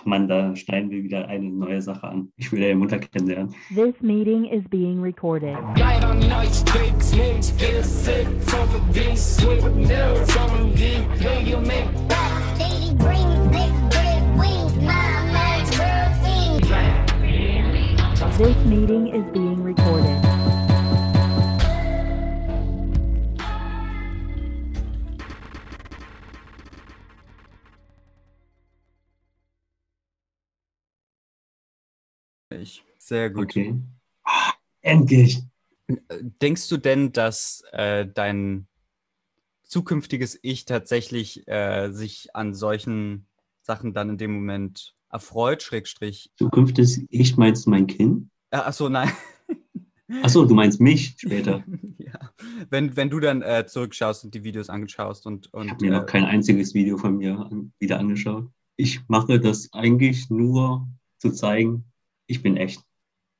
Ach Mann, da schneiden wir wieder eine neue Sache an. Ich will deine Mutter kennenlernen. This meeting is being recorded. Light on nights, big slims, Ich. Sehr gut. Okay. Ah, endlich. Denkst du denn, dass äh, dein zukünftiges Ich tatsächlich äh, sich an solchen Sachen dann in dem Moment erfreut, Schrägstrich? Zukünftiges Ich meinst mein Kind? Äh, achso, nein. Achso, du meinst mich später. ja. wenn, wenn du dann äh, zurückschaust und die Videos anschaust und. und Ich habe mir noch äh, kein einziges Video von mir an, wieder angeschaut. Ich mache das eigentlich nur zu zeigen, ich bin echt.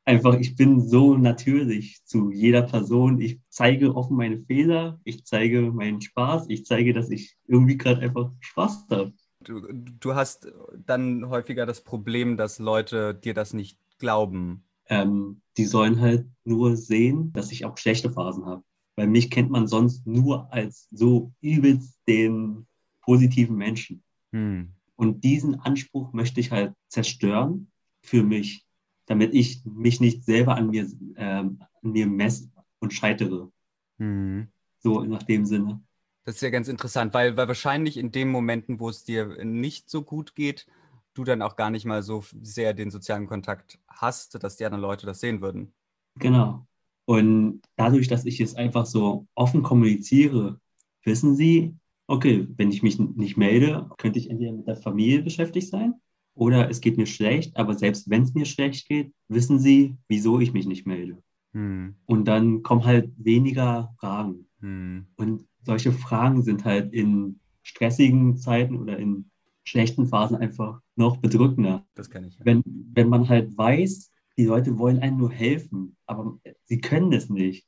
Einfach, ich bin so natürlich zu jeder Person. Ich zeige offen meine Fehler, ich zeige meinen Spaß, ich zeige, dass ich irgendwie gerade einfach Spaß habe. du, du hast dann häufiger das Problem, dass Leute dir das nicht glauben. Ähm, die sollen halt nur sehen, dass ich auch schlechte Phasen habe. Weil mich kennt man sonst nur als so übelst den positiven Menschen. Hm. Und diesen Anspruch möchte ich halt zerstören für mich, damit ich mich nicht selber an mir, ähm, an mir messe und scheitere. Hm. So nach dem Sinne. Das ist ja ganz interessant, weil, weil wahrscheinlich in den Momenten, wo es dir nicht so gut geht, du dann auch gar nicht mal so sehr den sozialen Kontakt hast, dass die anderen Leute das sehen würden. Genau. Und dadurch, dass ich es einfach so offen kommuniziere, wissen sie, okay, wenn ich mich nicht melde, könnte ich entweder mit der Familie beschäftigt sein oder es geht mir schlecht, aber selbst wenn es mir schlecht geht, wissen sie, wieso ich mich nicht melde. Hm. Und dann kommen halt weniger Fragen. Hm. Und solche Fragen sind halt in stressigen Zeiten oder in schlechten Phasen einfach noch bedrückender. Das kenne ich. Ja. Wenn, wenn man halt weiß, die Leute wollen einem nur helfen, aber sie können es nicht.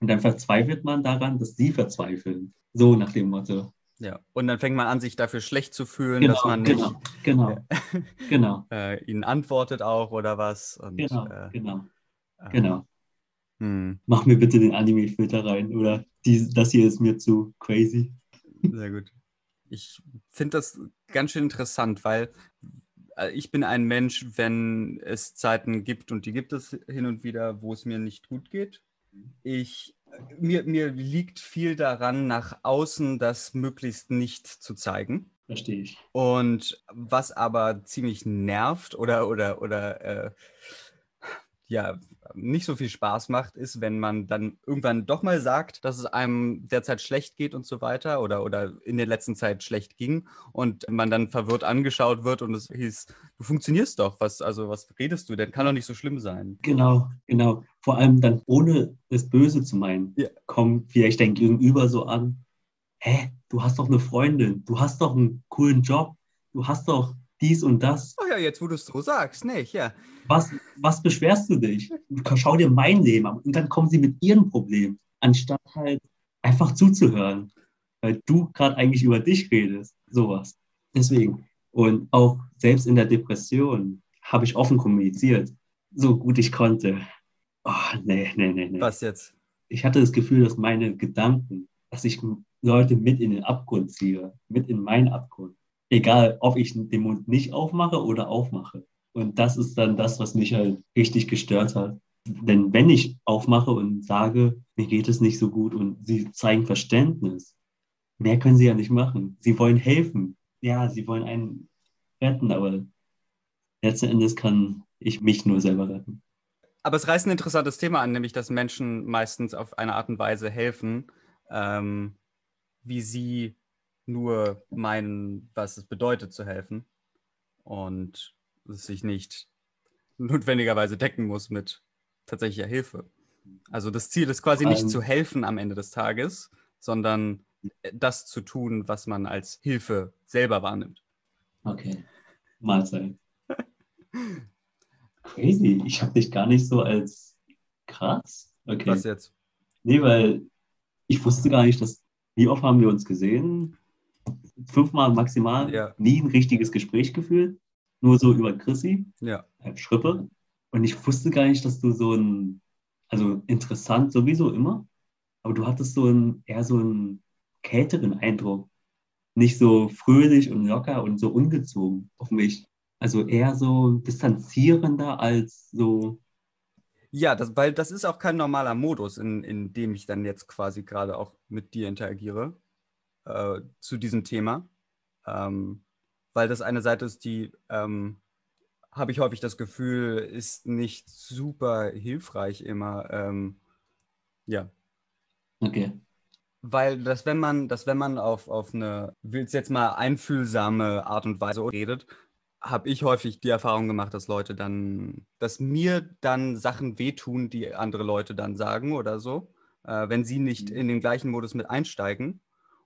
Und dann verzweifelt man daran, dass sie verzweifeln. So nach dem Motto. Ja. Und dann fängt man an, sich dafür schlecht zu fühlen, Genau, dass man nicht genau, genau, genau, äh, ihnen antwortet auch oder was. Und, genau, äh, genau, äh, genau. Hm. Mach mir bitte den Anime-Filter rein oder die, das hier ist mir zu crazy. Sehr gut. Ich finde das ganz schön interessant, weil äh, ich bin ein Mensch, wenn es Zeiten gibt, und die gibt es hin und wieder, wo es mir nicht gut geht. Ich, mir, mir liegt viel daran, nach außen das möglichst nicht zu zeigen. Verstehe ich. Und was aber ziemlich nervt oder, oder, oder äh, ja, nicht so viel Spaß macht, ist, wenn man dann irgendwann doch mal sagt, dass es einem derzeit schlecht geht und so weiter oder, oder in der letzten Zeit schlecht ging und man dann verwirrt angeschaut wird und es hieß, du funktionierst doch, was, also was redest du denn? Kann doch nicht so schlimm sein. Genau, genau. Vor allem dann ohne es Böse zu meinen, Ja. kommt vielleicht dein Gegenüber so an, hä, du hast doch eine Freundin, du hast doch einen coolen Job, du hast doch dies und das. Oh ja, jetzt wo du es so sagst, nicht, ja. Was, was beschwerst du dich? Schau dir mein Leben an. Und dann kommen sie mit ihren Problemen, anstatt halt einfach zuzuhören, weil du gerade eigentlich über dich redest. Sowas. Deswegen. Und auch selbst in der Depression habe ich offen kommuniziert, so gut ich konnte. Oh, nee, nee, nee, nee. Was jetzt? Ich hatte das Gefühl, dass meine Gedanken, dass ich Leute mit in den Abgrund ziehe, mit in meinen Abgrund. Egal, ob ich den Mund nicht aufmache oder aufmache. Und das ist dann das, was mich halt richtig gestört hat. Denn wenn ich aufmache und sage, mir geht es nicht so gut und sie zeigen Verständnis, mehr können sie ja nicht machen. Sie wollen helfen. Ja, sie wollen einen retten, aber letzten Endes kann ich mich nur selber retten. Aber es reißt ein interessantes Thema an, nämlich dass Menschen meistens auf eine Art und Weise helfen, ähm, wie sie nur meinen, was es bedeutet zu helfen. Und sich nicht notwendigerweise decken muss mit tatsächlicher Hilfe. Also das Ziel ist quasi nicht Ähm. zu helfen am Ende des Tages, sondern das zu tun, was man als Hilfe selber wahrnimmt. Okay. Mahlzeit. Crazy. Ich habe dich gar nicht so als krass. Okay. Was jetzt? Nee, weil ich wusste gar nicht, dass. Wie oft haben wir uns gesehen? Fünfmal maximal. Ja. Nie ein richtiges Gespräch geführt. Nur so über Chrissy, Ja. äh, Schrippe. Und ich wusste gar nicht, dass du so ein, also interessant sowieso immer, aber du hattest so ein, eher so einen kälteren Eindruck. Nicht so fröhlich und locker und so ungezogen auf mich. Also eher so distanzierender als so, Ja, das, weil das ist auch kein normaler Modus, in, in dem ich dann jetzt quasi gerade auch mit dir interagiere äh, zu diesem Thema. Ähm, weil das eine Seite ist, die, ähm, habe ich häufig das Gefühl, ist nicht super hilfreich immer. Ähm, ja, okay. weil das, wenn man, dass wenn man auf, auf eine, will's jetzt mal einfühlsame Art und Weise redet, habe ich häufig die Erfahrung gemacht, dass Leute dann, dass mir dann Sachen wehtun, die andere Leute dann sagen oder so, äh, wenn sie nicht Mhm. in den gleichen Modus mit einsteigen.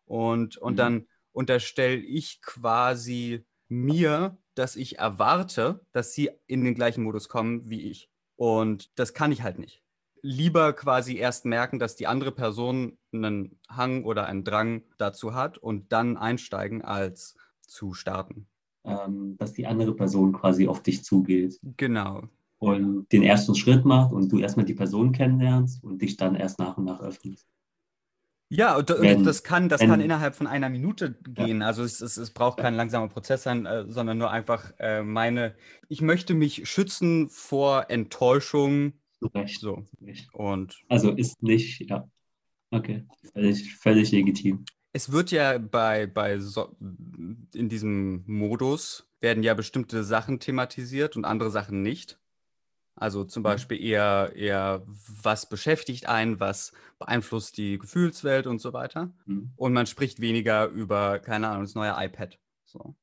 Und, und Mhm. dann unterstelle ich quasi mir, dass ich erwarte, dass sie in den gleichen Modus kommen wie ich. Und das kann ich halt nicht. Lieber quasi erst merken, dass die andere Person einen Hang oder einen Drang dazu hat und dann einsteigen, als zu starten. Ähm, dass die andere Person quasi auf dich zugeht Genau. und den ersten Schritt macht und du erstmal die Person kennenlernst und dich dann erst nach und nach öffnest. Ja, und, Wenn- das kann, das wenn- kann innerhalb von einer Minute gehen. Also es, es, es braucht kein langsamer Prozess sein, äh, sondern nur einfach äh, meine, ich möchte mich schützen vor Enttäuschung. Recht. So. Recht. Und Also ist nicht, ja. Okay. Völlig, völlig legitim. es wird ja bei, bei so, in diesem Modus werden ja bestimmte Sachen thematisiert und andere Sachen nicht. Also zum Beispiel eher, eher, was beschäftigt einen, was beeinflusst die Gefühlswelt und so weiter. Hm. Und man spricht weniger über, keine Ahnung, das neue iPad. So.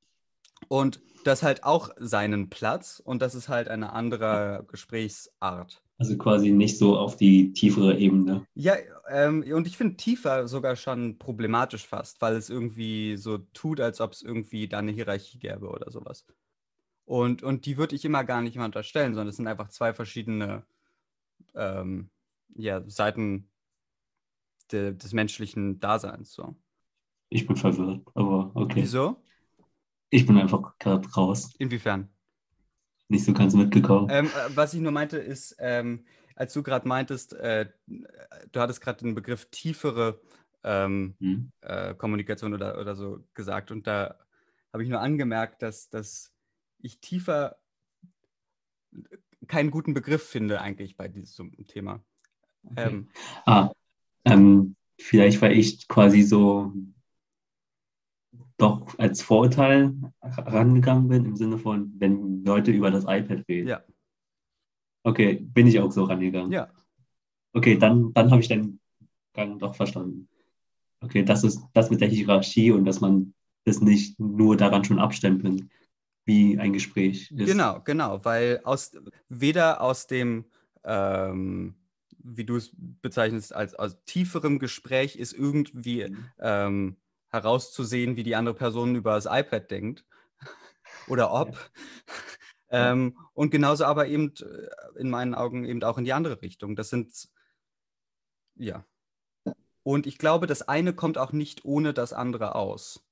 Und das hat auch seinen Platz und das ist halt eine andere Gesprächsart. Also quasi nicht so auf die tiefere Ebene. Ja, ähm, und ich finde tiefer sogar schon problematisch fast, weil es irgendwie so tut, als ob es irgendwie da eine Hierarchie gäbe oder sowas. Und, und die würde ich immer gar nicht mal unterstellen, sondern es sind einfach zwei verschiedene ähm, ja, Seiten de, des menschlichen Daseins. So. Ich bin verwirrt, aber okay. Wieso? Ich bin einfach gerade raus. Inwiefern? Nicht so ganz mitgekommen. Ähm, äh, was ich nur meinte, ist, ähm, als du gerade meintest, äh, du hattest gerade den Begriff tiefere Hm. äh, Kommunikation oder, oder so gesagt. Und da habe ich nur angemerkt, dass, dass ich tiefer keinen guten Begriff finde eigentlich bei diesem Thema. Okay. Ähm, Ah, ähm, vielleicht weil ich quasi so doch als Vorurteil rangegangen bin, im Sinne von, wenn Leute über das iPad reden. Ja. Okay, bin ich auch so rangegangen. ja, Okay, dann, dann habe ich den Gang doch verstanden. Okay, das ist das mit der Hierarchie und dass man das nicht nur daran schon abstempeln, wie ein Gespräch ist. genau, genau, weil aus weder aus dem, ähm, wie du es bezeichnest, als aus tieferem Gespräch ist irgendwie Mhm. ähm, herauszusehen, wie die andere Person über das iPad denkt oder ob. Ja. Ähm, und genauso aber eben äh, in meinen Augen eben auch in die andere Richtung. Das sind, ja. Und ich glaube, das eine kommt auch nicht ohne das andere aus.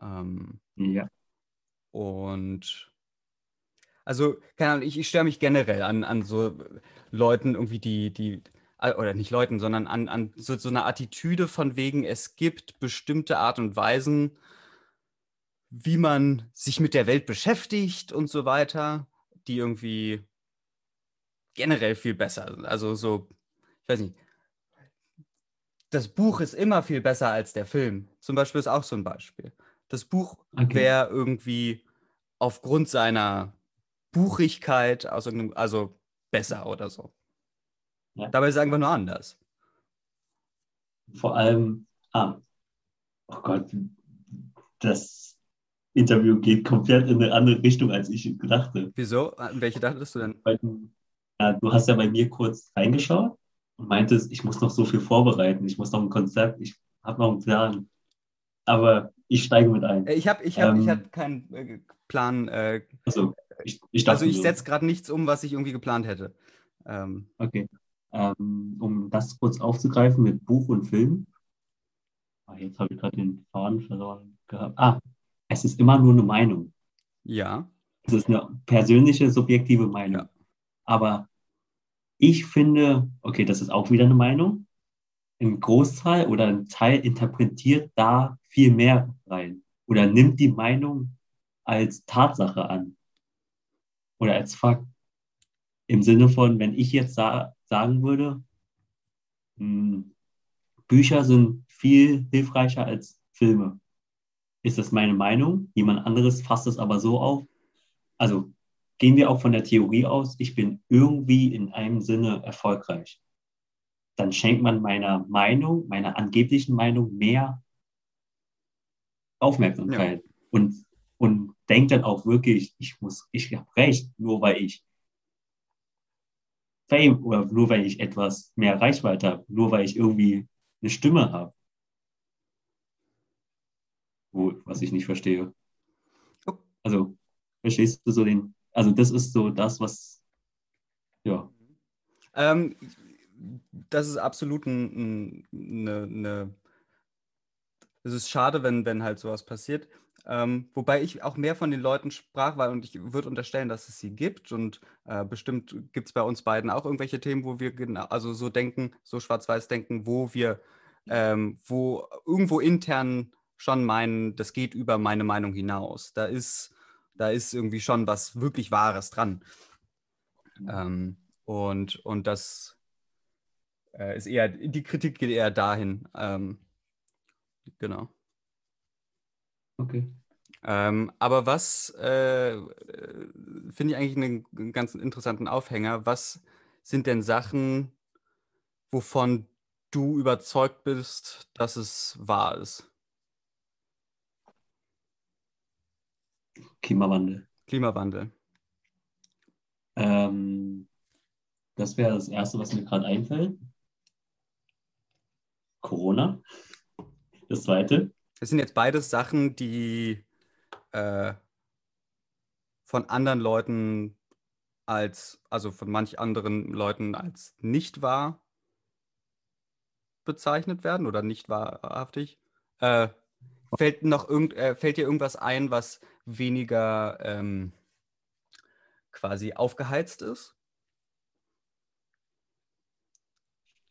Ähm, Ja. Und also, keine Ahnung, ich, ich störe mich generell an, an so Leuten irgendwie, die, die, äh, oder nicht Leuten, sondern an, an so, so eine Attitüde von wegen, es gibt bestimmte Art und Weisen, wie man sich mit der Welt beschäftigt und so weiter, die irgendwie generell viel besser sind. Also so, ich weiß nicht, das Buch ist immer viel besser als der Film. Zum Beispiel ist auch so ein Beispiel. Das Buch Okay. wäre irgendwie aufgrund seiner Buchigkeit irgendeinem, also besser oder so. Ja. Dabei ist es einfach nur anders. Vor allem, ah, oh Gott, das Interview geht komplett in eine andere Richtung, als ich dachte. Wieso? An welche dachtest du denn? Weil ja, du hast ja bei mir kurz reingeschaut und meintest, ich muss noch so viel vorbereiten, ich muss noch ein Konzept, ich habe noch einen Plan. Aber ich steige mit ein. Äh, Ich habe ich hab, ich Ähm. hab keinen äh, Plan. Äh, Also, ich, ich also ich setze gerade nichts um, was ich irgendwie geplant hätte. Ähm, Okay. Ähm, um das kurz aufzugreifen mit Buch und Film. Ah, jetzt habe ich gerade den Faden verloren gehabt. Ah, es ist immer nur eine Meinung. ja. Es ist eine persönliche, subjektive Meinung. Ja. Aber ich finde, okay, das ist auch wieder eine Meinung. Ein Großteil oder ein Teil interpretiert da viel mehr rein oder nimmt die Meinung als Tatsache an oder als Fakt. Im Sinne von, wenn ich jetzt sa sagen würde, mh, Bücher sind viel hilfreicher als Filme, ist das meine Meinung. Jemand anderes fasst es aber so auf. Also gehen wir auch von der Theorie aus, ich bin irgendwie in einem Sinne erfolgreich. Dann schenkt man meiner Meinung, meiner angeblichen Meinung mehr Aufmerksamkeit und, und denkt dann auch wirklich, ich muss, ich habe recht, nur weil ich Fame oder nur weil ich etwas mehr Reichweite habe, nur weil ich irgendwie eine Stimme habe. Wo, was ich nicht verstehe. Also, verstehst du so den, also das ist so das, was, ja, Ähm, das ist absolut ein, eine, eine. Es ist schade, wenn, wenn halt sowas passiert. Ähm, wobei ich auch mehr von den Leuten sprach, weil und ich würde unterstellen, dass es sie gibt und äh, bestimmt gibt es bei uns beiden auch irgendwelche Themen, wo wir genau, also so denken, so schwarz-weiß denken, wo wir, ähm, wo irgendwo intern schon meinen, das geht über meine Meinung hinaus. Da ist, da ist irgendwie schon was wirklich Wahres dran. Ähm, und, und das äh, ist eher, die Kritik geht eher dahin. Ähm, genau. okay. Ähm, aber was äh, äh, finde ich eigentlich einen, einen ganz interessanten Aufhänger? Was sind denn Sachen, wovon du überzeugt bist, dass es wahr ist? Klimawandel. Klimawandel. Ähm, das wäre das Erste, was mir gerade einfällt. Corona. Das Zweite. Das sind jetzt beides Sachen, die äh, von anderen Leuten als, also von manch anderen Leuten als nicht wahr bezeichnet werden oder nicht wahrhaftig. Äh, fällt, noch irgend, äh, fällt dir irgendwas ein, was weniger ähm, quasi aufgeheizt ist?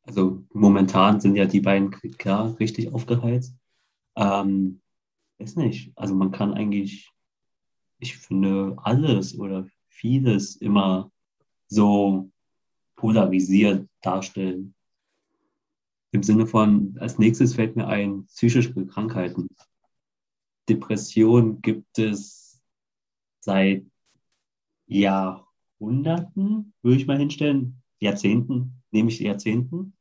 Also momentan sind ja die beiden klar richtig aufgeheizt. Ähm, weiß nicht. Also man kann eigentlich, ich finde, alles oder vieles immer so polarisiert darstellen. Im Sinne von, als nächstes fällt mir ein, psychische Krankheiten. Depression gibt es seit Jahrhunderten, würde ich mal hinstellen, Jahrzehnten, nehme ich Jahrzehnten.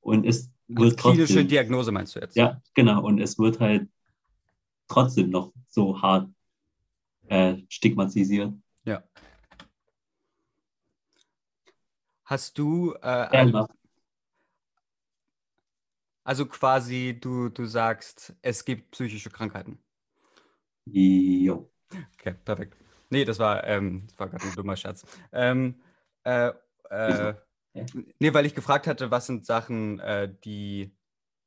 Und es wird Als klinische trotzdem, Diagnose meinst du jetzt? ja, genau, und es wird halt trotzdem noch so hart äh, stigmatisiert. Ja. Hast du, äh, Ja, also, also quasi, du, du sagst, es gibt psychische Krankheiten. Jo. Okay, perfekt. Nee, das war, ähm, das war gerade ein dummer Scherz. Ähm, äh, äh, Ja. nee, weil ich gefragt hatte, was sind Sachen, äh, die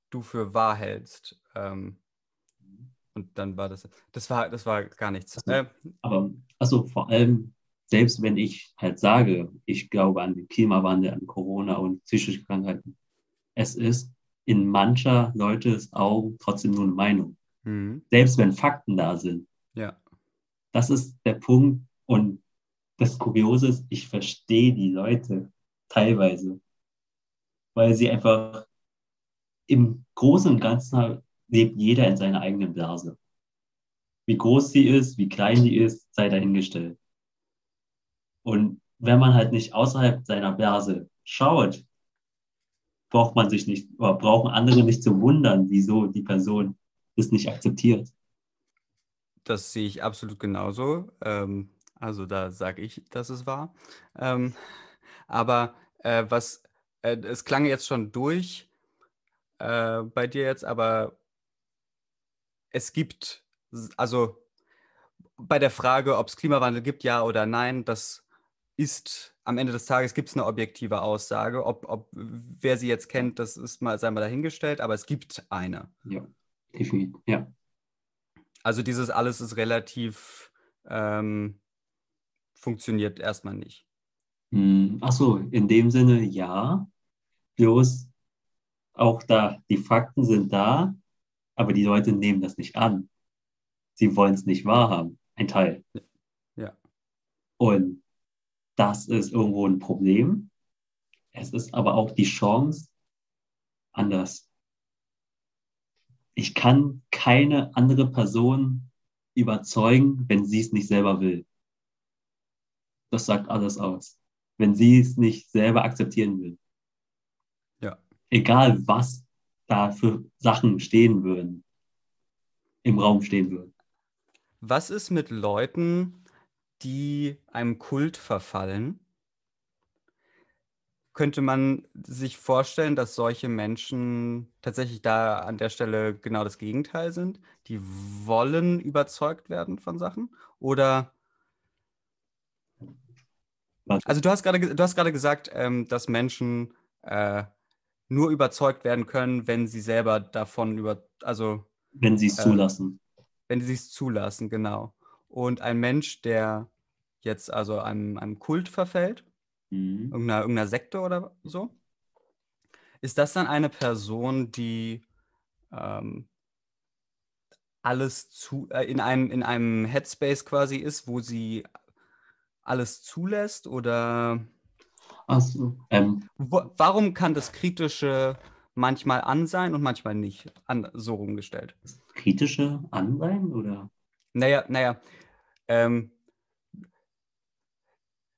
du für wahr hältst? Ähm, und dann war das, das war, das war gar nichts. Ach so. Äh, Aber also vor allem, selbst wenn ich halt sage, ich glaube an den Klimawandel, an Corona und psychische Krankheiten, es ist in mancher Leutes Augen trotzdem nur eine Meinung. mhm, Selbst wenn Fakten da sind. ja, Das ist der Punkt. Und das Kuriose ist, ich verstehe die Leute teilweise, weil sie einfach im Großen und Ganzen halt lebt jeder in seiner eigenen Blase. Wie groß sie ist, wie klein sie ist, sei dahingestellt. Und wenn man halt nicht außerhalb seiner Blase schaut, braucht man sich nicht, oder brauchen andere nicht zu wundern, wieso die Person das nicht akzeptiert. das sehe ich absolut genauso. Ähm, also da sage ich, dass es war. Ähm, aber äh, was, äh, es klang jetzt schon durch äh, bei dir jetzt, aber es gibt, also bei der Frage, ob es Klimawandel gibt, ja oder nein, das ist am Ende des Tages gibt es eine objektive Aussage. Ob, ob wer sie jetzt kennt, das ist mal, sei mal dahingestellt, aber es gibt eine. Ja, definitiv. Ja, Also dieses alles ist relativ ähm, funktioniert erstmal nicht. Hm, Ach so, in dem Sinne ja. Bloß auch da, die Fakten sind da, aber die Leute nehmen das nicht an. Sie wollen es nicht wahrhaben. Ein Teil. Ja. Und das ist irgendwo ein Problem. Es ist aber auch die Chance, anders. Ich kann keine andere Person überzeugen, wenn sie es nicht selber will. Das sagt alles aus. Wenn sie es nicht selber akzeptieren will. Ja. Egal, was da für Sachen stehen würden, im Raum stehen würden. Was ist mit Leuten, die einem Kult verfallen? Könnte man sich vorstellen, dass solche Menschen tatsächlich da an der Stelle genau das Gegenteil sind? Die wollen überzeugt werden von Sachen? Oder? Also du hast gerade, ge- du hast gerade gesagt, ähm, dass Menschen äh, nur überzeugt werden können, wenn sie selber davon über, also Wenn sie es Äh, zulassen. wenn sie es zulassen, genau. Und ein Mensch, der jetzt also einem, einem Kult verfällt, Mhm. irgendeiner, irgendeiner Sekte oder so, ist das dann eine Person, die ähm, alles zu, äh, in, einem, in einem Headspace quasi ist, wo sie alles zulässt? Oder so. Ähm, warum kann das Kritische manchmal an sein und manchmal nicht? An, so rumgestellt. kritische Anleihen oder? Naja, naja. Ähm,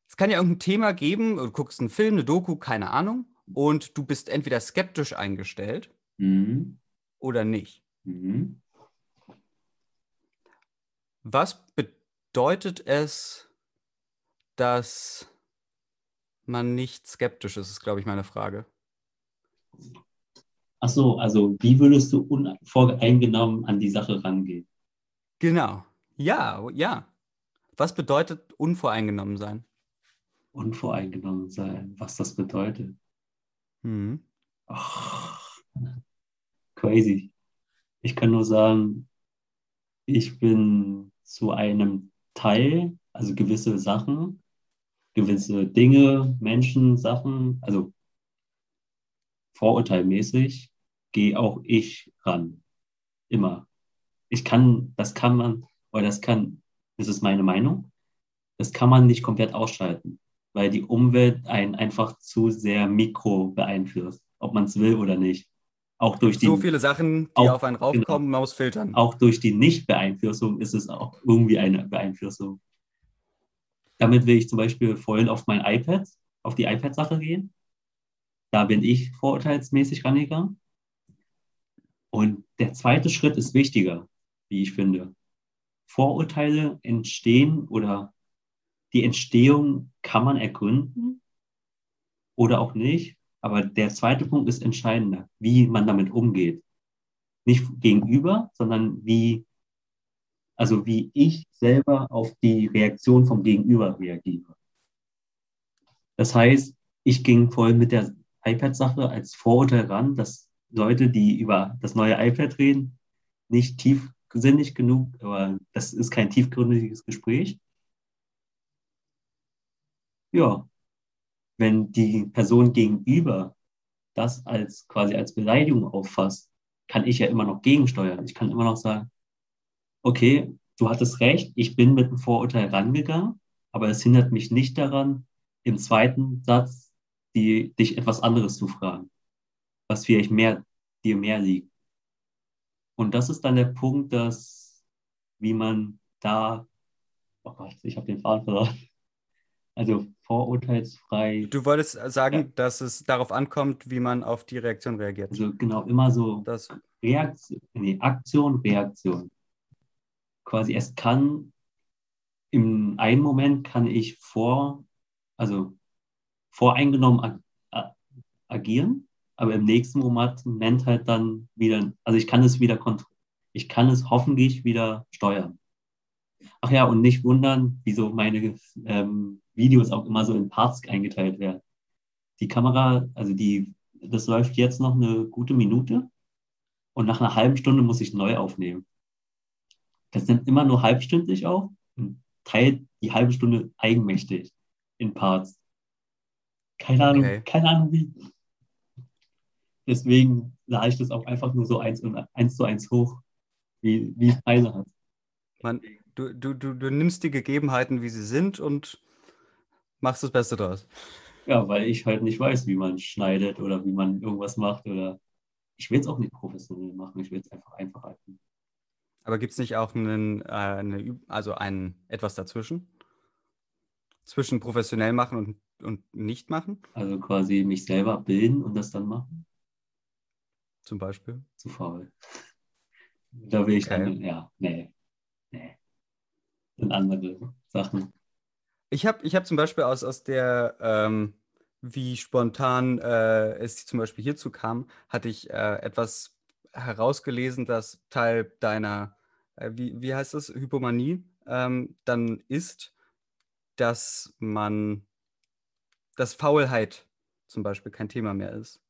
es kann ja irgendein Thema geben, du guckst einen Film, eine Doku, keine Ahnung, und du bist entweder skeptisch eingestellt Mhm. oder nicht. Mhm. Was bedeutet es, dass man nicht skeptisch ist, ist, glaube ich, meine Frage. Ach so, also wie würdest du unvoreingenommen an die Sache rangehen? Genau. Ja, ja. Was bedeutet unvoreingenommen sein? Unvoreingenommen sein, was das bedeutet. Mhm. Ach, crazy. Ich kann nur sagen, ich bin zu einem Teil, also gewisse Sachen, gewisse Dinge, Menschen, Sachen, also vorurteilmäßig, gehe auch ich ran. Immer. Ich kann, das kann man, oder das kann, das ist meine Meinung, das kann man nicht komplett ausschalten, weil die Umwelt einen einfach zu sehr mikro beeinflusst, ob man es will oder nicht. Auch durch die, So viele Sachen, die auch- auf einen raufkommen, man muss filtern. auch durch die Nicht-Beeinflussung ist es auch irgendwie eine Beeinflussung. Damit will ich zum Beispiel vorhin auf mein iPad, auf die iPad-Sache gehen. Da bin ich vorurteilsmäßig rangegangen. Und der zweite Schritt ist wichtiger, wie ich finde. Vorurteile entstehen oder die Entstehung kann man ergründen oder auch nicht. Aber der zweite Punkt ist entscheidender, wie man damit umgeht. Nicht gegenüber, sondern wie, also wie ich selber auf die Reaktion vom Gegenüber reagiere. Das heißt, ich ging voll mit der iPad-Sache als Vorurteil ran, dass Leute, die über das neue iPad reden, nicht tiefsinnig genug, aber das ist kein tiefgründiges Gespräch. Ja, wenn die Person gegenüber das als quasi als Beleidigung auffasst, kann ich ja immer noch gegensteuern. Ich kann immer noch sagen, okay, du hattest recht, ich bin mit einem Vorurteil rangegangen, aber es hindert mich nicht daran, im zweiten Satz die, dich etwas anderes zu fragen, was vielleicht mehr, dir mehr liegt. Und das ist dann der Punkt, dass, wie man da, oh Gott, ich habe den Faden verloren. Also vorurteilsfrei, Du wolltest sagen, Ja. dass es darauf ankommt, wie man auf die Reaktion reagiert. also genau immer so Das, Reaktion, nee, Aktion, Reaktion. Quasi, es kann im einen Moment kann ich vor, also voreingenommen ag agieren, aber im nächsten Moment halt dann wieder, also ich kann es wieder kontrollieren. Ich kann es hoffentlich wieder steuern. Ach ja, und nicht wundern, wieso meine ähm, Videos auch immer so in Parts eingeteilt werden. Die Kamera, also die, das läuft jetzt noch eine gute Minute und nach einer halben Stunde muss ich neu aufnehmen. Das nimmt immer nur halbstündlich auf. teilt die halbe Stunde eigenmächtig in Parts. Keine Ahnung, Okay. keine Ahnung wie. Deswegen lade ich das auch einfach nur so eins, und eins zu eins hoch, wie, wie es eine hat. Man, du, du, du, du nimmst die Gegebenheiten, wie sie sind und machst das Beste draus. Ja, weil ich halt nicht weiß, wie man schneidet oder wie man irgendwas macht oder ich will es auch nicht professionell machen, ich will es einfach einfach halten. Aber gibt es nicht auch einen, äh, eine, also ein etwas dazwischen? Zwischen professionell machen und, und nicht machen, Also quasi mich selber bilden und das dann machen, zum Beispiel? zu faul. Da will ich Okay. dann, ja, nee, nee. Und andere Sachen. Ich habe ich hab zum Beispiel aus, aus der, ähm, wie spontan äh, es zum Beispiel hierzu kam, hatte ich äh, etwas herausgelesen, dass Teil deiner, äh, wie, wie heißt das, Hypomanie ähm, dann ist, dass man, dass Faulheit zum Beispiel kein Thema mehr ist.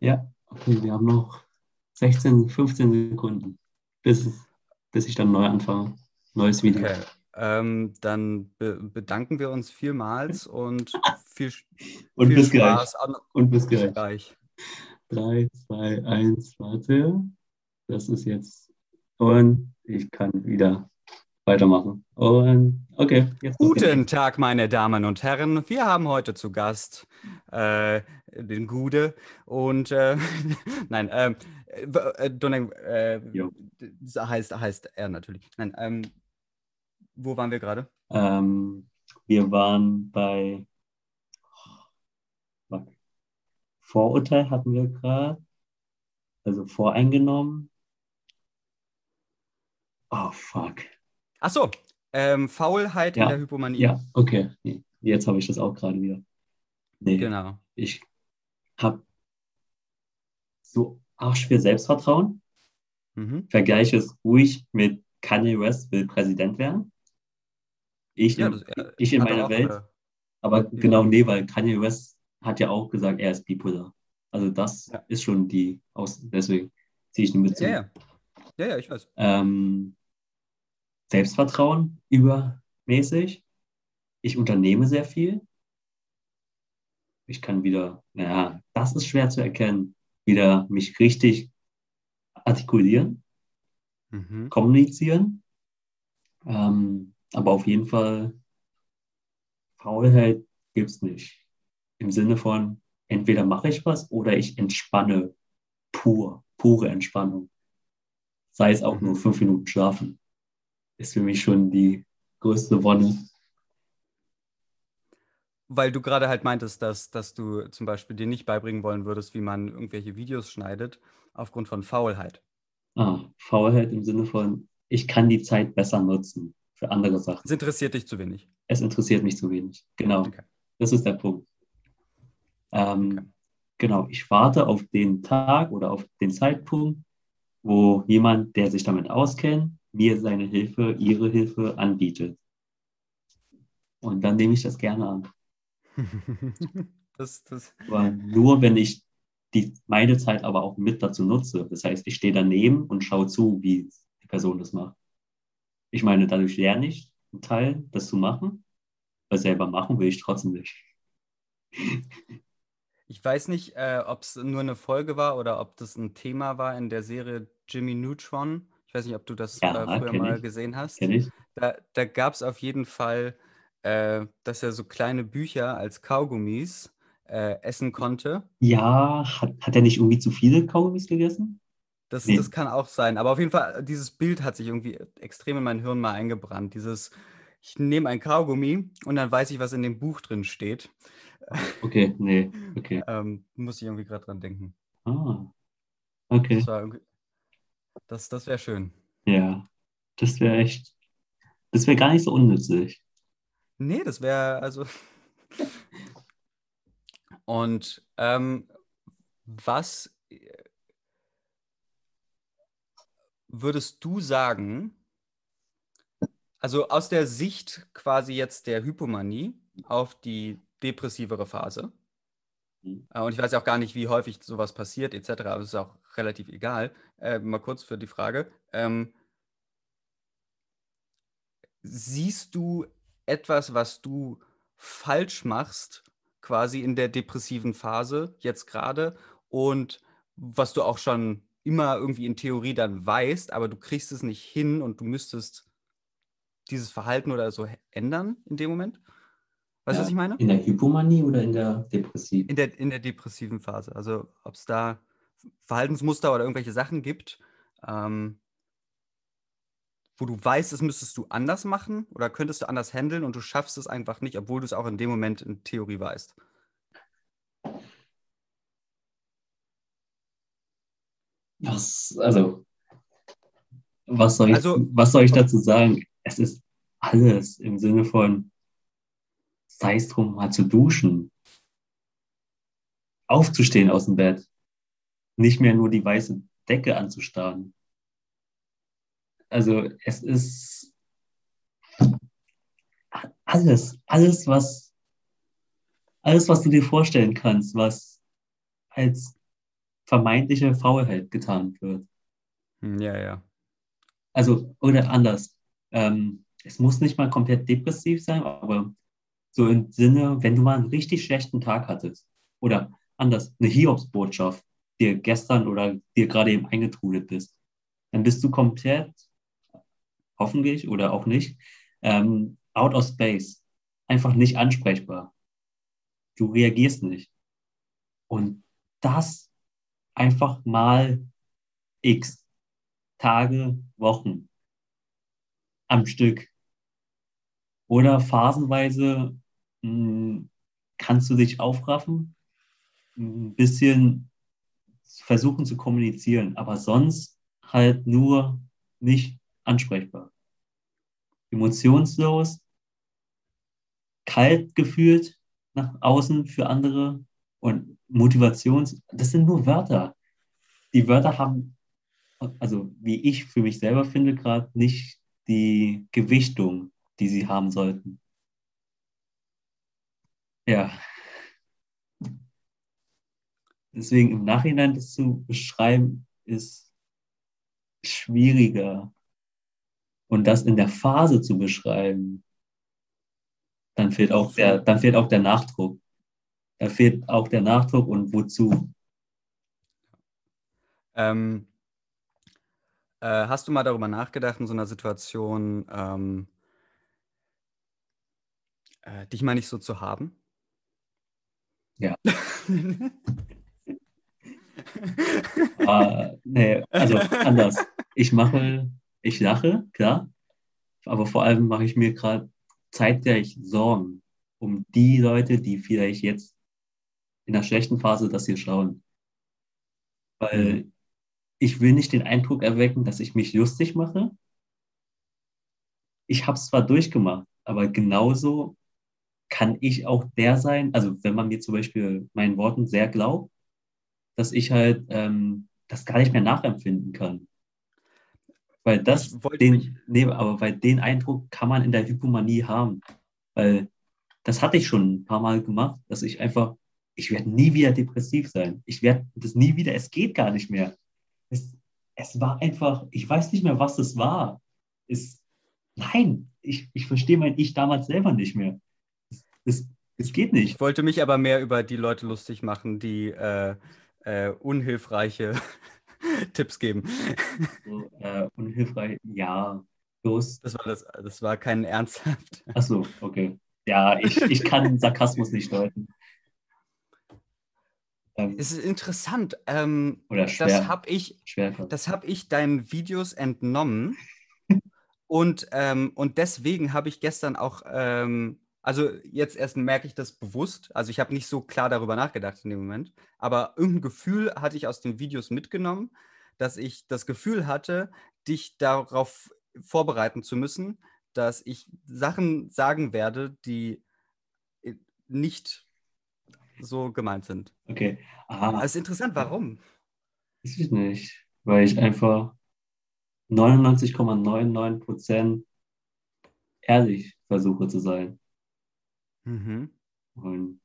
Ja, okay, wir haben noch 16, 15 Sekunden, bis, bis ich dann neu anfange. Neues Video. Okay. Ähm, dann be bedanken wir uns vielmals und viel, Und viel bis gleich. Spaß. An, Und bis bis gleich. gleich. 3, 2, 1, warte. Das ist jetzt. Und ich kann wieder weitermachen. Und okay. Guten Tag, meine Damen und Herren. Wir haben heute zu Gast äh, den Gude und äh, nein, ähm, äh, äh, heißt, heißt er natürlich. Nein, ähm, wo waren wir gerade? Ähm, wir waren bei fuck. Vorurteil hatten wir gerade. Also voreingenommen. Oh, fuck. Ach so, ähm, Faulheit in Ja, der Hypomanie. Ja, okay. Nee, Jetzt habe ich das auch gerade wieder. Nee, Genau. ich habe so arsch viel Selbstvertrauen. Mhm. Vergleiche es ruhig mit Kanye West will Präsident werden. Ich Ja, in, das, er ich in meiner Welt. äh, Aber genau, nee, weil Kanye West hat ja auch gesagt, er ist bipolar. Also das Ja. ist schon die Aus deswegen ziehe ich zu. Ja, ja. Ja, ja, ich weiß. Ähm, Selbstvertrauen übermäßig. Ich unternehme sehr viel. Ich kann wieder, naja, das ist schwer zu erkennen, wieder mich richtig artikulieren, Mhm. kommunizieren. Ähm, aber auf jeden Fall, Faulheit gibt es nicht. Im Sinne von, entweder mache ich was oder ich entspanne pur, pure Entspannung. Sei es auch Mhm. nur fünf Minuten schlafen. Ist für mich schon die größte Wonne. Weil du gerade halt meintest, dass, dass du zum Beispiel dir nicht beibringen wollen würdest, wie man irgendwelche Videos schneidet, aufgrund von Faulheit. Ah, Faulheit im Sinne von, ich kann die Zeit besser nutzen für andere Sachen. Es interessiert dich zu wenig. Es interessiert mich zu wenig. Genau. Okay. Das ist der Punkt. Ähm, Okay. Genau, ich warte auf den Tag oder auf den Zeitpunkt, wo jemand, der sich damit auskennt, mir seine Hilfe, ihre Hilfe anbietet. Und dann nehme ich das gerne an. das, das, Aber nur, wenn ich die, meine Zeit aber auch mit dazu nutze. Das heißt, ich stehe daneben und schaue zu, wie die Person das macht. Ich meine, dadurch lerne ich einen Teil, das zu machen, weil selber machen will ich trotzdem nicht. ich weiß nicht, äh, ob es nur eine Folge war oder ob das ein Thema war in der Serie Jimmy Neutron. Ich weiß nicht, ob du das Ja, äh, früher mal ich. gesehen hast. Da, da gab es auf jeden Fall, äh, dass er so kleine Bücher als Kaugummis äh, essen konnte. Ja, hat, hat er nicht irgendwie zu viele Kaugummis gegessen? Das, Nee. das kann auch sein. Aber auf jeden Fall, dieses Bild hat sich irgendwie extrem in mein Hirn mal eingebrannt. Dieses, ich nehme ein Kaugummi und dann weiß ich, was in dem Buch drin steht. Okay, nee, okay. Ähm, muss ich irgendwie gerade dran denken. Ah, okay. Das war das, das wäre schön. Ja, das wäre echt, das wäre gar nicht so unnützlich. Nee, das wäre also. Und ähm, was äh, würdest du sagen, also aus der Sicht quasi jetzt der Hypomanie auf die depressivere Phase? Mhm. Äh, Und ich weiß ja auch gar nicht, wie häufig sowas passiert, etc. Aber es ist auch relativ egal. Äh, mal kurz für die Frage. Ähm, siehst du etwas, was du falsch machst, quasi in der depressiven Phase jetzt gerade und was du auch schon immer irgendwie in Theorie dann weißt, aber du kriegst es nicht hin und du müsstest dieses Verhalten oder so ändern in dem Moment? Weißt du, Ja, was ich meine? In der Hypomanie oder in der Depressiv? In der, in der depressiven Phase. Also ob es da Verhaltensmuster oder irgendwelche Sachen gibt, ähm, wo du weißt, das müsstest du anders machen oder könntest du anders handeln und du schaffst es einfach nicht, obwohl du es auch in dem Moment in Theorie weißt. Was, also, was soll ich, Also- was soll ich dazu sagen? Es ist alles im Sinne von, sei es drum, mal zu duschen, aufzustehen aus dem Bett, nicht mehr nur die weiße Decke anzustarren. Also, es ist alles, alles, was, alles, was du dir vorstellen kannst, was als vermeintliche Faulheit getan wird. Hm, Ja, ja. Also, oder anders. Ähm, es muss nicht mal komplett depressiv sein, aber so im Sinne, wenn du mal einen richtig schlechten Tag hattest oder anders, eine Hiobsbotschaft dir gestern oder dir gerade eben eingetrudelt bist, dann bist du komplett, hoffentlich oder auch nicht, ähm, out of space. Einfach nicht ansprechbar. Du reagierst nicht. Und das einfach mal x Tage, Wochen am Stück. Oder phasenweise mh, kannst du dich aufraffen, ein bisschen versuchen zu kommunizieren, aber sonst halt nur nicht ansprechbar. Emotionslos, kalt gefühlt nach außen für andere und Motivations, das sind nur Wörter. Die Wörter haben also wie ich für mich selber finde, gerade nicht die Gewichtung, die sie haben sollten. Ja. Deswegen im Nachhinein das zu beschreiben, ist schwieriger. Und das in der Phase zu beschreiben, dann fehlt auch der, dann fehlt auch der Nachdruck. Da fehlt auch der Nachdruck und wozu. Ähm, äh, hast du mal darüber nachgedacht, in so einer Situation, ähm, äh, dich mal nicht so zu haben? Ja. Ah, nee, also anders. Ich mache, ich lache, klar, aber vor allem mache ich mir gerade zeitgleich Sorgen um die Leute, die vielleicht jetzt in der schlechten Phase das hier schauen. Weil ich will nicht den Eindruck erwecken, dass ich mich lustig mache. Ich habe es zwar durchgemacht, aber genauso kann ich auch der sein, also wenn man mir zum Beispiel meinen Worten sehr glaubt, dass ich halt ähm, das gar nicht mehr nachempfinden kann. Weil das, mich- den, nee, aber weil den Eindruck kann man in der Hypomanie haben. Weil das hatte ich schon ein paar Mal gemacht, dass ich einfach, ich werde nie wieder depressiv sein. Ich werde das nie wieder, es geht gar nicht mehr. Es, war einfach, ich weiß nicht mehr, was es war. Es, nein, ich, ich verstehe mein Ich damals selber nicht mehr. Es, es, es geht nicht. Ich wollte mich aber mehr über die Leute lustig machen, die äh, äh, unhilfreiche Tipps geben. So, äh, unhilfreich, ja. Los. Das war, das, das war kein ernsthaft. Achso, okay. Ja, ich, ich kann Sarkasmus nicht deuten. Ähm, Es ist interessant. Ähm, oder das schwer. habe ich, das habe ich deinen Videos entnommen. und, ähm, und deswegen habe ich gestern auch, ähm, also jetzt erst merke ich das bewusst. Also ich habe nicht so klar darüber nachgedacht in dem Moment. Aber irgendein Gefühl hatte ich aus den Videos mitgenommen, dass ich das Gefühl hatte, dich darauf vorbereiten zu müssen, dass ich Sachen sagen werde, die äh, nicht so gemeint sind. Okay. Ah, Aber es ist interessant, warum? weiß ich nicht. Weil ich einfach 99,99 Prozent ehrlich versuche zu sein. Mhm. Und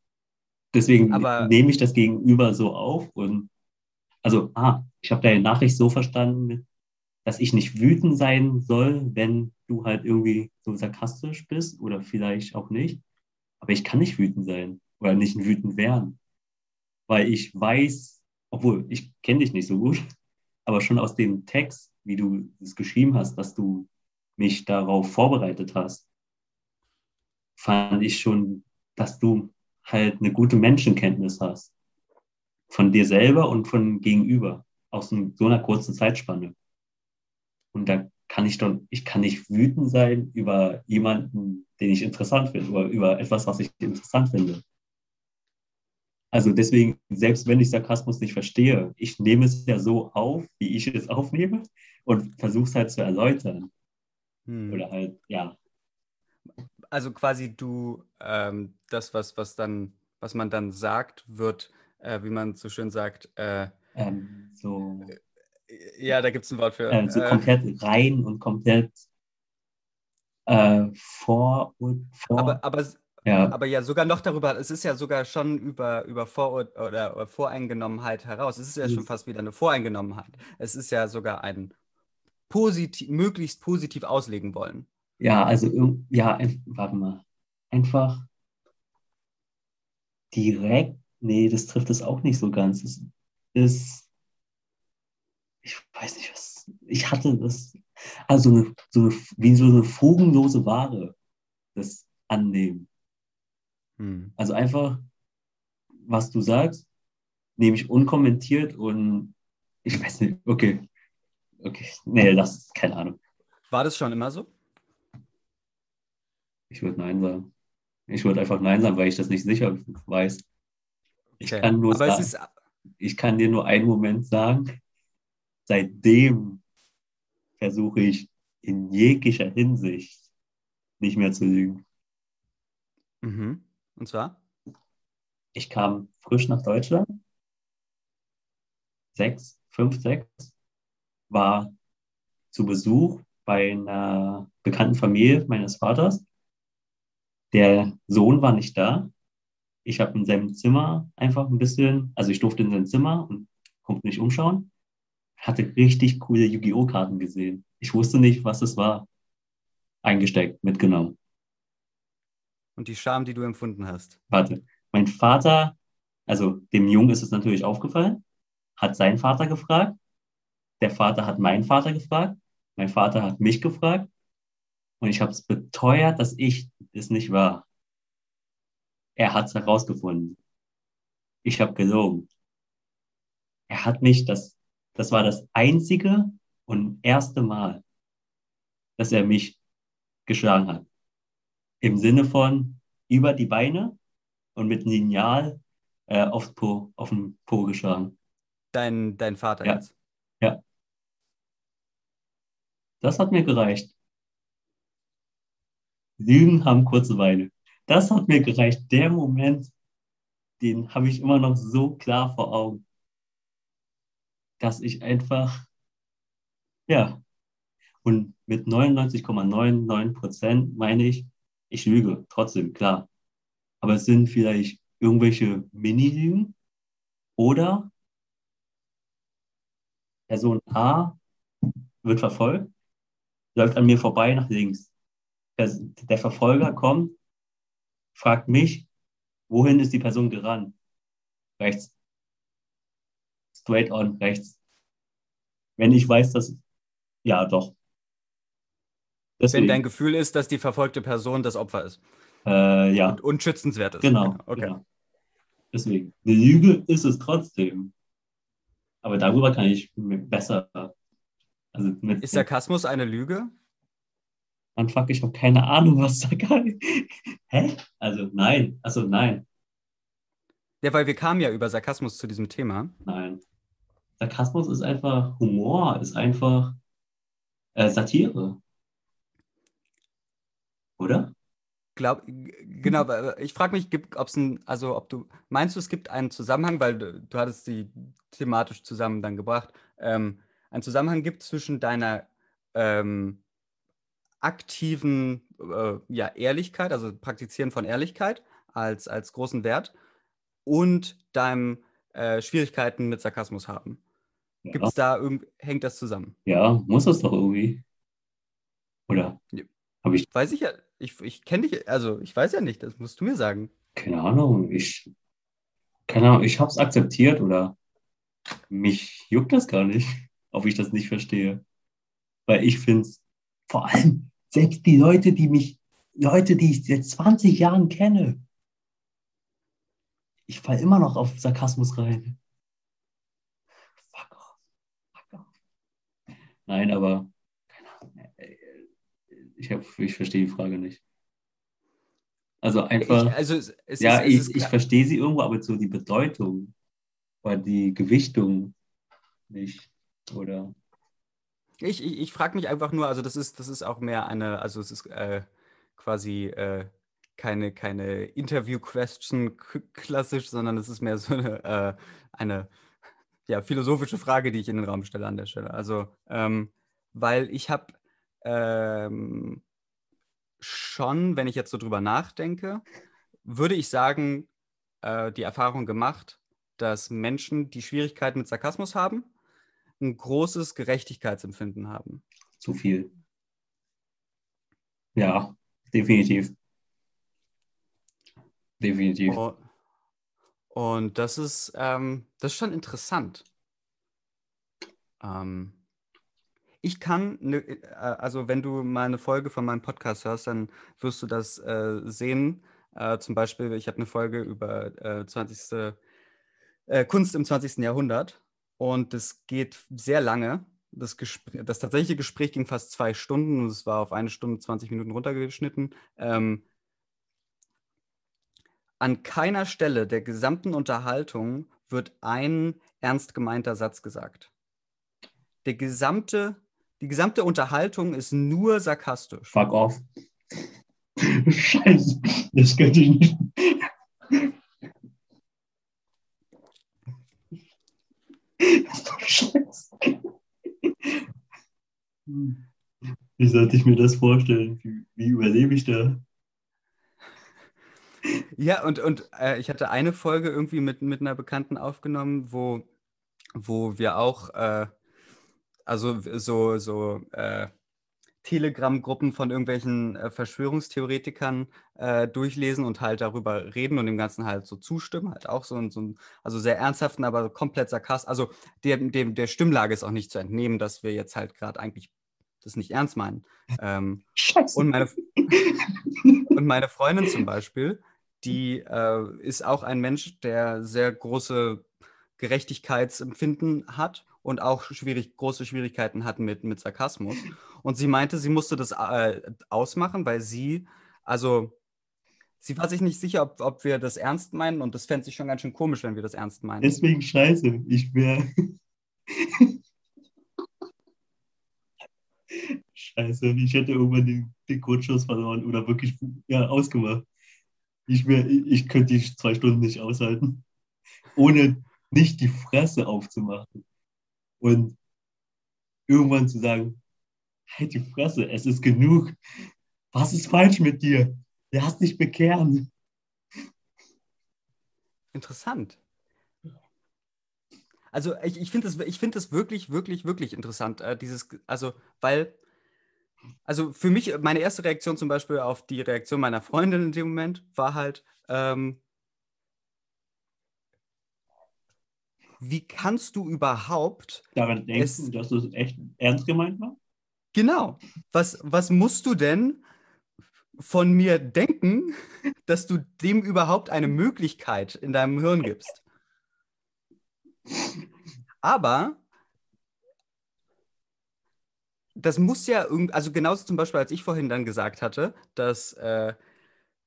deswegen Aber- nehme ich das Gegenüber so auf und also, ah, ich habe deine Nachricht so verstanden, dass ich nicht wütend sein soll, wenn du halt irgendwie so sarkastisch bist oder vielleicht auch nicht. Aber ich kann nicht wütend sein oder nicht wütend werden, weil ich weiß, obwohl ich kenne dich nicht so gut, aber schon aus dem Text, wie du es geschrieben hast, dass du mich darauf vorbereitet hast, fand ich schon, dass du halt eine gute Menschenkenntnis hast. Von dir selber und von gegenüber. Aus so einer kurzen Zeitspanne. Und da kann ich doch, ich kann nicht wütend sein über jemanden, den ich interessant finde, oder über etwas, was ich interessant finde. Also deswegen, selbst wenn ich Sarkasmus nicht verstehe, ich nehme es ja so auf, wie ich es aufnehme und versuche es halt zu erläutern. Hm. Oder halt, ja, Also quasi du, ähm, das, was, was dann, was man dann sagt, wird, äh, wie man so schön sagt, äh, ähm, so, ja, da gibt es ein Wort für. äh, so äh, komplett rein und komplett äh, vor und vor. aber, aber, ja, aber ja, sogar noch darüber, es ist ja sogar schon über, über Vorur oder, oder Voreingenommenheit heraus. Es ist ja schon Mhm. fast wieder eine Voreingenommenheit. Es ist ja sogar ein positiv, möglichst positiv auslegen wollen. ja, also, ja, warte mal. Einfach direkt, nee, das trifft es auch nicht so ganz. Es ist, ich weiß nicht, was, ich hatte das, also eine, so eine, wie so eine fugenlose Ware, das Annehmen. Hm. Also einfach, was du sagst, nehme ich unkommentiert und ich weiß nicht, okay, okay, nee, das ist keine Ahnung. War das schon immer so? Ich würde Nein sagen. Ich würde einfach Nein sagen, weil ich das nicht sicher weiß. Ich Okay. kann nur sagen, ist, ich kann dir nur einen Moment sagen. Seitdem versuche ich in jeglicher Hinsicht nicht mehr zu lügen. mhm. Und zwar? Ich kam frisch nach Deutschland. Sechs, fünf, sechs. War zu Besuch bei einer bekannten Familie meines Vaters. Der Sohn war nicht da. Ich habe in seinem Zimmer einfach ein bisschen, also ich durfte in sein Zimmer und konnte mich umschauen. Hatte richtig coole Yu-Gi-Oh! Karten gesehen. Ich wusste nicht, was es war. Eingesteckt, mitgenommen. Und die Scham, die du empfunden hast. Warte, mein Vater, also dem Jungen ist es natürlich aufgefallen, hat seinen Vater gefragt. Der Vater hat meinen Vater gefragt. Mein Vater hat mich gefragt. Und ich habe es beteuert, dass ich es nicht war. Er hat es herausgefunden. Ich habe gelogen. Er hat mich, das, das war das einzige und erste Mal, dass er mich geschlagen hat. Im Sinne von über die Beine und mit Lineal äh, aufs po, auf den Po geschlagen. Dein, dein Vater Ja. jetzt. Das hat mir gereicht. Lügen haben kurze Beine. Das hat mir gereicht. Der Moment, den habe ich immer noch so klar vor Augen, dass ich einfach, ja, und mit 99,99 Prozent meine ich, ich lüge, trotzdem, klar. Aber es sind vielleicht irgendwelche Mini-Lügen oder Person A wird verfolgt, läuft an mir vorbei nach links. Der, Verfolger kommt, fragt mich, wohin ist die Person gerannt? Rechts. Straight on, rechts. Wenn ich weiß, dass, ja, doch. Wenn Deswegen, dein Gefühl ist, dass die verfolgte Person das Opfer ist äh, ja, und, und schützenswert ist. genau. Okay. genau. Deswegen, eine Lüge ist es trotzdem. Aber darüber kann ich besser, also mit, Ist Sarkasmus eine Lüge? Mann, fuck, ich habe keine Ahnung, was da geil. Hä? Also nein, also nein, Ja, weil wir kamen ja über Sarkasmus zu diesem Thema. nein. Sarkasmus ist einfach Humor, ist einfach äh, Satire. Oder? Glaub, genau, ich frage mich, ob es ein, also ob du, meinst du, es gibt einen Zusammenhang, weil du, du hattest sie thematisch zusammen dann gebracht, ähm, einen Zusammenhang gibt zwischen deiner ähm, aktiven äh, ja, Ehrlichkeit, also Praktizieren von Ehrlichkeit als, als großen Wert und deinem äh, Schwierigkeiten mit Sarkasmus haben. Ja, Gibt's da irgend, hängt das zusammen? ja muss das doch irgendwie. Oder? Ja. Habe ich Weiß ich ja, ich, ich kenne dich, also ich weiß ja nicht, das musst du mir sagen. keine Ahnung. Ich, keine Ahnung, ich habe es akzeptiert oder mich juckt das gar nicht, ob ich das nicht verstehe. Weil ich finde es, vor allem selbst die Leute, die mich, Leute, die ich seit 20 Jahren kenne, ich falle immer noch auf Sarkasmus rein. Fuck off. Fuck off. Nein, aber Ich, hab, ich verstehe die Frage nicht. Also einfach. Ich, also es, es Ja, ist, ich, ich verstehe sie irgendwo, aber so die Bedeutung oder die Gewichtung nicht. Oder Ich, ich, ich frage mich einfach nur, also das ist, das ist auch mehr eine, also es ist äh, quasi äh, keine, keine Interview-Question klassisch, sondern es ist mehr so eine, äh, eine ja, philosophische Frage, die ich in den Raum stelle an der Stelle. Also, ähm, weil ich habe ähm, schon, wenn ich jetzt so drüber nachdenke, würde ich sagen, äh, die Erfahrung gemacht, dass Menschen, die Schwierigkeiten mit Sarkasmus haben, ein großes Gerechtigkeitsempfinden haben. zu viel. Ja, definitiv. Definitiv. Oh. Und das ist, ähm, das ist schon interessant. Ähm, ich kann, ne, äh, also wenn du mal eine Folge von meinem Podcast hörst, dann wirst du das äh, sehen. Äh, zum Beispiel, ich habe eine Folge über äh, 20. Äh, Kunst im 20. Jahrhundert und das geht sehr lange. Das, das tatsächliche Gespräch ging fast zwei Stunden und es war auf eine Stunde 20 Minuten runtergeschnitten. Ähm, an keiner Stelle der gesamten Unterhaltung wird ein ernst gemeinter Satz gesagt. Der gesamte, die gesamte Unterhaltung ist nur sarkastisch. Fuck off. Scheiße, das könnte ich nicht. Scheiße. Wie sollte ich mir das vorstellen? Wie, wie überlebe ich da? Ja, und, und äh, ich hatte eine Folge irgendwie mit, mit einer Bekannten aufgenommen, wo, wo wir auch, äh, also so, so äh, Telegram-Gruppen von irgendwelchen äh, Verschwörungstheoretikern äh, durchlesen und halt darüber reden und dem Ganzen halt so zustimmen, halt auch so, ein- so ein, also sehr ernsthaften, aber komplett sarkastisch. Also dem, dem, der Stimmlage ist auch nicht zu entnehmen, dass wir jetzt halt gerade eigentlich das nicht ernst meinen. Ähm, Scheiße. und meine, und meine Freundin zum Beispiel, die äh, ist auch ein Mensch, der sehr große Gerechtigkeitsempfinden hat und auch schwierig, große Schwierigkeiten hat mit, mit Sarkasmus. Und sie meinte, sie musste das äh, ausmachen, weil sie, also sie war sich nicht sicher, ob, ob wir das ernst meinen und das fände sie schon ganz schön komisch, wenn wir das ernst meinen. Deswegen scheiße. Ich wäre. scheiße, ich hätte irgendwann den, den Grundschuss verloren oder wirklich ja, ausgemacht. Ich, wär, ich könnte die zwei Stunden nicht aushalten, ohne nicht die Fresse aufzumachen. Und irgendwann zu sagen, halt die Fresse, es ist genug. Was ist falsch mit dir? Du hast dich bekehren. Interessant. Also ich, ich finde das, find das wirklich, wirklich, wirklich interessant. Äh, dieses, also, weil, also für mich, meine erste Reaktion zum Beispiel auf die Reaktion meiner Freundin in dem Moment war halt, ähm, wie kannst du überhaupt, Daran denken, Es- dass es echt ernst gemeint war? genau, was, was musst du denn von mir denken, dass du dem überhaupt eine Möglichkeit in deinem Hirn gibst? Aber das muss ja irgendwie, also genauso zum Beispiel, als ich vorhin dann gesagt hatte, dass, äh,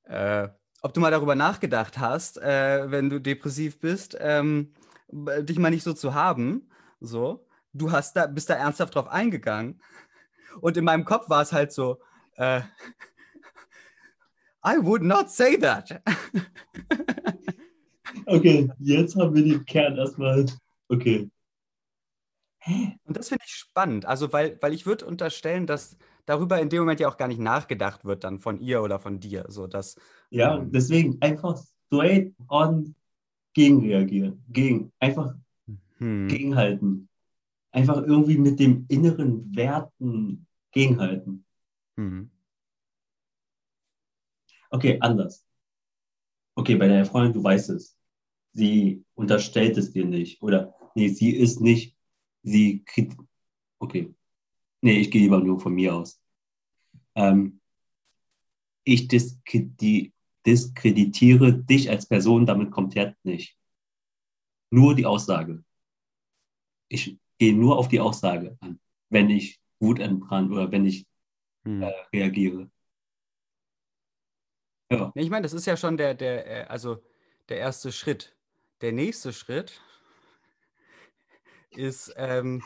äh, ob du mal darüber nachgedacht hast, äh, wenn du depressiv bist, ähm, dich mal nicht so zu haben, so, du hast da, bist da ernsthaft drauf eingegangen. Und in meinem Kopf war es halt so, äh, I would not say that. Okay, jetzt haben wir den Kern erstmal. Okay. Und das finde ich spannend. Also, weil, weil ich würde unterstellen, dass darüber in dem Moment ja auch gar nicht nachgedacht wird, dann von ihr oder von dir. So, dass, Ja, Ähm. deswegen einfach straight on gegenreagieren. Gegen, einfach hm, gegenhalten. einfach irgendwie mit dem inneren Werten gegenhalten. Mhm. Okay, anders. Okay, bei deiner Freundin, du weißt es. Sie unterstellt es dir nicht. Oder, nee, sie ist nicht, sie kriegt, okay. Nee, ich gehe lieber nur von mir aus. Ähm, ich diskredi diskreditiere dich als Person damit komplett nicht. Nur die Aussage. Ich gehe nur auf die Aussage an, wenn ich Wut entbrannt oder wenn ich Mhm. äh, reagiere. Ja, Ich meine, das ist ja schon der, der, äh, also der erste Schritt. Der nächste Schritt ist, ähm,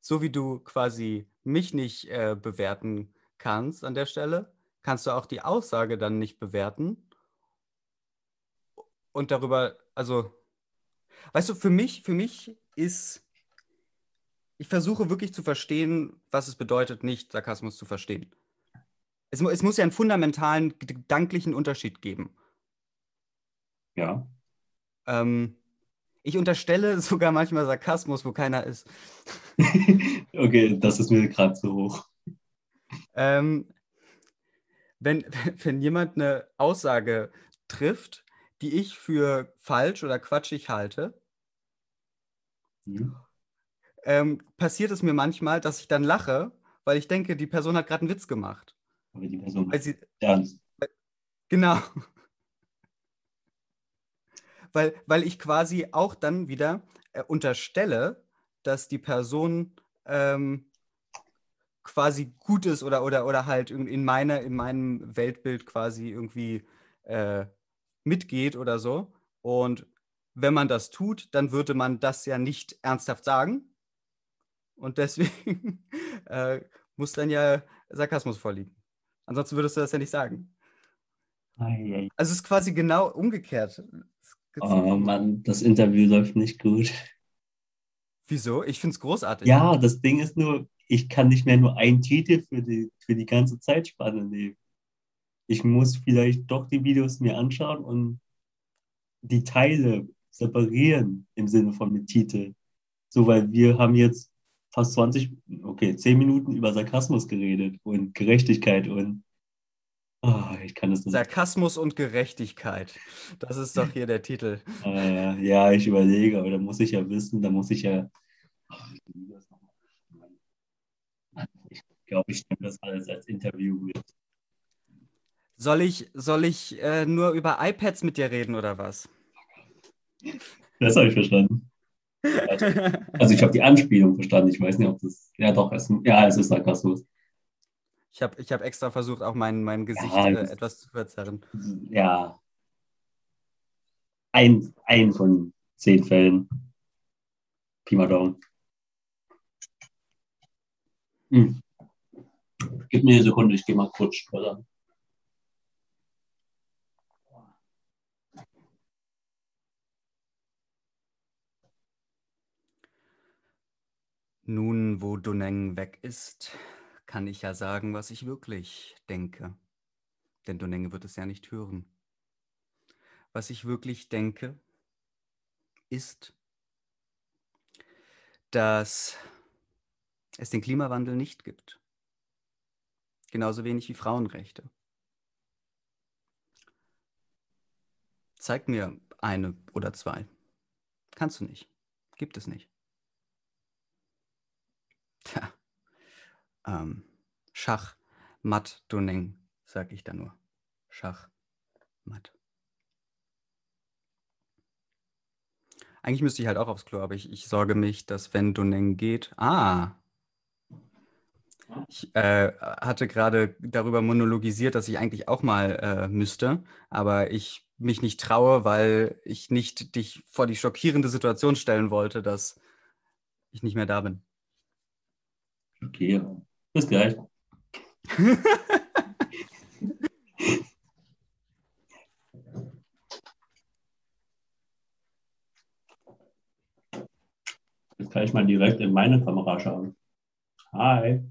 so wie du quasi mich nicht äh, bewerten kannst an der Stelle, kannst du auch die Aussage dann nicht bewerten. Und darüber, also, weißt du, für mich, für mich ist, ich versuche wirklich zu verstehen, was es bedeutet, nicht Sarkasmus zu verstehen. Es, es muss ja einen fundamentalen gedanklichen Unterschied geben. ja. Ähm, ich unterstelle sogar manchmal Sarkasmus, wo keiner ist. okay, das ist mir gerade zu hoch. Ähm, wenn, wenn jemand eine Aussage trifft, die ich für falsch oder quatschig halte, Hm? ähm, passiert es mir manchmal, dass ich dann lache, weil ich denke, die Person hat gerade einen Witz gemacht. Aber die Person Weil sie, ernst. Genau. Weil, weil ich quasi auch dann wieder äh, unterstelle, dass die Person ähm, quasi gut ist oder, oder, oder halt in, in, meiner, in meinem Weltbild quasi irgendwie äh, mitgeht oder so. Und wenn man das tut, dann würde man das ja nicht ernsthaft sagen. Und deswegen äh, muss dann ja Sarkasmus vorliegen. Ansonsten würdest du das ja nicht sagen. Also es ist quasi genau umgekehrt. Oh Mann, das Interview läuft nicht gut. Wieso? Ich finde es großartig. Ja, das Ding ist nur, ich kann nicht mehr nur einen Titel für die, für die ganze Zeitspanne nehmen. Ich muss vielleicht doch die Videos mir anschauen und die Teile separieren im Sinne von mit Titel. So, weil wir haben jetzt fast 20, okay, 10 Minuten über Sarkasmus geredet und Gerechtigkeit und ah, ich kann es nicht. Sarkasmus und Gerechtigkeit. Das ist doch hier der Titel. Äh, ja, ich überlege, aber da muss ich ja wissen, da muss ich ja. Ach, das glaube, ich nehme das alles als Interview mit. Soll ich, soll ich äh, nur über iPads mit dir reden oder was? Das habe ich verstanden. Also ich habe die Anspielung verstanden. Ich weiß nicht, ob das. Ja, doch, es, ja, es ist Sarkasmus. Ich habe ich hab extra versucht, auch mein, mein Gesicht Ja, äh, etwas zu verzerren. Ja. Ein, ein von zehn Fällen. Pi mal Daumen. Hm. Gib mir eine Sekunde, ich gehe mal kurz spoilern. Nun, wo Duneng weg ist, kann ich ja sagen, was ich wirklich denke. Denn Duneng wird es ja nicht hören. Was ich wirklich denke, ist, dass es den Klimawandel nicht gibt. Genauso wenig wie Frauenrechte. Zeig mir eine oder zwei. Kannst du nicht. Gibt es nicht. Tja. Ähm, Schach, Matt, Duneng, sag ich da nur. Schach, Matt. Eigentlich müsste ich halt auch aufs Klo, aber ich, ich sorge mich, dass wenn Duneng geht. Ah. Ich äh, hatte gerade darüber monologisiert, dass ich eigentlich auch mal äh, müsste, aber ich mich nicht traue, weil ich nicht dich vor die schockierende Situation stellen wollte, dass ich nicht mehr da bin. Okay, bis gleich. Jetzt kann ich mal direkt in meine Kamera schauen. Hi.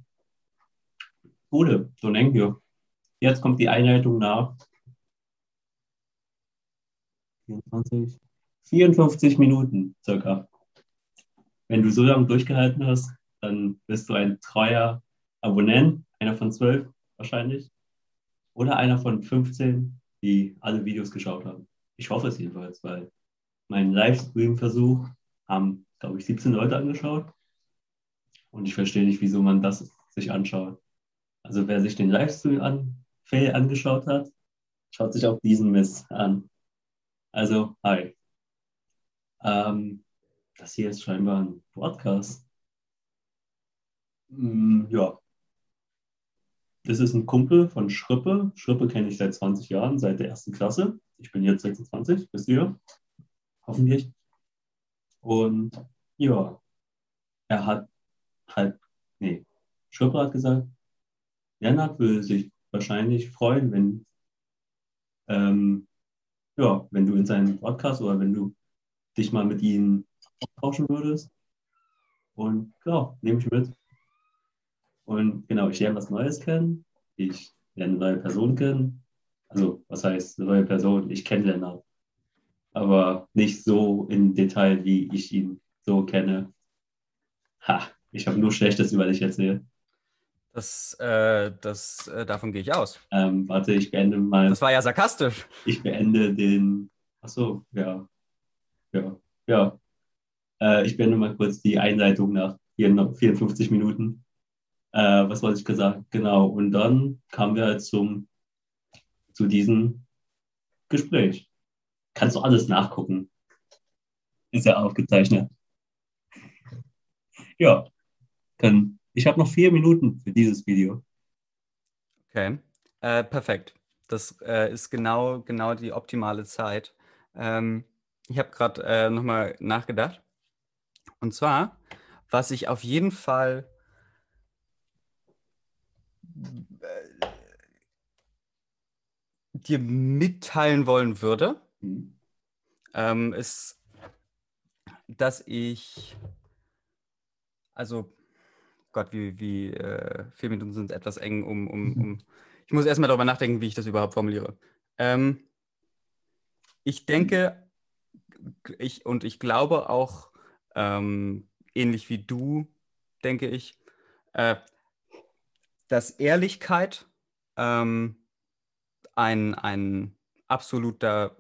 Gute, so denkt ihr. Jetzt kommt die Einleitung nach 24, 54 Minuten circa. wenn du so lange durchgehalten hast, dann bist du ein treuer Abonnent, einer von zwölf wahrscheinlich. Oder einer von 15, die alle Videos geschaut haben. Ich hoffe es jedenfalls, weil mein Livestream-Versuch haben, glaube ich, 17 Leute angeschaut. Und ich verstehe nicht, wieso man das sich anschaut. Also wer sich den Livestream an, angeschaut hat, schaut sich auch diesen Mist an. Also, hi. Ähm, das hier ist scheinbar ein Podcast. Mm, ja. Das ist ein Kumpel von Schrippe. Schrippe kenne ich seit 20 Jahren, seit der ersten Klasse. Ich bin jetzt 26, wisst ihr? Hoffentlich. Und ja, er hat halt, nee, Schrippe hat gesagt, Lennart würde sich wahrscheinlich freuen, wenn, ähm, ja, wenn du in seinen Podcast oder wenn du dich mal mit ihm austauschen würdest. Und ja, nehme ich mit. Und genau, ich lerne was Neues kennen. Ich lerne eine neue Person kennen. Also, was heißt eine neue Person? Ich kenne Lennart. Aber nicht so im Detail, wie ich ihn so kenne. Ha, ich habe nur Schlechtes über dich erzählt. Das, äh, das, äh, davon gehe ich aus. Ähm, warte, ich beende mal. Das war ja sarkastisch. Ich beende den. Achso, ja. Ja, ja. Äh, ich beende mal kurz die Einleitung nach 54 Minuten. Äh, was wollte ich gesagt? Genau. Und dann kamen wir zum, zu diesem Gespräch. Kannst du alles nachgucken. Ist ja aufgezeichnet. Ja. Dann, ich habe noch vier Minuten für dieses Video. Okay, äh, perfekt. Das äh, ist genau, genau die optimale Zeit. Ähm, ich habe gerade äh, nochmal nachgedacht. Und zwar, was ich auf jeden Fall äh, dir mitteilen wollen würde, Mhm. ähm, ist, dass ich, also Gott, wie, wie äh, vier Minuten sind etwas eng, um, um, um ich muss erstmal darüber nachdenken, wie ich das überhaupt formuliere. Ähm, ich denke, ich, und ich glaube auch, ähm, ähnlich wie du, denke ich, äh, dass Ehrlichkeit ähm, ein, ein absoluter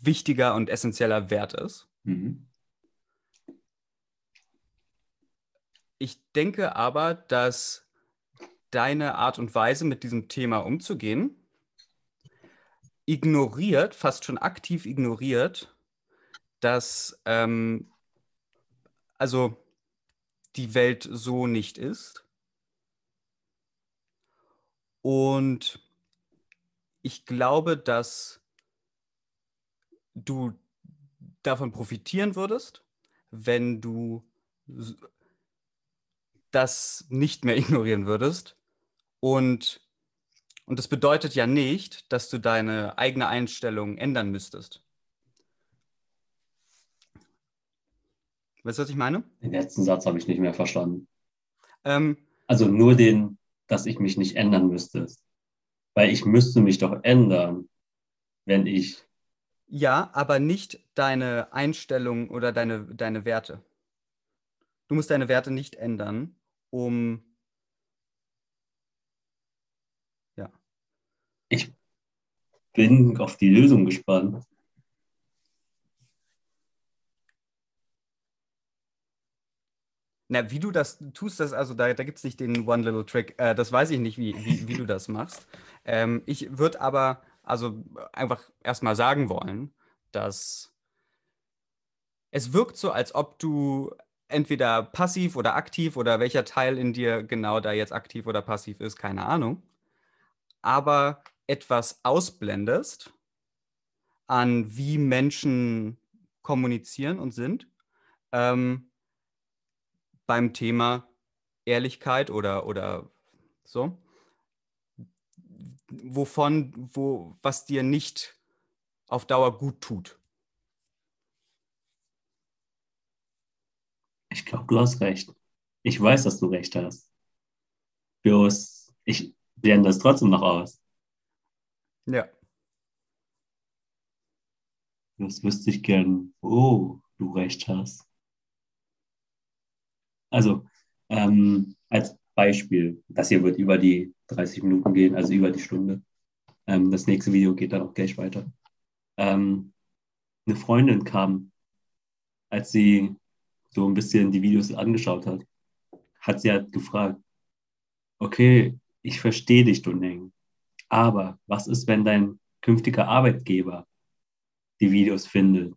wichtiger und essentieller Wert ist. Mhm. Ich denke aber, dass deine Art und Weise, mit diesem Thema umzugehen, ignoriert, fast schon aktiv ignoriert, dass ähm, also die Welt so nicht ist. Und ich glaube, dass du davon profitieren würdest, wenn du das nicht mehr ignorieren würdest. Und, und das bedeutet ja nicht, dass du deine eigene Einstellung ändern müsstest. Weißt du, was ich meine? Den letzten Satz habe ich nicht mehr verstanden. Ähm, Also nur den, dass ich mich nicht ändern müsste. Weil ich müsste mich doch ändern, wenn ich. ja, aber nicht deine Einstellung oder deine, deine Werte. Du musst deine Werte nicht ändern, um Ich bin auf die Lösung gespannt. Na, wie du das tust, das, also da, da gibt es nicht den One Little Trick. Äh, das weiß ich nicht, wie, wie, wie du das machst. Ähm, ich würde aber also einfach erstmal sagen wollen, dass es wirkt so, als ob du entweder passiv oder aktiv oder welcher Teil in dir genau da jetzt aktiv oder passiv ist, keine Ahnung, aber etwas ausblendest an wie Menschen kommunizieren und sind. Ähm, beim Thema Ehrlichkeit oder, oder so, wovon, wo, was dir nicht auf Dauer gut tut. Ich glaube, du hast recht. Ich weiß, dass du recht hast. Bloß, ich blende das trotzdem noch aus. Ja. Das wüsste ich gern, wo du recht hast. Also, ähm, als Beispiel, das hier wird über die 30 Minuten gehen, also über die Stunde. Ähm, das nächste Video geht dann auch gleich weiter. Ähm, eine Freundin kam, als sie so ein bisschen die Videos angeschaut hat, hat sie halt gefragt, okay, ich verstehe dich, Duneng, aber was ist, wenn dein künftiger Arbeitgeber die Videos findet?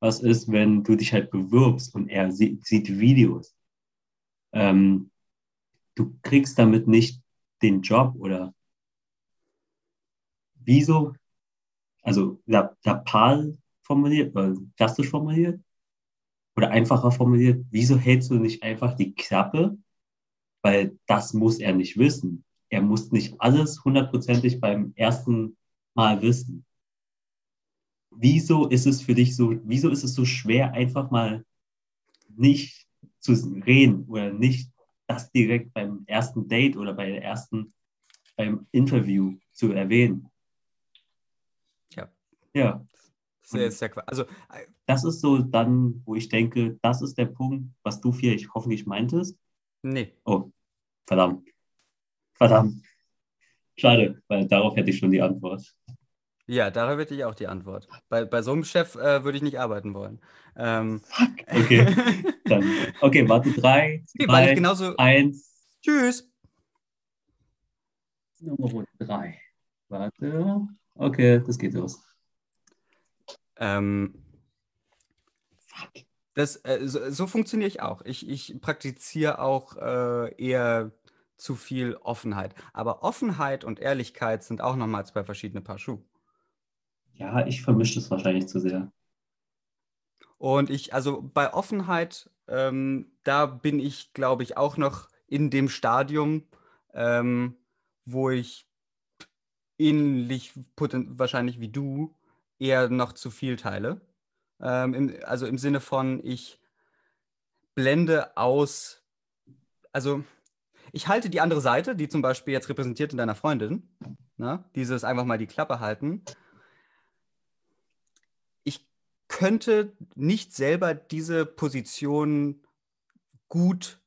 Was ist, wenn du dich halt bewirbst und er sieht, sieht Videos? Ähm, du kriegst damit nicht den Job oder wieso, also la- lapal formuliert, oder klassisch formuliert oder einfacher formuliert, wieso hältst du nicht einfach die Klappe? Weil das muss er nicht wissen. Er muss nicht alles hundertprozentig beim ersten Mal wissen. Wieso ist es für dich so, wieso ist es so schwer, einfach mal nicht zu reden oder nicht das direkt beim ersten Date oder bei der ersten, beim Interview zu erwähnen? Ja. Ja, Sehr, sehr, qua- also äh, das ist so dann, wo ich denke, das ist der Punkt, was du vielleicht hoffentlich meintest. nee. Oh, verdammt. Verdammt. Schade, weil darauf hätte ich schon die Antwort. Ja, darauf hätte ich auch die Antwort. Bei, bei so einem Chef äh, würde ich nicht arbeiten wollen. Ähm, Okay, dann. Okay, warte, drei, ich zwei, genauso. eins, Tschüss. Nummer drei. Warte. Okay, das geht los. Ähm, das, äh, so, so funktioniere ich auch. Ich, ich praktiziere auch äh, eher zu viel Offenheit. Aber Offenheit und Ehrlichkeit sind auch nochmal zwei verschiedene Paar Schuhe. Ja, ich vermische es wahrscheinlich zu sehr. Und ich, also bei Offenheit, ähm, da bin ich, glaube ich, auch noch in dem Stadium, ähm, wo ich ähnlich wahrscheinlich wie du eher noch zu viel teile. Ähm, im, also im Sinne von, ich blende aus, also ich halte die andere Seite, die zum Beispiel jetzt repräsentiert in deiner Freundin, ne? dieses einfach mal die Klappe halten. Ich könnte nicht selber diese Position gut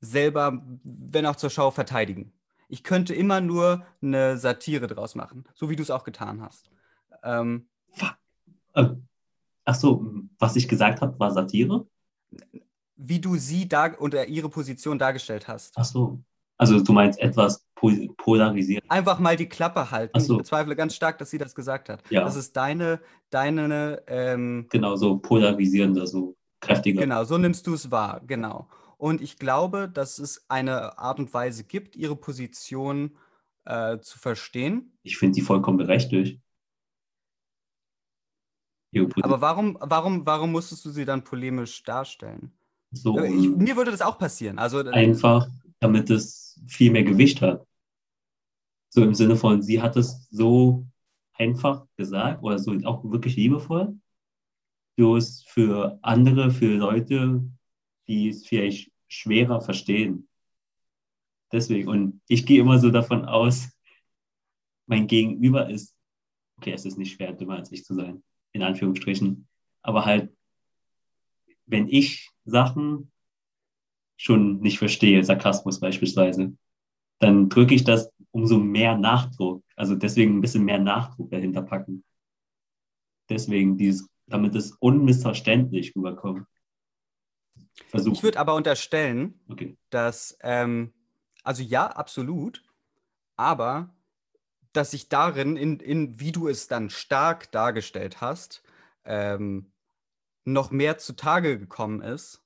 selber, wenn auch zur Schau, verteidigen. Ich könnte immer nur eine Satire draus machen, so wie du es auch getan hast. Ähm, Äh, ach so, was ich gesagt habe, war Satire? wie du sie dar oder ihre Position dargestellt hast. Ach so. Also du meinst etwas po polarisiert. Einfach mal die Klappe halten. So. Ich bezweifle ganz stark, dass sie das gesagt hat. Ja. Das ist deine, deine, ähm, Genau, so polarisierender, so kräftiger. genau, so nimmst du es wahr, genau. Und ich glaube, dass es eine Art und Weise gibt, ihre Position äh, zu verstehen. Ich finde die vollkommen berechtigt. Aber warum, warum, warum musstest du sie dann polemisch darstellen? so Äh, Ich, mir würde das auch passieren. Also äh, einfach, damit es viel mehr Gewicht hat. So im Sinne von, sie hat es so einfach gesagt oder so auch wirklich liebevoll. Bloß für andere, für Leute, die es vielleicht schwerer verstehen. Deswegen, und ich gehe immer so davon aus, mein Gegenüber ist, okay, es ist nicht schwer, dümmer als ich zu sein, in Anführungsstrichen, aber halt, wenn ich Sachen schon nicht verstehe, Sarkasmus beispielsweise, dann drücke ich das umso mehr Nachdruck, also deswegen ein bisschen mehr Nachdruck dahinter packen. Deswegen dieses, damit es unmissverständlich rüberkommt. Versuchen. ich würde aber unterstellen, okay. dass, ähm, also ja, absolut, aber dass sich darin, in, in wie du es dann stark dargestellt hast, ähm, noch mehr zutage gekommen ist,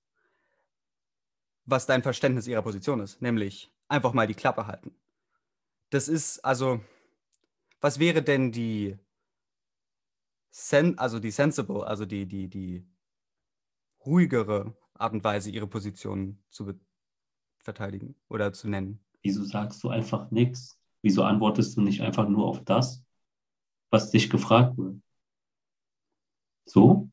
was dein Verständnis ihrer Position ist, nämlich einfach mal die Klappe halten. Das ist also, was wäre denn die, sen also die sensible, also die, die, die ruhigere Art und Weise, ihre Position zu verteidigen oder zu nennen? Wieso sagst du einfach nichts? Wieso antwortest du nicht einfach nur auf das, was dich gefragt wird? So?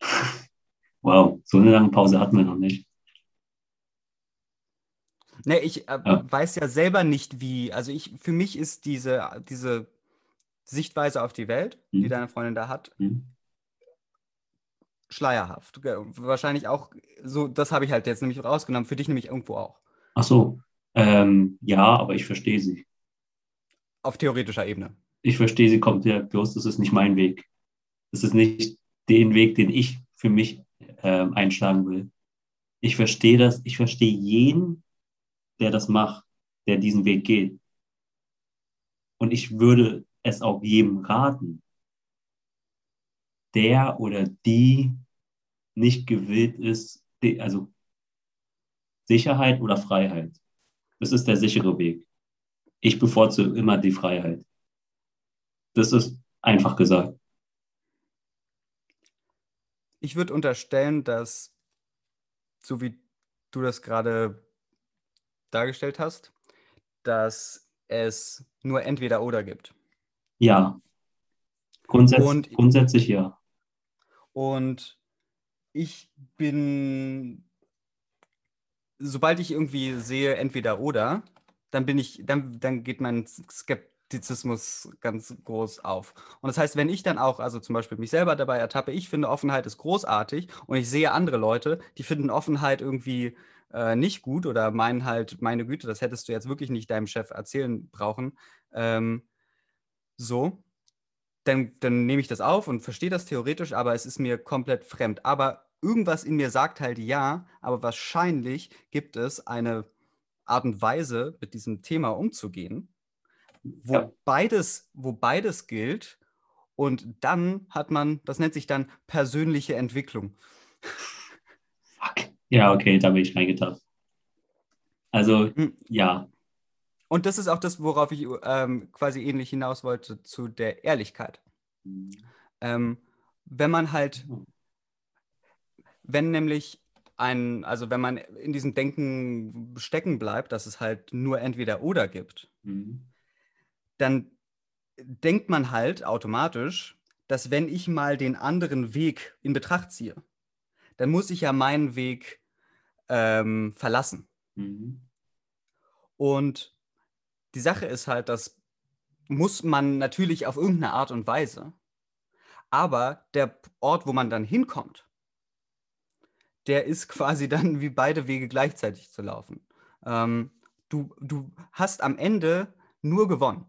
Wow, so eine lange Pause hatten wir noch nicht. Ne, ich äh, Ja. weiß ja selber nicht, wie. Also ich, für mich ist diese, diese Sichtweise auf die Welt, die Mhm. deine Freundin da hat, Hm? Schleierhaft. Wahrscheinlich auch so, das habe ich halt jetzt nämlich rausgenommen, für dich nämlich irgendwo auch. Ach so. Ähm, ja, aber ich verstehe sie. Auf theoretischer Ebene. Ich verstehe sie komplett, bloß das ist nicht mein Weg. Das ist nicht den Weg, den ich für mich ähm, einschlagen will. Ich verstehe das, ich verstehe jeden, der das macht, der diesen Weg geht. Und ich würde es auch jedem raten, der oder die nicht gewillt ist, also Sicherheit oder Freiheit. Das ist der sichere Weg. Ich bevorzuge immer die Freiheit. Das ist einfach gesagt. Ich würde unterstellen, dass, so wie du das gerade dargestellt hast, dass es nur entweder oder gibt. Ja. Grundsätz Und- grundsätzlich ja. Und ich bin, sobald ich irgendwie sehe, entweder oder, dann bin ich, dann, dann geht mein Skeptizismus ganz groß auf. Und das heißt, wenn ich dann auch, also zum Beispiel mich selber dabei ertappe, ich finde Offenheit ist großartig und ich sehe andere Leute, die finden Offenheit irgendwie äh, nicht gut oder meinen halt, meine Güte, das hättest du jetzt wirklich nicht deinem Chef erzählen brauchen. Ähm, so, dann, dann nehme ich das auf und verstehe das theoretisch, aber es ist mir komplett fremd. Aber irgendwas in mir sagt halt ja, aber wahrscheinlich gibt es eine Art und Weise, mit diesem Thema umzugehen, wo Ja. beides, wo beides gilt. Und dann hat man, das nennt sich dann persönliche Entwicklung. Fuck. Ja, okay, da bin ich reingetappt. Also, Hm. ja. Und das ist auch das, worauf ich ähm, quasi ähnlich hinaus wollte, zu der Ehrlichkeit. Ähm, wenn man halt, wenn nämlich ein, also wenn man in diesem Denken stecken bleibt, dass es halt nur entweder oder gibt, Mhm. dann denkt man halt automatisch, dass wenn ich mal den anderen Weg in Betracht ziehe, dann muss ich ja meinen Weg ähm, verlassen. Mhm. Und die Sache ist halt, das muss man natürlich auf irgendeine Art und Weise. Aber der Ort, wo man dann hinkommt, der ist quasi dann wie beide Wege gleichzeitig zu laufen. Ähm, du, du hast am Ende nur gewonnen.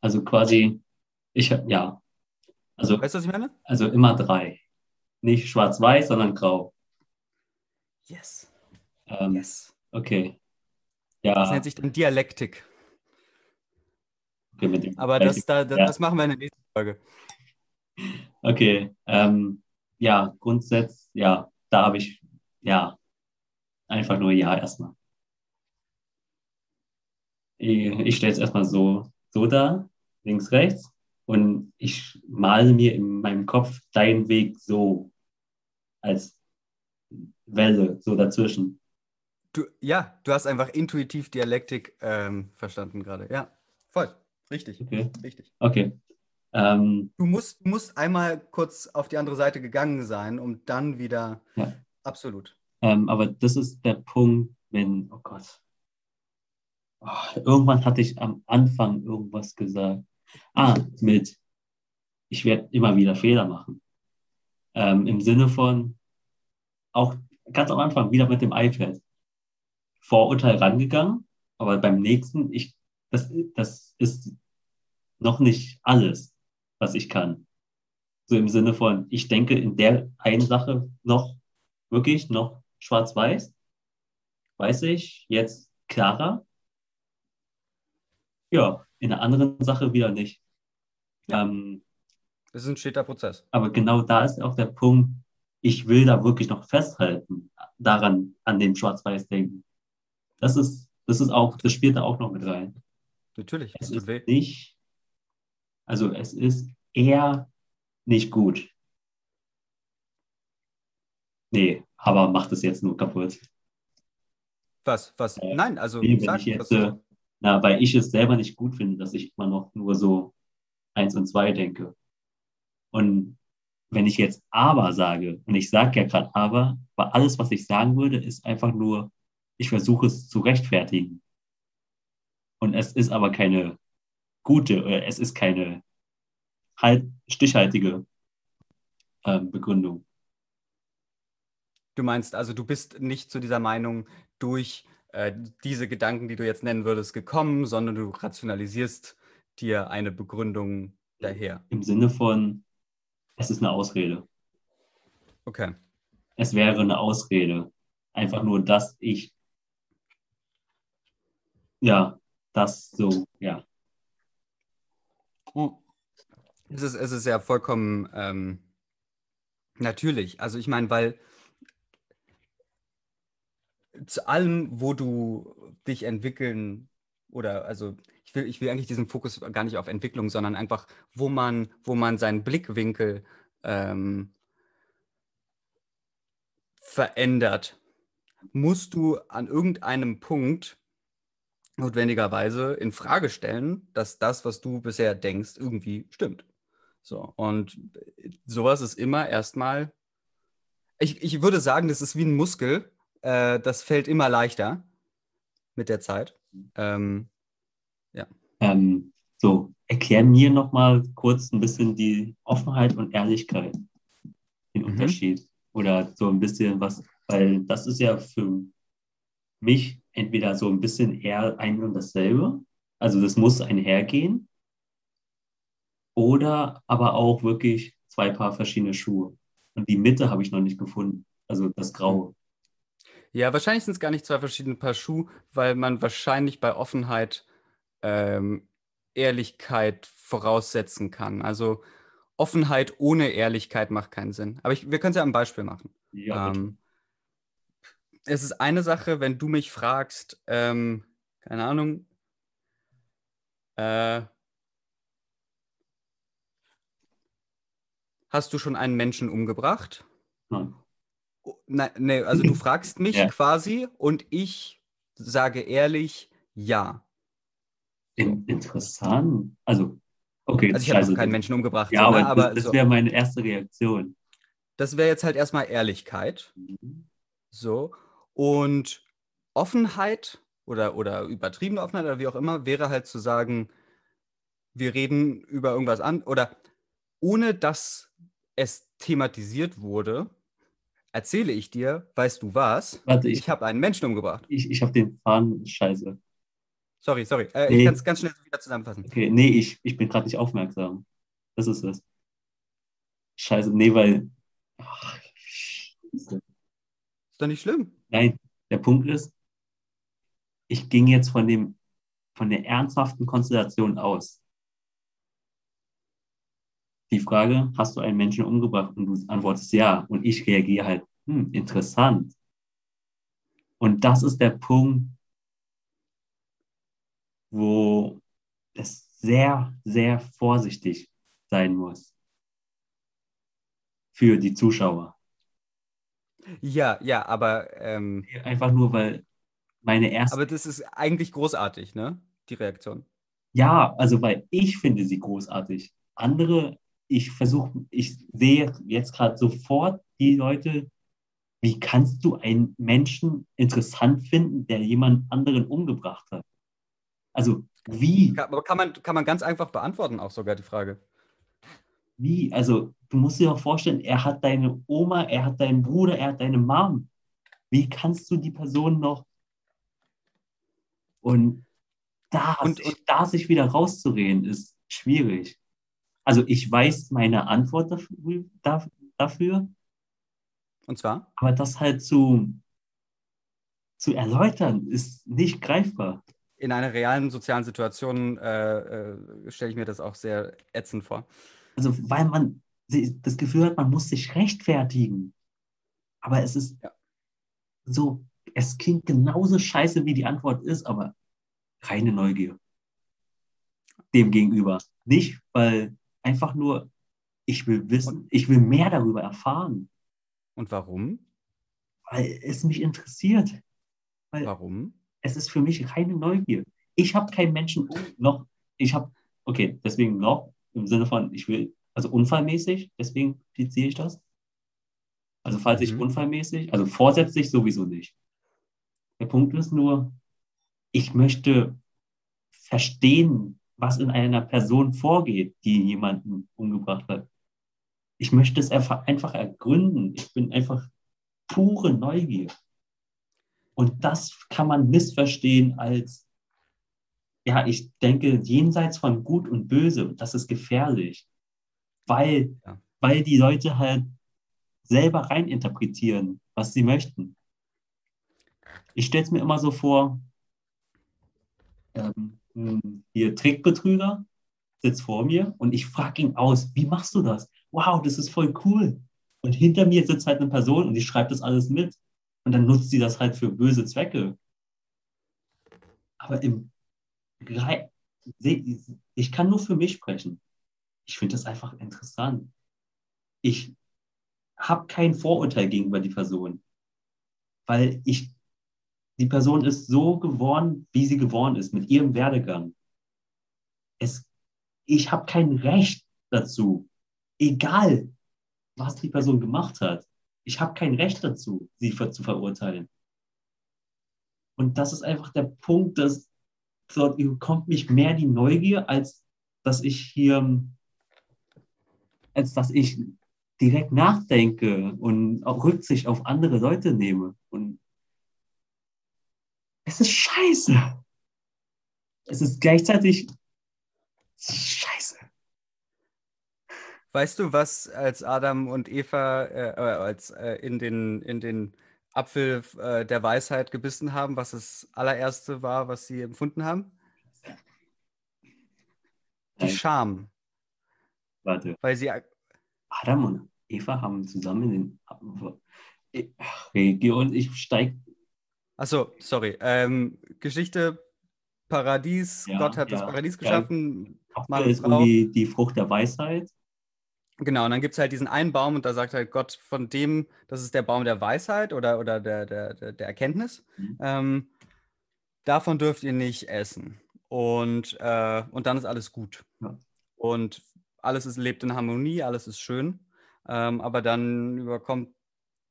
Also quasi, ich ja. Also, Weißt du, was ich meine? also immer drei. Nicht schwarz-weiß, sondern grau. Yes. Ähm, Yes. Okay. Das Ja, nennt sich dann Dialektik. Okay, Aber das, da, das, Ja. das machen wir in der nächsten Folge. Okay, ähm, ja, grundsätzlich, ja, da habe ich, ja, einfach nur ja erstmal. Ich, ich stelle es erstmal so, so dar, links, rechts, und ich male mir in meinem Kopf deinen Weg so als Welle, so dazwischen. Du, ja, du hast einfach intuitiv Dialektik ähm, verstanden gerade. Ja, voll. Richtig, Okay, richtig. okay. Ähm, Du musst, musst einmal kurz auf die andere Seite gegangen sein, um dann wieder. Ja. Absolut. Ähm, aber das ist der Punkt, wenn, oh Gott. Oh, irgendwann hatte ich am Anfang irgendwas gesagt. Ah, mit, ich werde immer wieder Fehler machen. Ähm, Im Sinne von, auch ganz am Anfang wieder mit dem iPad. Vorurteil rangegangen, aber beim nächsten, ich, das, das ist noch nicht alles, was ich kann. So im Sinne von, ich denke in der einen Sache noch wirklich noch schwarz-weiß. Weiß ich, jetzt klarer. Ja, in der anderen Sache wieder nicht. Ja. Ähm, Das ist ein steter Prozess. aber genau da ist auch der Punkt, ich will da wirklich noch festhalten, daran, an dem Schwarz-Weiß-Denken. Das ist, das ist auch, das spielt da auch noch mit rein. Natürlich. Es ist weh. nicht, also es ist eher nicht gut. Nee, aber macht es jetzt nur kaputt. Was? Was? Äh, Nein, also Nee, sag, ich jetzt, äh, na, weil ich es selber nicht gut finde, dass ich immer noch nur so eins und zwei denke. Und wenn ich jetzt aber sage, und ich sage ja gerade aber, weil alles, was ich sagen würde, ist einfach nur, ich versuche es zu rechtfertigen. Und es ist aber keine gute, oder es ist keine halt, stichhaltige ähm, Begründung. Du meinst also, du bist nicht zu dieser Meinung durch äh, diese Gedanken, die du jetzt nennen würdest, gekommen, sondern du rationalisierst dir eine Begründung daher. Im Sinne von, es ist eine Ausrede. Okay. Es wäre eine Ausrede. Einfach nur, dass ich, ja, das so, ja. Es ist, es ist ja vollkommen ähm, natürlich. Also ich meine, weil zu allem, wo du dich entwickeln oder also ich will, ich will eigentlich diesen Fokus gar nicht auf Entwicklung, sondern einfach, wo man, wo man seinen Blickwinkel ähm, verändert, musst du an irgendeinem Punkt notwendigerweise in Frage stellen, dass das, was du bisher denkst, irgendwie stimmt. So, und sowas ist immer erstmal, ich, ich würde sagen, das ist wie ein Muskel, äh, das fällt immer leichter mit der Zeit. Ähm, Ähm, so, erklär mir nochmal kurz ein bisschen die Offenheit und Ehrlichkeit, den Mhm. Unterschied. Oder so ein bisschen was, weil das ist ja für mich entweder so ein bisschen eher ein und dasselbe, also das muss einhergehen, oder aber auch wirklich zwei Paar verschiedene Schuhe. Und die Mitte habe ich noch nicht gefunden, also das Graue. Ja, wahrscheinlich sind es gar nicht zwei verschiedene Paar Schuhe, weil man wahrscheinlich bei Offenheit ähm, Ehrlichkeit voraussetzen kann. Also Offenheit ohne Ehrlichkeit macht keinen Sinn. Aber ich, wir können es ja am Beispiel machen. Ja. Ähm, es ist eine Sache, wenn du mich fragst, ähm, keine Ahnung, äh, hast du schon einen Menschen umgebracht? Nein. Nein, nee, also du fragst mich Ja. quasi und ich sage ehrlich ja. In, interessant. Also, okay, Also ich habe noch keinen Menschen umgebracht. Ja, so, aber, ne? aber das, das so, wäre meine erste Reaktion. das wäre jetzt halt erstmal Ehrlichkeit. So. Und Offenheit oder, oder übertriebene Offenheit oder wie auch immer, wäre halt zu sagen, wir reden über irgendwas an oder ohne dass es thematisiert wurde, erzähle ich dir, weißt du was? Warte, Ich, ich, habe einen Menschen umgebracht. ich, ich habe den Faden, scheiße. Sorry, sorry. Äh, Nee. Ich kann es ganz schnell wieder zusammenfassen. Okay, nee, ich, ich bin gerade nicht aufmerksam. Das ist es. Scheiße, nee, weil. Ach, scheiße. Ist doch nicht schlimm. Nein, der Punkt ist, ich ging jetzt von dem, von der ernsthaften Konstellation aus. Die Frage, hast du einen Menschen umgebracht? Und du antwortest ja. Und ich reagiere halt, hm, interessant. Und das ist der Punkt, wo es sehr, sehr vorsichtig sein muss für die Zuschauer. Ja, ja, aber, ähm, Einfach nur, weil meine erste aber das ist eigentlich großartig, ne? Die Reaktion. Ja, also weil ich finde sie großartig. Andere, ich versuche, ich sehe jetzt gerade sofort die Leute, wie kannst du einen Menschen interessant finden, der jemand anderen umgebracht hat? Also wie, Aber kann man, kann man ganz einfach beantworten, auch sogar die Frage. wie, also du musst dir doch vorstellen, er hat deine Oma, er hat deinen Bruder, er hat deine Mom. Wie kannst du die Person noch und da, Und- sich, da sich wieder rauszureden, ist schwierig. Also ich weiß meine Antwort dafür, da- dafür Und zwar? aber das halt zu, zu erläutern, ist nicht greifbar. In einer realen sozialen Situation äh, äh, stelle ich mir das auch sehr ätzend vor. Also weil man das Gefühl hat, man muss sich rechtfertigen. Aber es ist Ja. so, es klingt genauso scheiße, wie die Antwort ist, aber reine Neugier. Dem gegenüber. Nicht, weil einfach nur, ich will wissen, ich will mehr darüber erfahren, Und warum? weil es mich interessiert. Weil Warum? es ist für mich reine Neugier. Ich habe keinen Menschen noch, ich habe, okay, deswegen noch, im Sinne von, ich will, also unfallmäßig, deswegen fixiere ich das. Also falls ich Mhm. unfallmäßig, also vorsätzlich sowieso nicht. Der Punkt ist nur, ich möchte verstehen, was in einer Person vorgeht, die jemanden umgebracht hat. Ich möchte es einfach ergründen. Ich bin einfach pure Neugier. Und das kann man missverstehen als, ja, ich denke, jenseits von Gut und Böse, das ist gefährlich, weil, Ja. weil die Leute halt selber reininterpretieren, was sie möchten. Ich stelle es mir immer so vor, ähm, hm, hier Trickbetrüger sitzt vor mir und ich frage ihn aus, wie machst du das? Wow, das ist voll cool. Und hinter mir sitzt halt eine Person und die schreibt das alles mit. Und dann nutzt sie das halt für böse Zwecke. Aber im ich kann nur für mich sprechen. Ich finde das einfach interessant. Ich habe kein Vorurteil gegenüber die Person, weil ich die Person ist so geworden, wie sie geworden ist, mit ihrem Werdegang. Es, ich habe kein Recht dazu, egal was die Person gemacht hat. Ich habe kein Recht dazu, sie ver zu verurteilen. Und das ist einfach der Punkt, dass dort kommt mich mehr die Neugier, als dass ich hier, als dass ich direkt nachdenke und auch Rücksicht auf andere Leute nehme. Und es ist scheiße. Es ist gleichzeitig scheiße. Weißt du, was als Adam und Eva äh, äh, als, äh, in, den, in den Apfel äh, der Weisheit gebissen haben, was das allererste war, was sie empfunden haben? Die. Scham. Warte, Weil sie, Adam und Eva haben zusammen in den. Region, ich steig. achso, sorry, ähm, Geschichte, Paradies, Ja, Gott hat das ja, Paradies ja. geschaffen, Mann Apfel und ist irgendwie die Frucht der Weisheit. Genau, und dann gibt es halt diesen einen Baum und da sagt halt Gott von dem, das ist der Baum der Weisheit oder, oder der, der, der, der Erkenntnis. Mhm. Ähm, davon dürft ihr nicht essen. Und, äh, und dann ist alles gut. Ja. Und alles ist, lebt in Harmonie, alles ist schön. Ähm, aber dann überkommt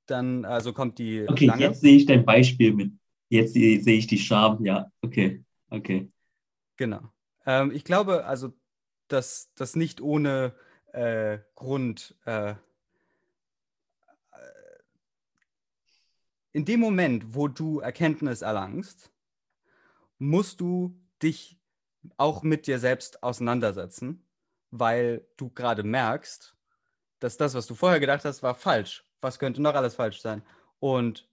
dann, also kommt die Okay, Schlange. jetzt sehe ich dein Beispiel mit. Jetzt sehe ich die Scham. Ja, okay, okay. Genau. Ähm, ich glaube also, dass das nicht ohne äh, Grund äh, äh, in dem Moment, wo du Erkenntnis erlangst, musst du dich auch mit dir selbst auseinandersetzen, weil du gerade merkst, dass das, was du vorher gedacht hast, war falsch. Was könnte noch alles falsch sein? Und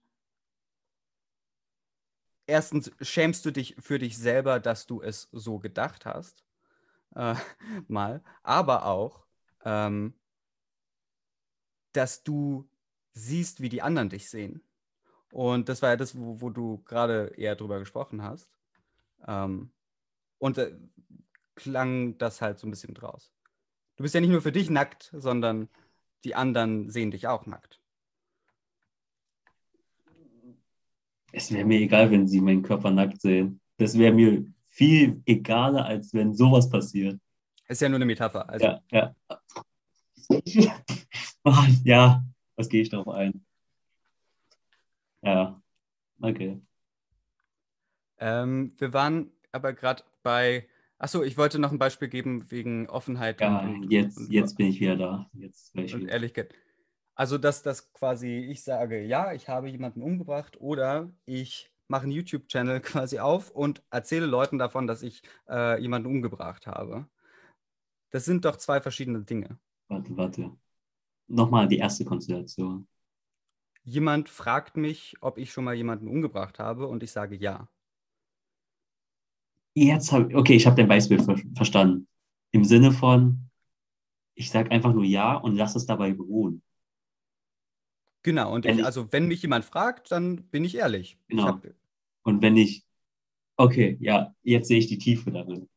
erstens schämst du dich für dich selber, dass du es so gedacht hast, äh, mal, aber auch, ähm, dass du siehst, wie die anderen dich sehen. Und das war ja das, wo, wo du gerade eher drüber gesprochen hast. Ähm, und äh, klang das halt so ein bisschen draus. Du bist ja nicht nur für dich nackt, sondern die anderen sehen dich auch nackt. Es wäre mir egal, wenn sie meinen Körper nackt sehen. Das wäre mir viel egaler, als wenn sowas passiert. Ist ja nur eine Metapher. Also, Ja, ja. Ah, ja, was gehe ich darauf ein? Ja, okay. Ähm, wir waren aber gerade bei. Achso, ich wollte noch ein Beispiel geben wegen Offenheit Ja, und, jetzt, und, jetzt bin ich wieder da. Jetzt ich und. Ehrlichkeit. Also, dass das quasi ich sage, ja, ich habe jemanden umgebracht oder ich mache einen YouTube-Channel quasi auf und erzähle Leuten davon, dass ich äh, jemanden umgebracht habe. Das sind doch zwei verschiedene Dinge. Warte, warte. Nochmal die erste Konstellation. Jemand fragt mich, ob ich schon mal jemanden umgebracht habe und ich sage ja. Jetzt habe okay, ich habe dein Beispiel ver verstanden. Im Sinne von, ich sage einfach nur ja und lass es dabei beruhen. Genau, und Wenn ich, ich- also wenn mich jemand fragt, dann bin ich ehrlich. Ich Genau. hab, Und wenn ich, okay, ja, jetzt sehe ich die Tiefe darin.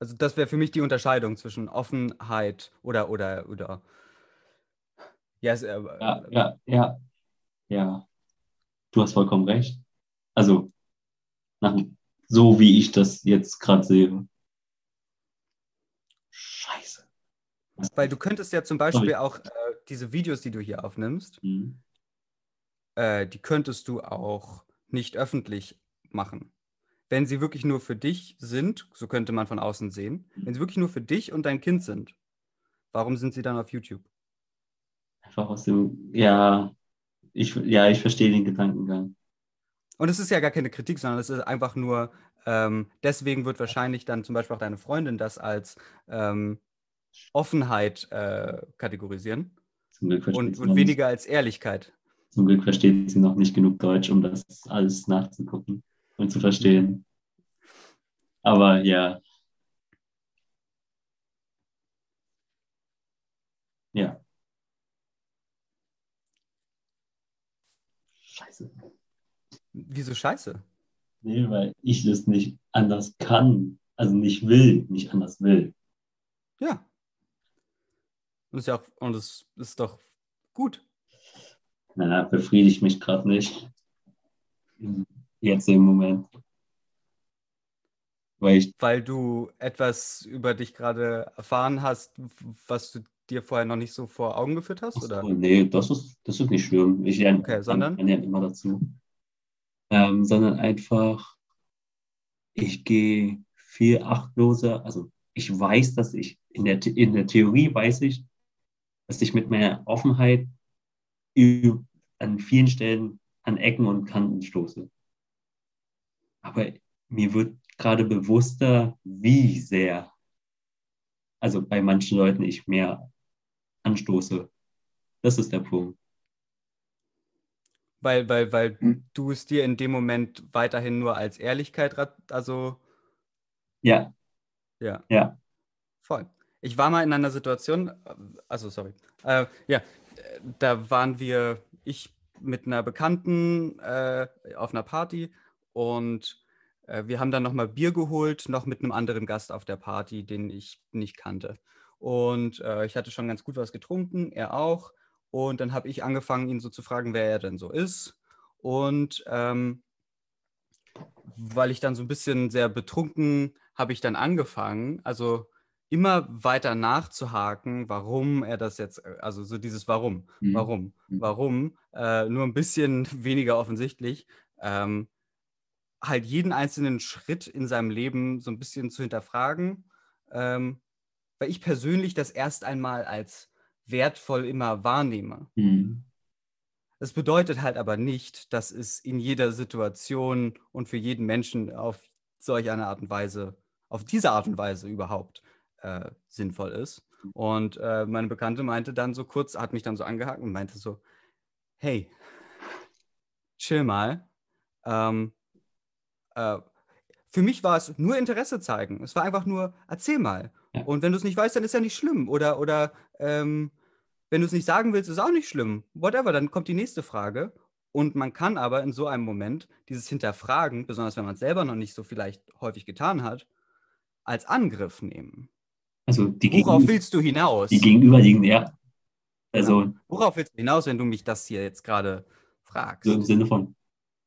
Also das wäre für mich die Unterscheidung zwischen Offenheit oder oder oder ja, es, äh, Ja, ja, ja, ja. Du hast vollkommen recht. Also, nach, so wie ich das jetzt gerade sehe. Scheiße. weil du könntest ja zum Beispiel auch äh, diese Videos, die du hier aufnimmst, Mhm. äh, die könntest du auch nicht öffentlich machen. Wenn sie wirklich nur für dich sind, so könnte man von außen sehen, wenn sie wirklich nur für dich und dein Kind sind, warum sind sie dann auf YouTube? Einfach aus dem, ja, ich, ja, ich verstehe den Gedankengang. Und es ist ja gar keine Kritik, sondern es ist einfach nur, ähm, deswegen wird wahrscheinlich dann zum Beispiel auch deine Freundin das als ähm, Offenheit äh, kategorisieren Zum Glück versteht und, und weniger als Ehrlichkeit. Zum Glück versteht sie noch nicht genug Deutsch, um das alles nachzugucken und zu verstehen. Aber ja. Ja. Scheiße. Wieso scheiße? Nee, weil ich es nicht anders kann. Also nicht will, nicht anders will. Ja. Und das ist ja auch, und das ist doch gut. Na, befriedigt mich gerade nicht. Jetzt im Moment. Weil ich, Weil du etwas über dich gerade erfahren hast, was du dir vorher noch nicht so vor Augen geführt hast, oder? oh, nee, das ist, das ist nicht schlimm. Ich lerne Okay, sondern? lernt immer dazu. Ähm, sondern einfach, ich gehe viel achtloser. Also ich weiß, dass ich in der, in der Theorie weiß ich, dass ich mit meiner Offenheit an vielen Stellen an Ecken und Kanten stoße. Aber mir wird gerade bewusster, wie sehr, also bei manchen Leuten ich mehr anstoße. Das ist der Punkt. Weil, weil, weil Hm. du es dir in dem Moment weiterhin nur als Ehrlichkeit, also Ja, ja, ja. voll. Ich war mal in einer Situation, äh, also sorry, äh, ja, äh, da waren wir, ich mit einer Bekannten äh, auf einer Party und äh, wir haben dann nochmal Bier geholt, noch mit einem anderen Gast auf der Party, den ich nicht kannte. Und äh, ich hatte schon ganz gut was getrunken, er auch. Und dann habe ich angefangen, ihn so zu fragen, wer er denn so ist. Und ähm, weil ich dann so ein bisschen sehr betrunken, habe ich dann angefangen, also immer weiter nachzuhaken, warum er das jetzt, äh, also so dieses Warum, Mhm. warum, Mhm. warum, äh, nur ein bisschen weniger offensichtlich, ähm, halt jeden einzelnen Schritt in seinem Leben so ein bisschen zu hinterfragen, ähm, weil ich persönlich das erst einmal als wertvoll immer wahrnehme. Mhm. Das bedeutet halt aber nicht, dass es in jeder Situation und für jeden Menschen auf solch eine Art und Weise, auf diese Art und Weise überhaupt äh, sinnvoll ist. Und äh, meine Bekannte meinte dann so kurz, hat mich dann so angehakt und meinte so, hey, chill mal. Ähm, äh, für mich war es nur Interesse zeigen. Es war einfach nur, erzähl mal. Ja. Und wenn du es nicht weißt, dann ist ja nicht schlimm. Oder, oder ähm, wenn du es nicht sagen willst, ist auch nicht schlimm. Whatever, dann kommt die nächste Frage. Und man kann aber in so einem Moment dieses Hinterfragen, besonders wenn man es selber noch nicht so vielleicht häufig getan hat, als Angriff nehmen. Also die, Worauf willst du hinaus? die gegenüberliegenden, ja. Also Worauf willst du hinaus, wenn du mich das hier jetzt gerade fragst? so im Sinne von,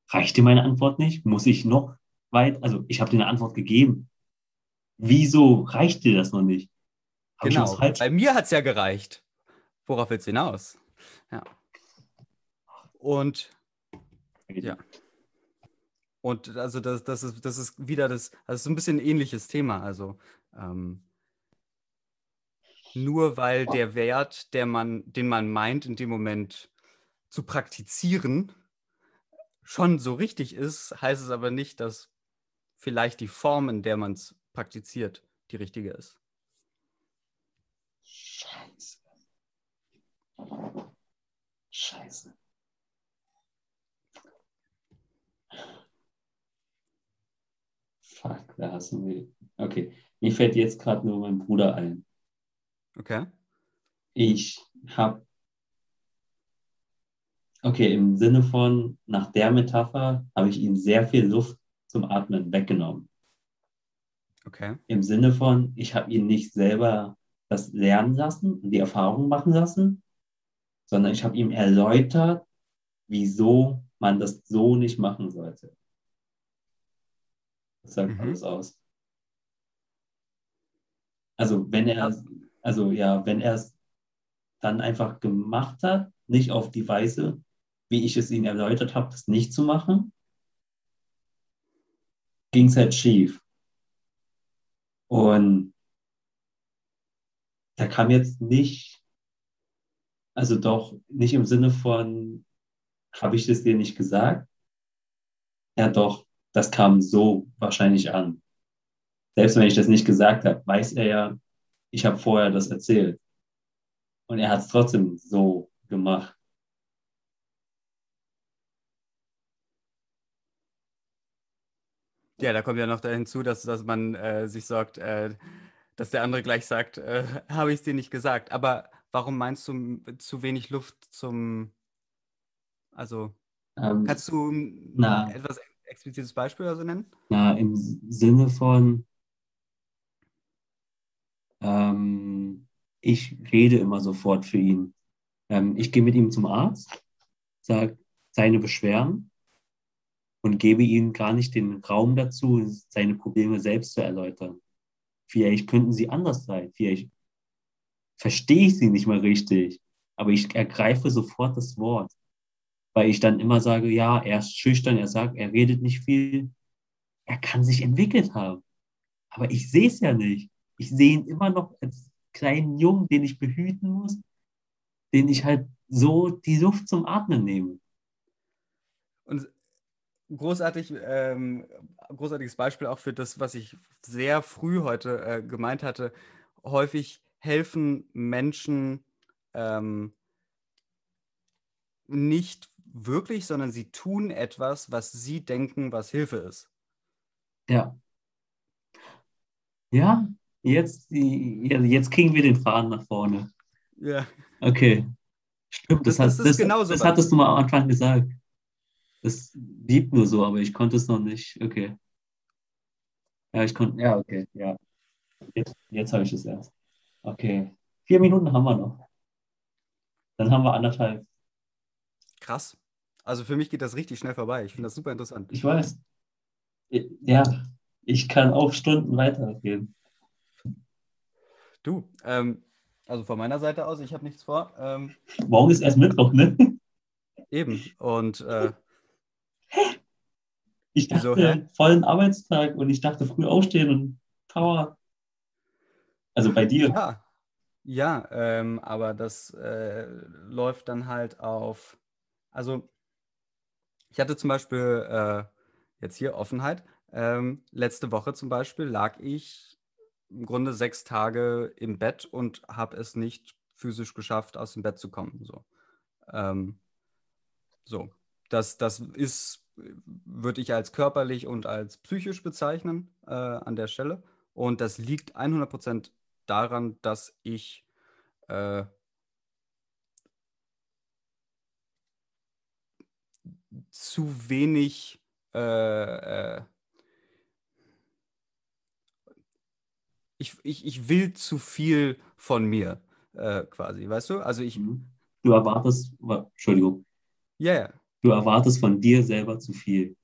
reicht dir meine Antwort nicht? Muss ich noch weit? Also ich habe dir eine Antwort gegeben. Wieso reicht dir das noch nicht? Hab genau. Bei mir hat es ja gereicht. Worauf willst du hinaus? Ja. Und ja. Und also das, das, ist, das ist wieder das, ist so ein bisschen ein ähnliches Thema. Also ähm, nur weil der Wert, der man, den man meint, in dem Moment zu praktizieren, schon so richtig ist, heißt es aber nicht, dass vielleicht die Form, in der man es praktiziert, die richtige ist. Scheiße. Fuck, da hast du mir. Okay, mir fällt jetzt gerade nur mein Bruder ein. Okay? Ich habe. Okay, im Sinne von, nach der Metapher habe ich ihm sehr viel Luft zum Atmen weggenommen. Okay. Im Sinne von, ich habe ihn nicht selber das lernen lassen und die Erfahrung machen lassen, sondern ich habe ihm erläutert, wieso man das so nicht machen sollte. Das sagt Mhm. alles aus. Also wenn er, also ja, wenn er es dann einfach gemacht hat, nicht auf die Weise, wie ich es ihm erläutert habe, das nicht zu machen, ging es halt schief. Und da kam jetzt nicht, Also doch nicht im Sinne von, habe ich das dir nicht gesagt? Ja, doch, das kam so wahrscheinlich an. Selbst wenn ich das nicht gesagt habe, weiß er ja, ich habe vorher das erzählt. Und er hat es trotzdem so gemacht. Ja, da kommt ja noch hinzu, dass, dass man äh, sich sagt, äh, dass der andere gleich sagt, äh, habe ich es dir nicht gesagt. Aber warum meinst du zu wenig Luft zum, also Ähm, kannst du ein na. etwas explizites Beispiel oder so nennen? Na, im Sinne von, ähm, ich rede immer sofort für ihn. Ähm, ich gehe mit ihm zum Arzt, sage seine Beschwerden und gebe ihm gar nicht den Raum dazu, seine Probleme selbst zu erläutern. Vielleicht könnten sie anders sein. Vielleicht verstehe ich sie nicht mal richtig, aber ich ergreife sofort das Wort, weil ich dann immer sage, ja, er ist schüchtern, er sagt, er redet nicht viel, er kann sich entwickelt haben. Aber ich sehe es ja nicht. Ich sehe ihn immer noch als kleinen Jungen, den ich behüten muss, den ich halt so die Luft zum Atmen nehme. Und großartig, ähm, großartiges Beispiel auch für das, was ich sehr früh heute äh, gemeint hatte. Häufig helfen Menschen ähm, nicht wirklich, sondern sie tun etwas, was sie denken, was Hilfe ist. Ja. Ja, jetzt, jetzt kriegen wir den Faden nach vorne. Ja. Okay. Stimmt, das, Das- das das, genau das hattest du mal am Anfang gesagt. Das blieb nur so, aber ich konnte es noch nicht. Okay. Ja, ich konnte, ja, okay, ja. Jetzt, jetzt habe ich es erst. Okay. Vier Minuten haben wir noch. Dann haben wir anderthalb. Krass. Also für mich geht das richtig schnell vorbei. Ich finde das super interessant. Ich weiß. Ja, ich kann auch Stunden weitergehen. Du, ähm, also von meiner Seite aus, ich habe nichts vor. Ähm, Morgen ist erst Mittwoch, ne? eben. Und äh, Ich Wieso, dachte, hä? vollen Arbeitstag und ich dachte früh aufstehen und Power. Also bei dir. Ja, ja, ähm, aber das äh, läuft dann halt auf. Also, ich hatte zum Beispiel äh, jetzt hier Offenheit. Ähm, letzte Woche zum Beispiel lag ich im Grunde sechs Tage im Bett und habe es nicht physisch geschafft, aus dem Bett zu kommen. So, ähm, so. Das, das ist, würde ich als körperlich und als psychisch bezeichnen äh, an der Stelle. Und das liegt 100% daran, dass ich äh, zu wenig äh, äh, ich, ich, ich will zu viel von mir äh, quasi, weißt du? Also ich, Mhm. Du erwartest, wa- Entschuldigung, ja, ja, du erwartest von dir selber zu viel.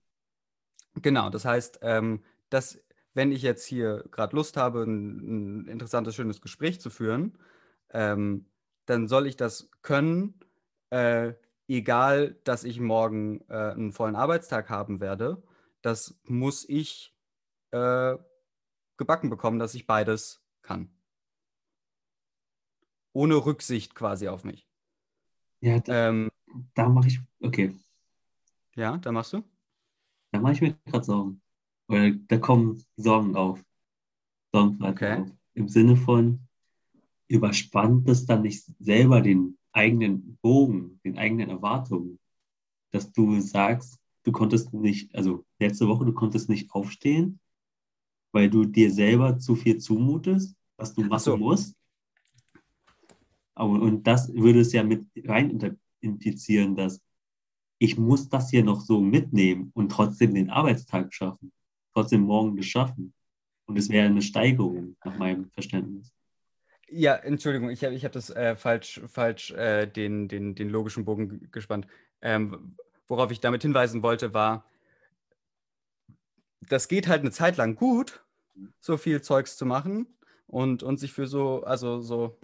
Genau, das heißt, ähm, dass wenn ich jetzt hier gerade Lust habe, ein, ein interessantes, schönes Gespräch zu führen, ähm, dann soll ich das können, äh, egal, dass ich morgen äh, einen vollen Arbeitstag haben werde. Das muss ich äh, gebacken bekommen, dass ich beides kann. Ohne Rücksicht quasi auf mich. Ja, da, Ähm, da mache ich, okay, ja, da machst du? da mache ich mir gerade Sorgen. Oder da kommen Sorgen auf. Sorgen Okay. auf. Im Sinne von, überspannt es dann nicht selber den eigenen Bogen, den eigenen Erwartungen, dass du sagst, du konntest nicht, also letzte Woche, du konntest nicht aufstehen, weil du dir selber zu viel zumutest, was du machen so. musst. Aber, und das würde es ja mit rein implizieren, dass ich muss das hier noch so mitnehmen und trotzdem den Arbeitstag schaffen, trotzdem morgen das schaffen. Und es wäre eine Steigerung nach meinem Verständnis. Ja, Entschuldigung, ich habe ich hab das äh, falsch, falsch äh, den, den, den logischen Bogen gespannt. Ähm, worauf ich damit hinweisen wollte, war, das geht halt eine Zeit lang gut, so viel Zeugs zu machen und, und sich für so, also so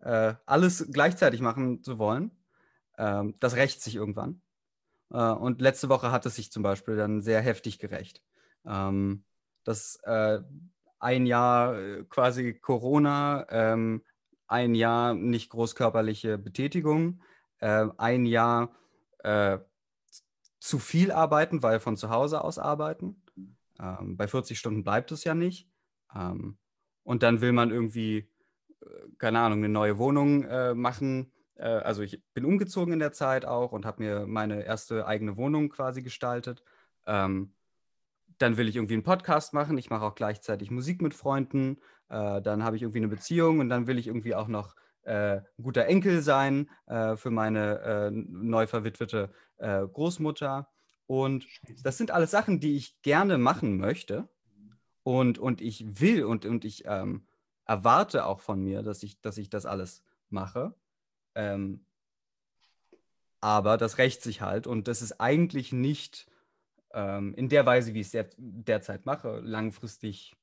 äh, alles gleichzeitig machen zu wollen. Ähm, das rächt sich irgendwann. Äh, und letzte Woche hat es sich zum Beispiel dann sehr heftig gerecht. Ähm, das äh, ein Jahr äh, quasi Corona, ähm, ein Jahr nicht großkörperliche Betätigung, äh, ein Jahr äh, zu viel arbeiten, weil von zu Hause aus arbeiten. Ähm, bei 40 Stunden bleibt es ja nicht. Ähm, und dann will man irgendwie, äh, keine Ahnung, eine neue Wohnung äh, machen. Äh, also ich bin umgezogen in der Zeit auch und habe mir meine erste eigene Wohnung quasi gestaltet. Ähm, dann will ich irgendwie einen Podcast machen. Ich mache auch gleichzeitig Musik mit Freunden. Äh, dann habe ich irgendwie eine Beziehung und dann will ich irgendwie auch noch äh, ein guter Enkel sein äh, für meine äh, neu verwitwete äh, Großmutter. Und das sind alles Sachen, die ich gerne machen möchte. Und, und ich will und, und ich ähm, erwarte auch von mir, dass ich, dass ich das alles mache. Ähm, aber das rächt sich halt und das ist eigentlich nicht ähm, in der Weise, wie ich es der, derzeit mache, langfristig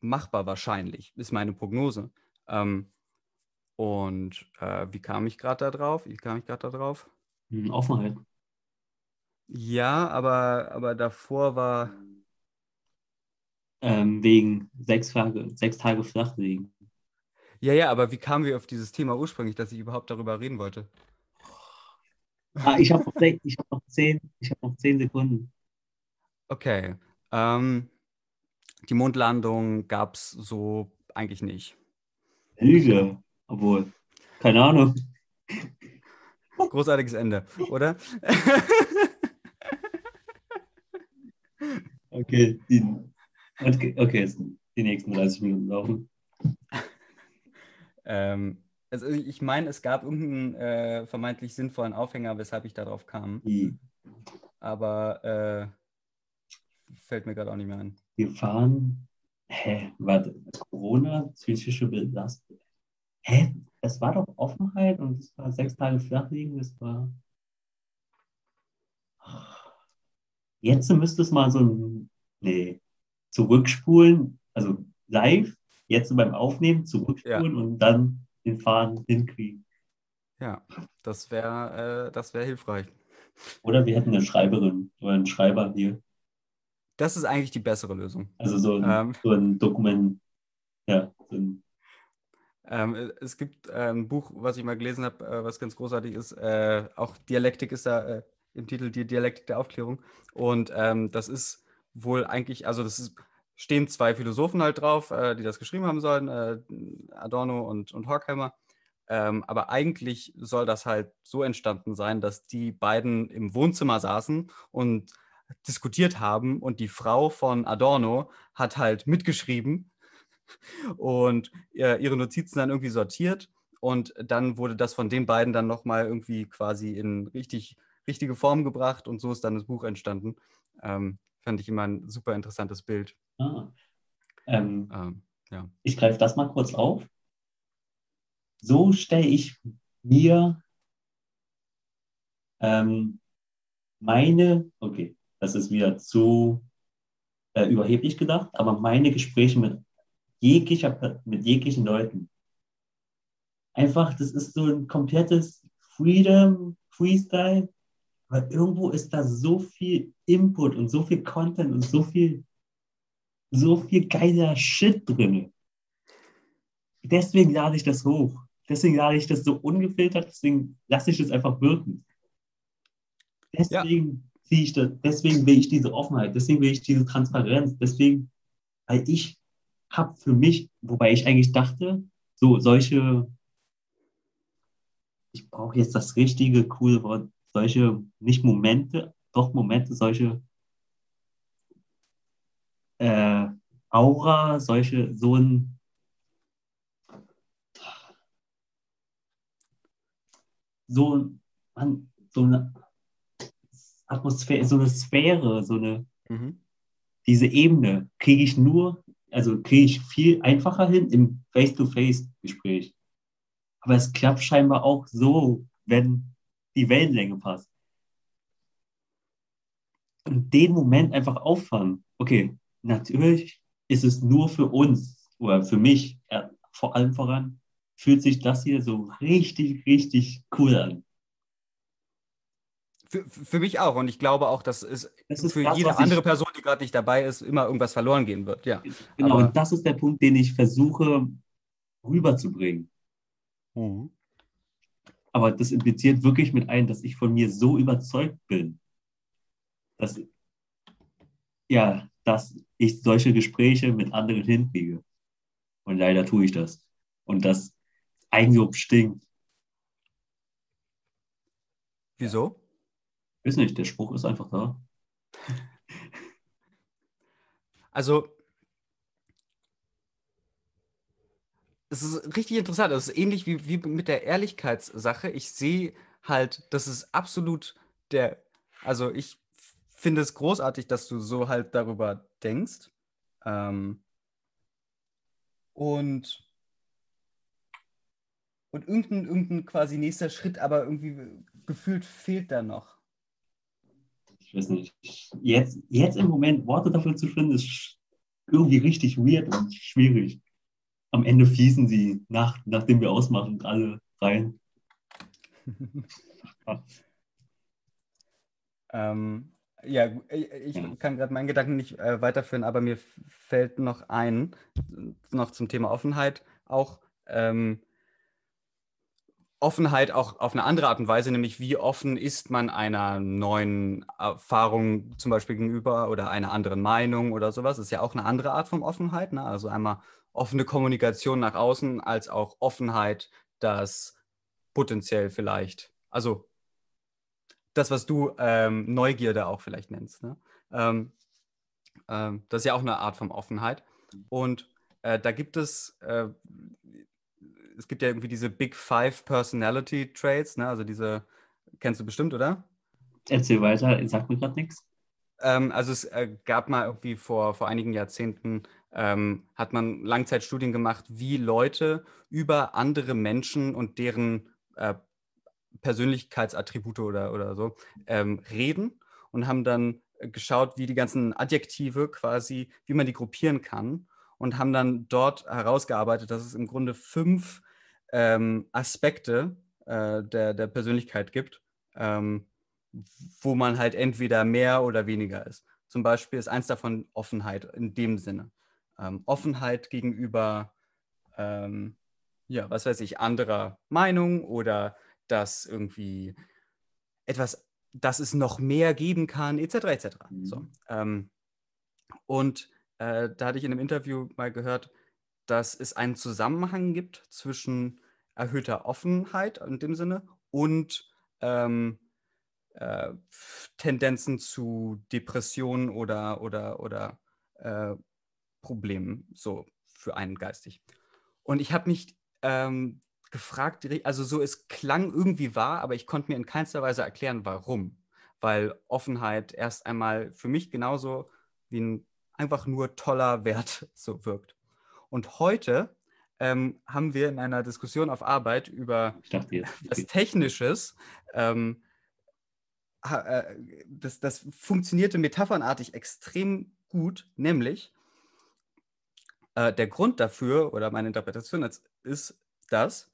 machbar wahrscheinlich, ist meine Prognose. Ähm, und äh, wie kam ich gerade da drauf? Wie kam ich gerade da drauf? Hm, Offenheit. Ja, aber, aber davor war. Ähm, wegen sechs Tage, sechs Tage Flachlegen. Ja, ja, aber wie kamen wir auf dieses Thema ursprünglich, dass ich überhaupt darüber reden wollte? Ah, ich habe noch, ich hab noch, zehn, ich hab noch zehn Sekunden. Okay. Ähm, die Mondlandung gab es so eigentlich nicht. Lüge. Obwohl, keine Ahnung. Großartiges Ende, oder? Okay, die, okay, die nächsten 30 Minuten laufen. ähm, also ich meine, es gab irgendeinen äh, vermeintlich sinnvollen Aufhänger, weshalb ich darauf kam. Die, Aber äh, fällt mir gerade auch nicht mehr ein. wir fahren. Hä? Warte, Corona, psychische Belastung. Hä? Es war doch Offenheit und es war sechs Tage Flachlegen, das war. Jetzt müsste es mal so ein. Nee, zurückspulen, also live, jetzt beim Aufnehmen zurückspulen und dann den Faden hinkriegen. Ja, das wäre äh, das wär hilfreich. Oder wir hätten eine Schreiberin oder einen Schreiber hier. Das ist eigentlich die bessere Lösung. Also so ein, Ähm. so ein Dokument. Ja, so ein, Ähm, äh, es gibt äh, ein Buch, was ich mal gelesen habe, äh, was ganz großartig ist. Äh, auch Dialektik ist da äh, im Titel die Dialektik der Aufklärung. Und ähm, das ist wohl eigentlich, also das ist, stehen zwei Philosophen halt drauf, äh, die das geschrieben haben sollen, äh, Adorno und, und Horkheimer. Ähm, aber eigentlich soll das halt so entstanden sein, dass die beiden im Wohnzimmer saßen und diskutiert haben und die Frau von Adorno hat halt mitgeschrieben und äh, ihre Notizen dann irgendwie sortiert und dann wurde das von den beiden dann nochmal irgendwie quasi in richtig, richtige Form gebracht und so ist dann das Buch entstanden. Ähm, fand ich immer ein super interessantes Bild. Ah. ähm, Ähm, ja. ich greife das mal kurz auf. So stelle ich mir ähm, meine, okay, das ist wieder zu äh, überheblich gedacht, aber meine Gespräche mit jeglicher, mit jeglichen Leuten. Einfach, das ist so ein komplettes Freedom, Freestyle, weil irgendwo ist da so viel Input und so viel Content und so viel, so viel geiler Shit drin. Deswegen lade ich das hoch. Deswegen lade ich das so ungefiltert, deswegen lasse ich das einfach wirken. Deswegen ziehe ich das, deswegen will ich diese Offenheit, deswegen will ich diese Transparenz, deswegen, weil ich habe für mich, wobei ich eigentlich dachte, so solche, ich brauche jetzt das richtige, coole Wort, solche, nicht Momente, doch Momente, solche äh, Aura, solche, so ein so, man, so eine Atmosphäre, so eine Sphäre, so eine, Mhm. diese Ebene kriege ich nur, also kriege ich viel einfacher hin im Face-to-Face-Gespräch. Aber es klappt scheinbar auch so, wenn die Wellenlänge passt. Und den Moment einfach auffangen. Okay, natürlich ist es nur für uns oder für mich, äh, vor allem voran, fühlt sich das hier so richtig, richtig cool an. Für, für mich auch und ich glaube auch, dass es Das ist für das, jede was ich- andere Person, die gerade nicht dabei ist, immer irgendwas verloren gehen wird. Ja. Genau, Aber- und das ist der Punkt, den ich versuche rüberzubringen. Mhm. Aber das impliziert wirklich mit ein, dass ich von mir so überzeugt bin, dass, ja, dass ich solche Gespräche mit anderen hinkriege. Und leider tue ich das. Und das Eigenlob stinkt. Wieso? Weiß nicht, der Spruch ist einfach da. Also, es ist richtig interessant. Es ist ähnlich wie, wie mit der Ehrlichkeitssache. Ich sehe halt, das ist absolut der, also ich finde es großartig, dass du so halt darüber denkst. Ähm, und, und irgendein, irgendein quasi nächster Schritt, aber irgendwie gefühlt fehlt da noch. Ich weiß nicht. Jetzt, jetzt im Moment Worte dafür zu finden, ist irgendwie richtig weird und schwierig. Am Ende fließen sie, nach, nachdem wir ausmachen, alle rein. Ähm, ja, gu- ich, ich Ja. kann gerade meinen Gedanken nicht äh, weiterführen, aber mir fällt noch ein, noch zum Thema Offenheit, auch ähm, Offenheit auch auf eine andere Art und Weise, nämlich wie offen ist man einer neuen Erfahrung zum Beispiel gegenüber oder einer anderen Meinung oder sowas. Das ist ja auch eine andere Art von Offenheit. Ne? Also einmal offene Kommunikation nach außen, als auch Offenheit, dass potenziell vielleicht, also das, was du ähm, Neugierde auch vielleicht nennst. Ne? Ähm, ähm, das ist ja auch eine Art von Offenheit. Und äh, da gibt es, äh, es gibt ja irgendwie diese Big Five Personality Traits, ne? also diese, kennst du bestimmt, oder? Erzähl weiter, sagt mir gerade nichts. Ähm, also es äh, gab mal irgendwie vor, vor einigen Jahrzehnten, ähm, hat man Langzeitstudien gemacht, wie Leute über andere Menschen und deren äh, Persönlichkeitsattribute oder, oder so ähm, reden und haben dann geschaut, wie die ganzen Adjektive quasi, wie man die gruppieren kann und haben dann dort herausgearbeitet, dass es im Grunde fünf ähm, Aspekte äh, der, der Persönlichkeit gibt, ähm, wo man halt entweder mehr oder weniger ist. Zum Beispiel ist eins davon Offenheit in dem Sinne. Ähm, Offenheit gegenüber, ähm, ja, was weiß ich, anderer Meinung oder dass irgendwie etwas, dass es noch mehr geben kann, etc. etc. Mhm. So, ähm, und äh, da hatte ich in einem Interview mal gehört, dass es einen Zusammenhang gibt zwischen erhöhter Offenheit in dem Sinne und ähm, äh, Tendenzen zu Depressionen oder, oder, oder äh, Problemen so für einen geistig. Und ich habe mich ähm, gefragt, also so es klang irgendwie wahr, aber ich konnte mir in keinster Weise erklären, warum. Weil Offenheit erst einmal für mich genauso wie ein einfach nur toller Wert so wirkt. Und heute ähm, haben wir in einer Diskussion auf Arbeit über dachte was Technisches, ähm, äh, das, das funktionierte metaphernartig extrem gut, nämlich äh, der Grund dafür oder meine Interpretation ist, ist, dass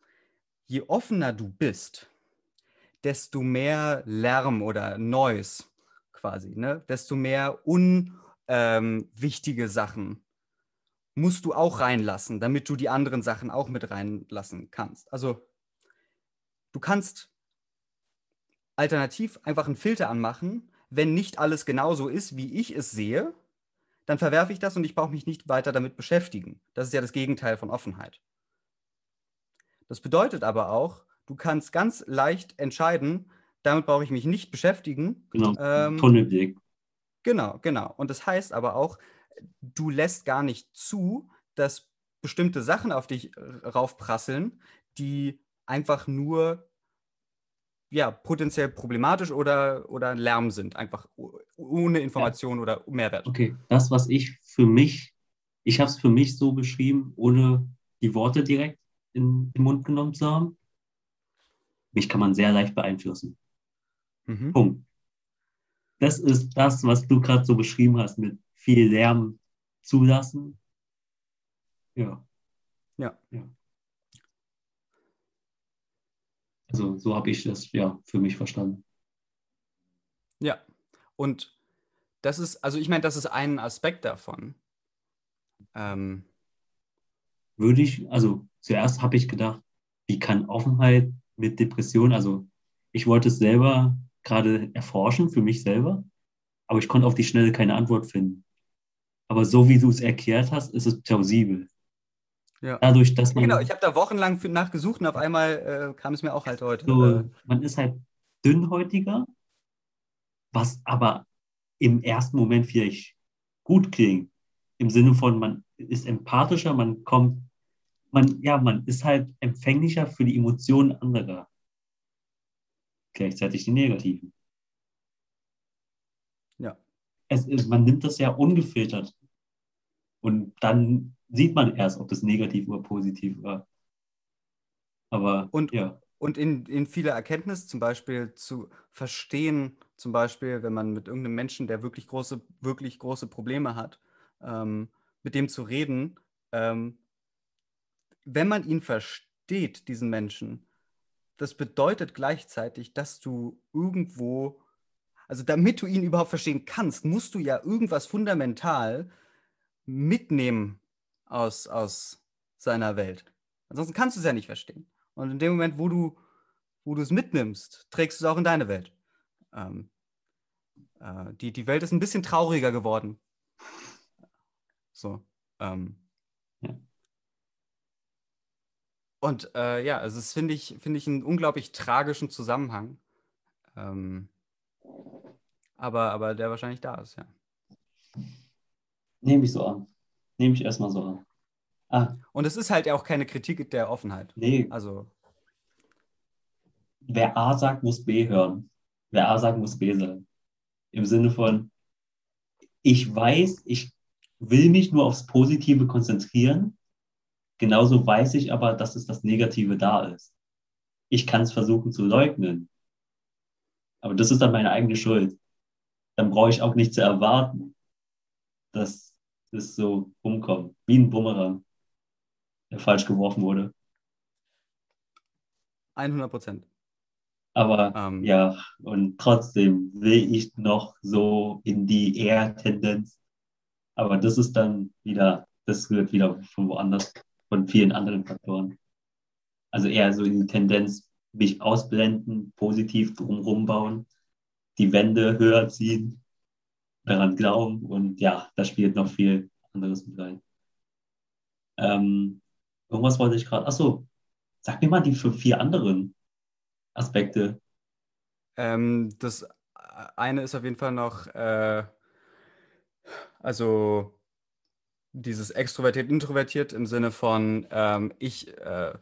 je offener du bist, desto mehr Lärm oder Noise quasi, ne? desto mehr unwichtige Sachen musst du auch reinlassen, damit du die anderen Sachen auch mit reinlassen kannst. Also du kannst alternativ einfach einen Filter anmachen, wenn nicht alles genauso ist, wie ich es sehe, dann verwerfe ich das und ich brauche mich nicht weiter damit beschäftigen. Das ist ja das Gegenteil von Offenheit. Das bedeutet aber auch, du kannst ganz leicht entscheiden, damit brauche ich mich nicht beschäftigen. Genau, Ähm, Tunnelblick. Genau, genau. Und das heißt aber auch, du lässt gar nicht zu, dass bestimmte Sachen auf dich r- raufprasseln, die einfach nur ja, potenziell problematisch oder, oder Lärm sind, einfach ohne Information oder Mehrwert. Okay, das, was ich für mich, ich habe es für mich so beschrieben, ohne die Worte direkt in den Mund genommen zu haben. Mich kann man sehr leicht beeinflussen. Mhm. Punkt. Das ist das, was du gerade so beschrieben hast, mit viel Lärm zulassen. Ja. Ja. ja. Also so habe ich das ja für mich verstanden. Ja, und das ist, also ich meine, das ist ein Aspekt davon. Ähm, würde ich, also zuerst habe ich gedacht, wie kann Offenheit mit Depression, also ich wollte es selber gerade erforschen für mich selber, aber ich konnte auf die Schnelle keine Antwort finden. Aber so wie du es erklärt hast, ist es plausibel. Ja. Dadurch, dass man, Genau, ich habe da wochenlang nachgesucht und auf einmal äh, kam es mir auch halt heute. so, Äh, man ist halt dünnhäutiger, was aber im ersten Moment vielleicht gut klingt. Im Sinne von, man ist empathischer, man kommt, man, ja, man ist halt empfänglicher für die Emotionen anderer. Gleichzeitig die negativen. Ja. Es ist, man nimmt das ja ungefiltert. Und dann sieht man erst, ob das negativ oder positiv war. Aber Und- ja, Und in, in viele Erkenntnis zum Beispiel zu verstehen, zum Beispiel, wenn man mit irgendeinem Menschen, der wirklich große, wirklich große Probleme hat, ähm, mit dem zu reden, ähm, wenn man ihn versteht, diesen Menschen, das bedeutet gleichzeitig, dass du irgendwo, also damit du ihn überhaupt verstehen kannst, musst du ja irgendwas fundamental mitnehmen aus, aus seiner Welt. Ansonsten kannst du es ja nicht verstehen. Und in dem Moment, wo du, wo du es mitnimmst, trägst du es auch in deine Welt. Ähm, äh, die, die Welt ist ein bisschen trauriger geworden. So. Ähm. Ja. Und äh, ja, also das finde ich, finde ich einen unglaublich tragischen Zusammenhang. Ähm, aber, aber der wahrscheinlich da ist, ja. nehme ich so an. Nehme ich erstmal so an. Ah, Und es ist halt ja auch keine Kritik der Offenheit. nee, Also, wer A sagt, muss B hören. Wer A sagt, muss B sagen. Im Sinne von, ich weiß, ich will mich nur aufs Positive konzentrieren. Genauso weiß ich aber, dass es das Negative da ist. Ich kann es versuchen zu leugnen. Aber das ist dann meine eigene Schuld. Dann brauche ich auch nicht zu erwarten, dass es so rumkommt. Wie ein Bumerang, der falsch geworfen wurde. 100 Prozent. Aber Ähm. ja, und trotzdem will ich noch so in die eher-Tendenz. Aber das ist dann wieder, das wird wieder von woanders, von vielen anderen Faktoren. Also eher so die Tendenz, mich ausblenden, positiv drumherum bauen, die Wände höher ziehen, daran glauben und ja, da spielt noch viel anderes mit rein. Ähm, irgendwas wollte ich gerade, achso, sag mir mal die vier anderen Aspekte. Ähm, das eine ist auf jeden Fall noch, äh, also dieses extrovertiert, introvertiert im Sinne von, ähm, ich äh,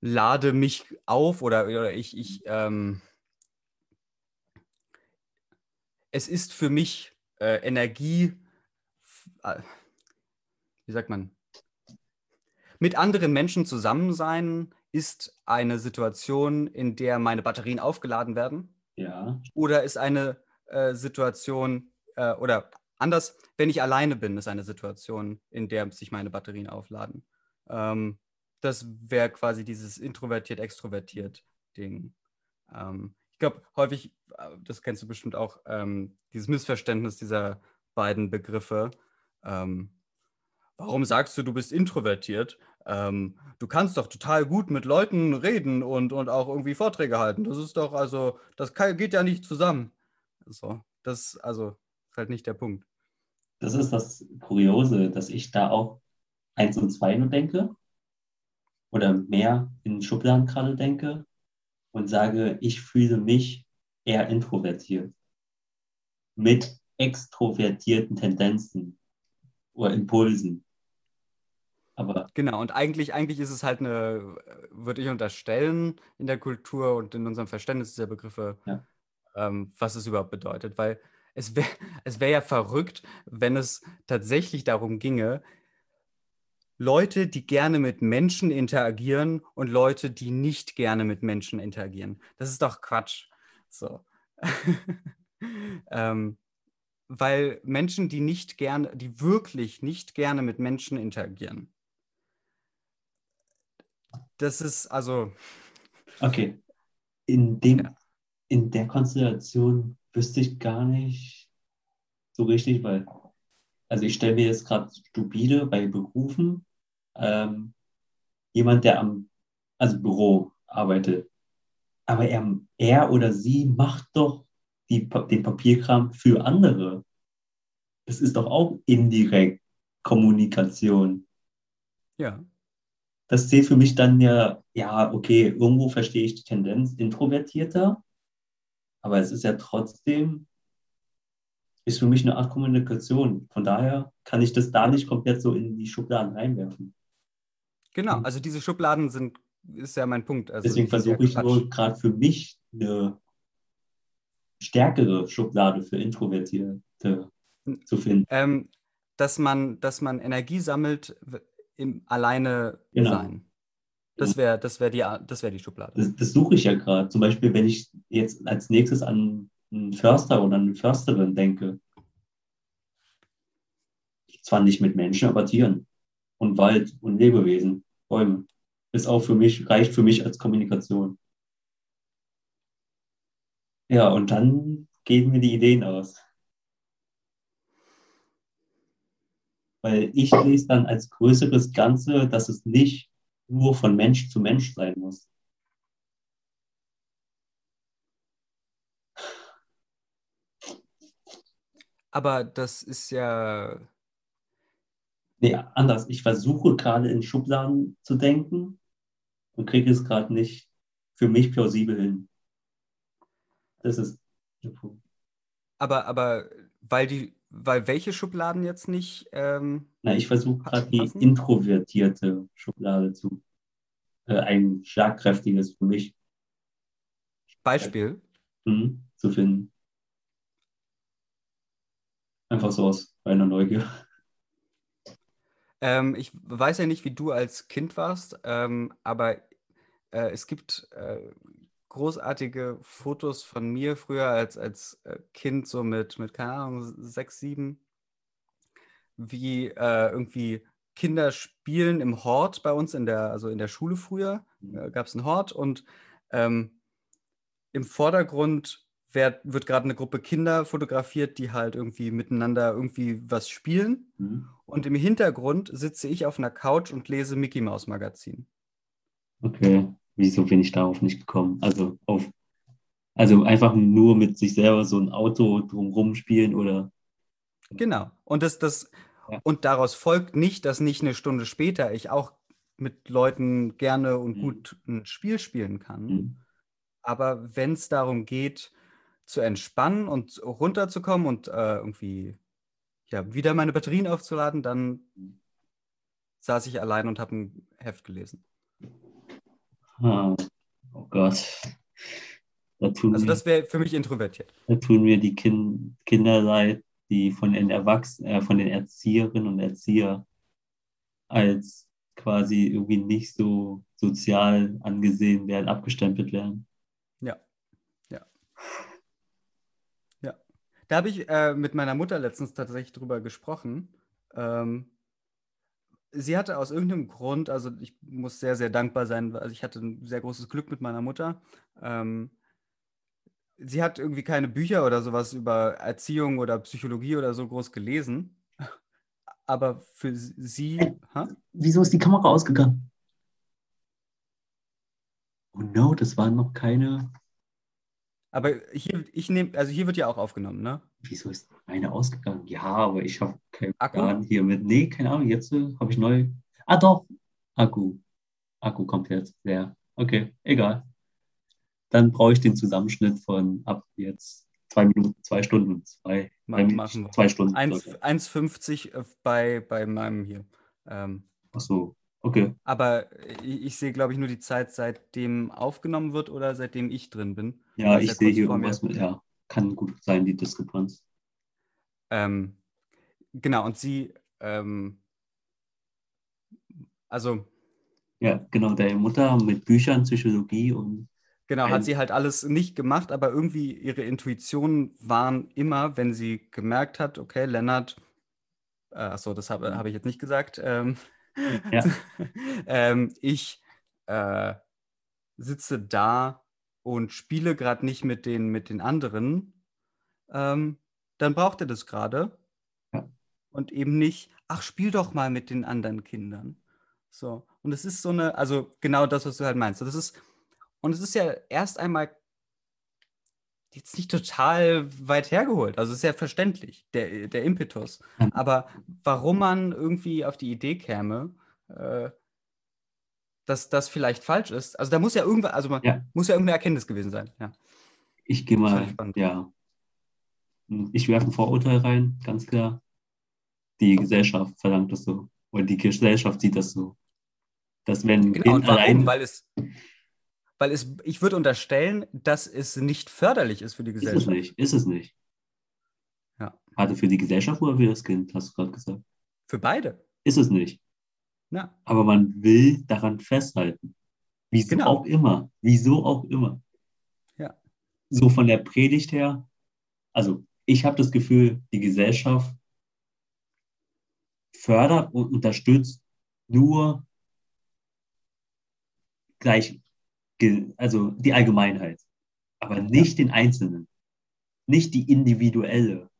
lade mich auf oder, oder ich, ich ähm, es ist für mich äh, Energie, äh, wie sagt man, mit anderen Menschen zusammen sein ist eine Situation, in der meine Batterien aufgeladen werden. Ja, oder ist eine äh, Situation äh, oder anders, wenn ich alleine bin, ist eine Situation, in der sich meine Batterien aufladen. Ähm, das wäre quasi dieses introvertiert, extrovertiert Ding. Ähm, ich glaube, häufig, äh, das kennst du bestimmt auch, ähm, dieses Missverständnis dieser beiden Begriffe. Ähm, warum sagst du, du bist introvertiert? Ähm, du kannst doch total gut mit Leuten reden und, und auch irgendwie Vorträge halten. Das ist doch, also, das kann, geht ja nicht zusammen. So, das, also, ist halt nicht der Punkt. Das ist das Kuriose, dass ich da auch eins und zwei nur denke oder mehr in Schubladen gerade denke und sage, ich fühle mich eher introvertiert mit extrovertierten Tendenzen oder Impulsen. Aber Genau, und eigentlich, eigentlich ist es halt eine, würde ich unterstellen, in der Kultur und in unserem Verständnis dieser Begriffe, Ja. ähm, was es überhaupt bedeutet. Weil es wäre es wär ja verrückt, wenn es tatsächlich darum ginge, Leute, die gerne mit Menschen interagieren und Leute, die nicht gerne mit Menschen interagieren. Das ist doch Quatsch. So. ähm, weil Menschen, die nicht gerne, die wirklich nicht gerne mit Menschen interagieren, das ist also, okay, in dem, Ja. in der Konstellation wüsste ich gar nicht so richtig, weil, also ich stelle mir jetzt gerade stupide bei Berufen ähm, jemand, der am also Büro arbeitet. Aber er, er oder sie macht doch die, den Papierkram für andere. Das ist doch auch indirekt Kommunikation. Ja. Das zählt für mich dann ja, ja, okay, irgendwo verstehe ich die Tendenz introvertierter, aber es ist ja trotzdem, ist für mich eine Art Kommunikation. Von daher kann ich das da nicht komplett so in die Schubladen reinwerfen. Genau, Mhm. also diese Schubladen sind, ist ja mein Punkt. Also Deswegen versuche ich nur gerade für mich eine stärkere Schublade für Introvertierte zu finden. ähm, dass man, dass man Energie sammelt im alleine Genau. sein. Das wäre das wär die, das wär die Schublade. Das, das suche ich ja gerade. Zum Beispiel, wenn ich jetzt als nächstes an einen Förster oder eine Försterin denke. Zwar nicht mit Menschen, aber Tieren. Und Wald und Lebewesen, Bäume. Ist auch für mich, reicht für mich als Kommunikation. Ja, und dann gehen mir die Ideen aus. Weil ich sehe es dann als größeres Ganze, dass es nicht nur von Mensch zu Mensch sein muss. Aber das ist ja, Nee, anders. Ich versuche gerade in Schubladen zu denken und kriege es gerade nicht für mich plausibel hin. Das ist der Punkt. aber, aber weil die, weil welche Schubladen jetzt nicht, ähm, Na, ich versuche gerade die introvertierte Schublade zu, äh, ein schlagkräftiges für mich Beispiel, mhm, zu finden. Einfach so aus reiner Neugier. Ähm, ich weiß ja nicht, wie du als Kind warst, ähm, aber äh, es gibt äh, großartige Fotos von mir früher als, als äh, Kind, so mit, mit, keine Ahnung, sechs, sieben, wie äh, irgendwie Kinder spielen im Hort bei uns in der, also in der Schule früher, äh, gab es einen Hort und ähm, im Vordergrund werd, wird gerade eine Gruppe Kinder fotografiert, die halt irgendwie miteinander irgendwie was spielen. Mhm. Und im Hintergrund sitze ich auf einer Couch und lese Mickey Mouse Magazin. Okay, wieso bin ich darauf nicht gekommen? Also auf, also einfach nur mit sich selber so ein Auto drumrum spielen oder Genau. Und das, das, Ja. und daraus folgt nicht, dass nicht eine Stunde später ich auch mit Leuten gerne und Mhm. gut ein Spiel spielen kann. Mhm. Aber wenn es darum geht, zu entspannen und runterzukommen und äh, irgendwie ja, wieder meine Batterien aufzuladen, dann saß ich allein und habe ein Heft gelesen. Ah, oh Gott. Da Also das wäre für mich introvertiert. da tun mir die kind, Kinder leid, die von den Erwachsenen, äh, von den Erzieherinnen und Erzieher als quasi irgendwie nicht so sozial angesehen werden, abgestempelt werden. Ja. Ja. Ja. Da habe ich äh, mit meiner Mutter letztens tatsächlich drüber gesprochen. Ähm, sie hatte aus irgendeinem Grund, also ich muss sehr, sehr dankbar sein, also ich hatte ein sehr großes Glück mit meiner Mutter. Ähm, sie hat irgendwie keine Bücher oder sowas über Erziehung oder Psychologie oder so groß gelesen. Aber für sie, ha? Wieso ist die Kamera ausgegangen? Oh no, das waren noch keine. Aber hier, ich nehme, also hier wird ja auch aufgenommen, ne? Wieso ist meine ausgegangen? Ja, aber ich habe keinen Akku? Plan hier mit. Nee, keine Ahnung. Jetzt äh, habe ich neu. Ah, doch. Akku. Akku kommt jetzt leer. Okay, egal. Dann brauche ich den Zusammenschnitt von ab jetzt zwei Minuten, zwei Stunden, zwei, machen wir. zwei Stunden. 1 1,50 äh, bei, bei meinem hier. Ähm, Ach so, okay. aber ich, ich sehe, glaube ich, nur die Zeit, seitdem aufgenommen wird oder seitdem ich drin bin. Ja, ich sehe hier irgendwas mit. Ja, kann gut sein, die Diskrepanz. Ähm, genau, und sie, ähm, also Ja, genau. Deine Mutter mit Büchern, Psychologie und. genau, hat sie halt alles nicht gemacht, aber irgendwie ihre Intuitionen waren immer, wenn sie gemerkt hat, okay, Lennart, äh, achso, das habe habe ich jetzt nicht gesagt, ähm, Ja. ähm, ich äh, sitze da und spiele gerade nicht mit den, mit den anderen, ähm, dann braucht er das gerade. Ja. Und eben nicht, ach, spiel doch mal mit den anderen Kindern. So. Und es ist so eine, also genau das, was du halt meinst. Das ist, und es ist ja erst einmal jetzt nicht total weit hergeholt. Also ist ja verständlich, der, der Impetus. Aber warum man irgendwie auf die Idee käme, äh, dass das vielleicht falsch ist, also da muss ja irgendwas, also man Ja. muss ja irgendeine Erkenntnis gewesen sein. Ja. Ich gehe mal, spannend. ja. Ich werfe ein Vorurteil rein, ganz klar. Die Gesellschaft verlangt das so. Oder die Gesellschaft sieht das so. Dass wenn Genau, und Kind warum? allein Weil es, weil es, ich würde unterstellen, dass es nicht förderlich ist für die ist es Gesellschaft. nicht, ist es nicht. Ja. Warte, für die Gesellschaft oder für das Kind, hast du gerade gesagt. Für beide. Ist es nicht. Ja. Aber man will daran festhalten. Wieso Genau. auch immer. Wieso auch immer. Ja. So von der Predigt her, also ich habe das Gefühl, die Gesellschaft fördert und unterstützt nur gleich, also die Allgemeinheit, aber nicht den Einzelnen, nicht die individuelle.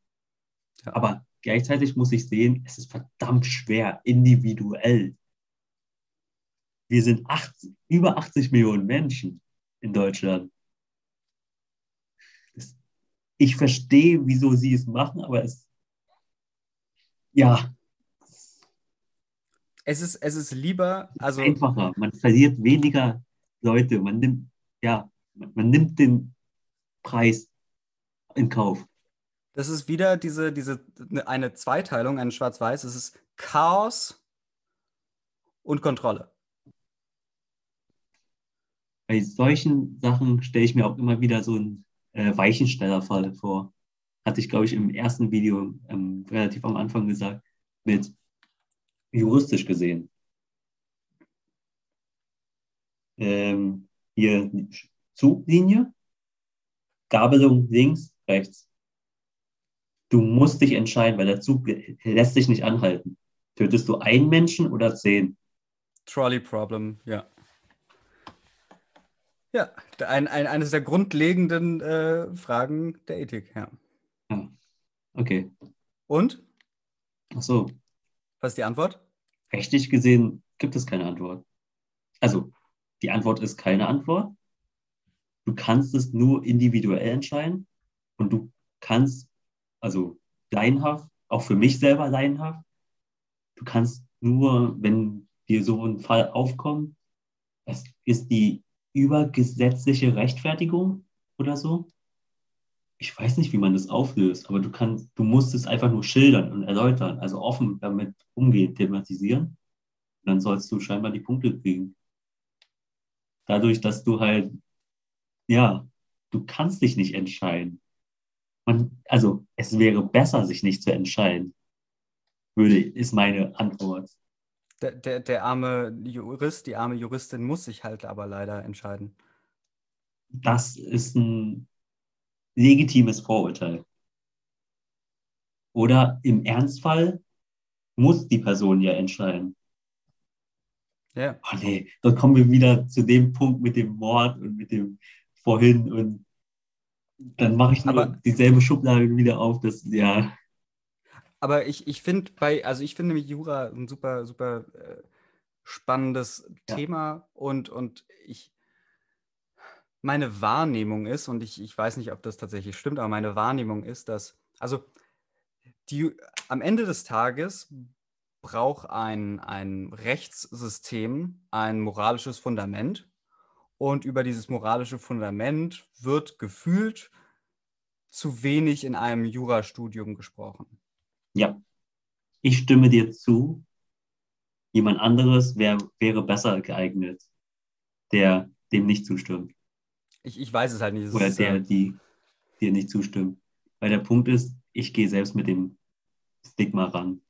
Ja. Aber gleichzeitig muss ich sehen, es ist verdammt schwer, individuell. Wir sind 80, über 80 Millionen Menschen in Deutschland. Das, ich verstehe, wieso sie es machen, aber es, ja, Es ist, es ist lieber, also einfacher. Man verliert weniger Leute. Man nimmt, ja, man, nimmt den Preis in Kauf. das ist wieder diese, diese ne- eine Zweiteilung, ein Schwarz-Weiß. Es ist Chaos und Kontrolle. Bei solchen Sachen stelle ich mir auch immer wieder so einen äh, Weichenstellerfall vor. Hatte ich, glaube ich, im ersten Video ähm, relativ am Anfang gesagt, mit juristisch gesehen. Ähm, hier Zuglinie, Gabelung links, rechts. Du musst dich entscheiden, weil der Zug lässt sich nicht anhalten. Tötest du einen Menschen oder zehn? Trolley Problem, ja. Ja, ein, ein, eines der grundlegenden äh, Fragen der Ethik, ja. Ja. Okay. Und? Ach so. Was ist die Antwort? Rechtlich gesehen gibt es keine Antwort. Also, die Antwort ist keine Antwort. Du kannst es nur individuell entscheiden und du kannst, also laienhaft, auch für mich selber laienhaft, du kannst nur, wenn dir so ein Fall aufkommt, es ist die übergesetzliche Rechtfertigung oder so. Ich weiß nicht, wie man das auflöst, aber du kannst, du musst es einfach nur schildern und erläutern, also offen damit umgehen, thematisieren. Und dann sollst du scheinbar die Punkte kriegen. Dadurch, dass du halt, ja, du kannst dich nicht entscheiden. Man, also es wäre besser, sich nicht zu entscheiden, würde, ist meine Antwort. Der, der, der arme Jurist, die arme Juristin muss sich halt aber leider entscheiden. Das ist ein legitimes Vorurteil. Oder im Ernstfall muss die Person ja entscheiden. Ja. Oh nee, dann kommen wir wieder zu dem Punkt mit dem Mord und mit dem vorhin und dann mache ich Aber- dieselbe Schublade wieder auf, das, ja, Aber ich, ich finde bei, also ich finde nämlich Jura ein super, super äh, spannendes Ja. Thema und, und ich, meine Wahrnehmung ist, und ich, ich weiß nicht, ob das tatsächlich stimmt, aber meine Wahrnehmung ist, dass, also die, am Ende des Tages braucht ein, ein Rechtssystem ein moralisches Fundament und über dieses moralische Fundament wird gefühlt zu wenig in einem Jurastudium gesprochen. ja. Ich stimme dir zu. Jemand anderes wär, wäre besser geeignet, der dem nicht zustimmt. Ich, ich weiß es halt nicht. Es Oder der, äh, die dir nicht zustimmt. Weil der Punkt ist, ich gehe selbst mit dem Stigma ran.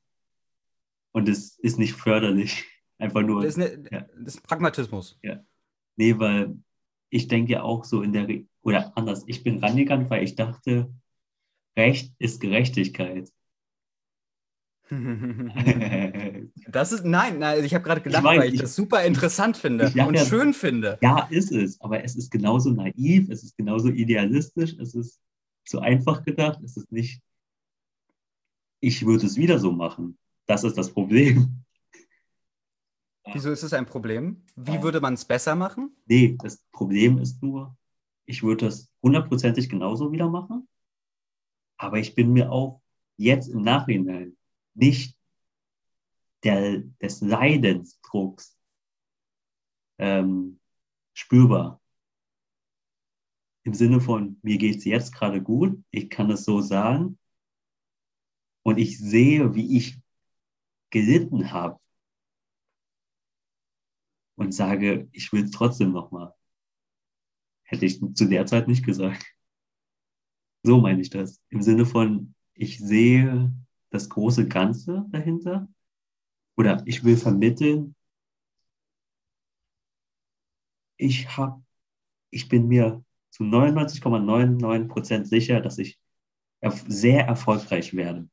Und es ist nicht förderlich. Einfach nur. das, ist ne, ja. das ist Pragmatismus. Nee, weil ich denke ja auch so in der, Re oder anders, ich bin rangegangen, weil ich dachte, Recht ist Gerechtigkeit. das ist, nein, nein, ich habe gerade gelacht, weiß, weil ich ich- das super interessant finde Ich- ja, und ja. schön finde. ja, ist es, aber es ist genauso naiv, es ist genauso idealistisch, es ist zu einfach gedacht, es ist nicht, ich würde es wieder so machen. Das ist das Problem. Wieso ist es ein Problem? Wie würde man es besser machen? Nee, das Problem ist nur, ich würde das hundertprozentig genauso wieder machen. Aber ich bin mir auch jetzt im Nachhinein nicht der, des Leidensdrucks ähm, spürbar. Im Sinne von, mir geht es jetzt gerade gut, ich kann es so sagen. Und ich sehe, wie ich gelitten habe. Und sage, ich will es trotzdem nochmal. Hätte ich zu der Zeit nicht gesagt. So meine ich das. Im Sinne von, ich sehe das große Ganze dahinter. Oder ich will vermitteln, ich habe, ich bin mir zu 99,99 Prozent sicher, dass ich sehr erfolgreich werde.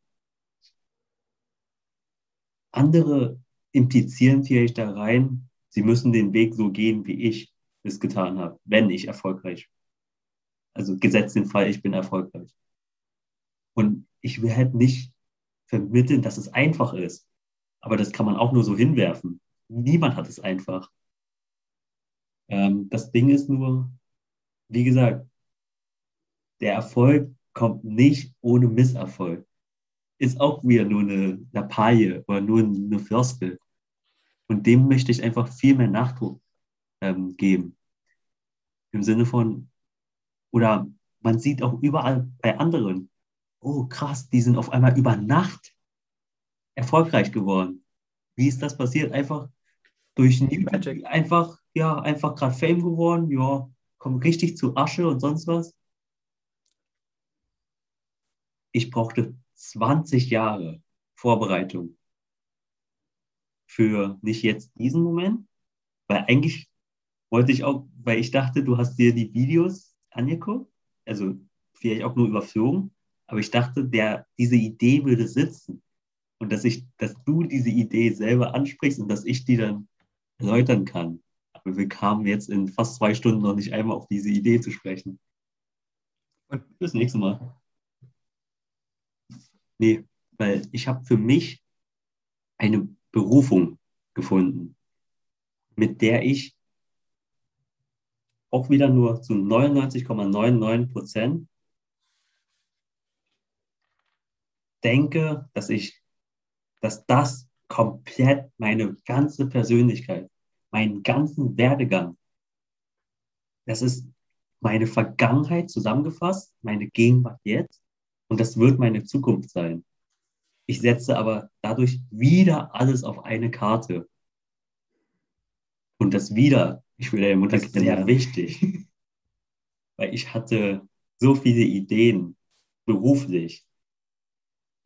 Andere implizieren vielleicht da rein, sie müssen den Weg so gehen, wie ich es getan habe, wenn ich erfolgreich. Also gesetzt den Fall, ich bin erfolgreich. Und ich will halt nicht vermitteln, dass es einfach ist. Aber das kann man auch nur so hinwerfen. Niemand hat es einfach. Ähm, das Ding ist nur, wie gesagt, der Erfolg kommt nicht ohne Misserfolg. Ist auch wieder nur eine Lappalie oder nur eine Floskel. Und dem möchte ich einfach viel mehr Nachdruck ähm, geben. Im Sinne von, oder man sieht auch überall bei anderen, oh krass, die sind auf einmal über Nacht erfolgreich geworden. Wie ist das passiert? Einfach durch Magic. einfach, ja, einfach gerade Fame geworden, ja, kommt richtig zu Asche und sonst was. Ich brauchte 20 Jahre Vorbereitung für nicht jetzt diesen Moment, weil eigentlich wollte ich auch, weil ich dachte, du hast dir die Videos angeguckt, also vielleicht auch nur überflogen, aber ich dachte, der, diese Idee würde sitzen und dass ich, dass du diese Idee selber ansprichst und dass ich die dann erläutern kann. Aber wir kamen jetzt in fast zwei Stunden noch nicht einmal auf diese Idee zu sprechen. Und- bis nächste Mal. Nee, weil ich habe für mich eine Berufung gefunden, mit der ich auch wieder nur zu 99,99 Prozent denke, dass ich, dass das komplett meine ganze Persönlichkeit, meinen ganzen Werdegang, das ist meine Vergangenheit zusammengefasst, meine Gegenwart jetzt und das wird meine Zukunft sein. Ich setze aber dadurch wieder alles auf eine Karte. Und das wieder, ich will Mutter Das ist ja- wichtig, weil ich hatte so viele Ideen beruflich,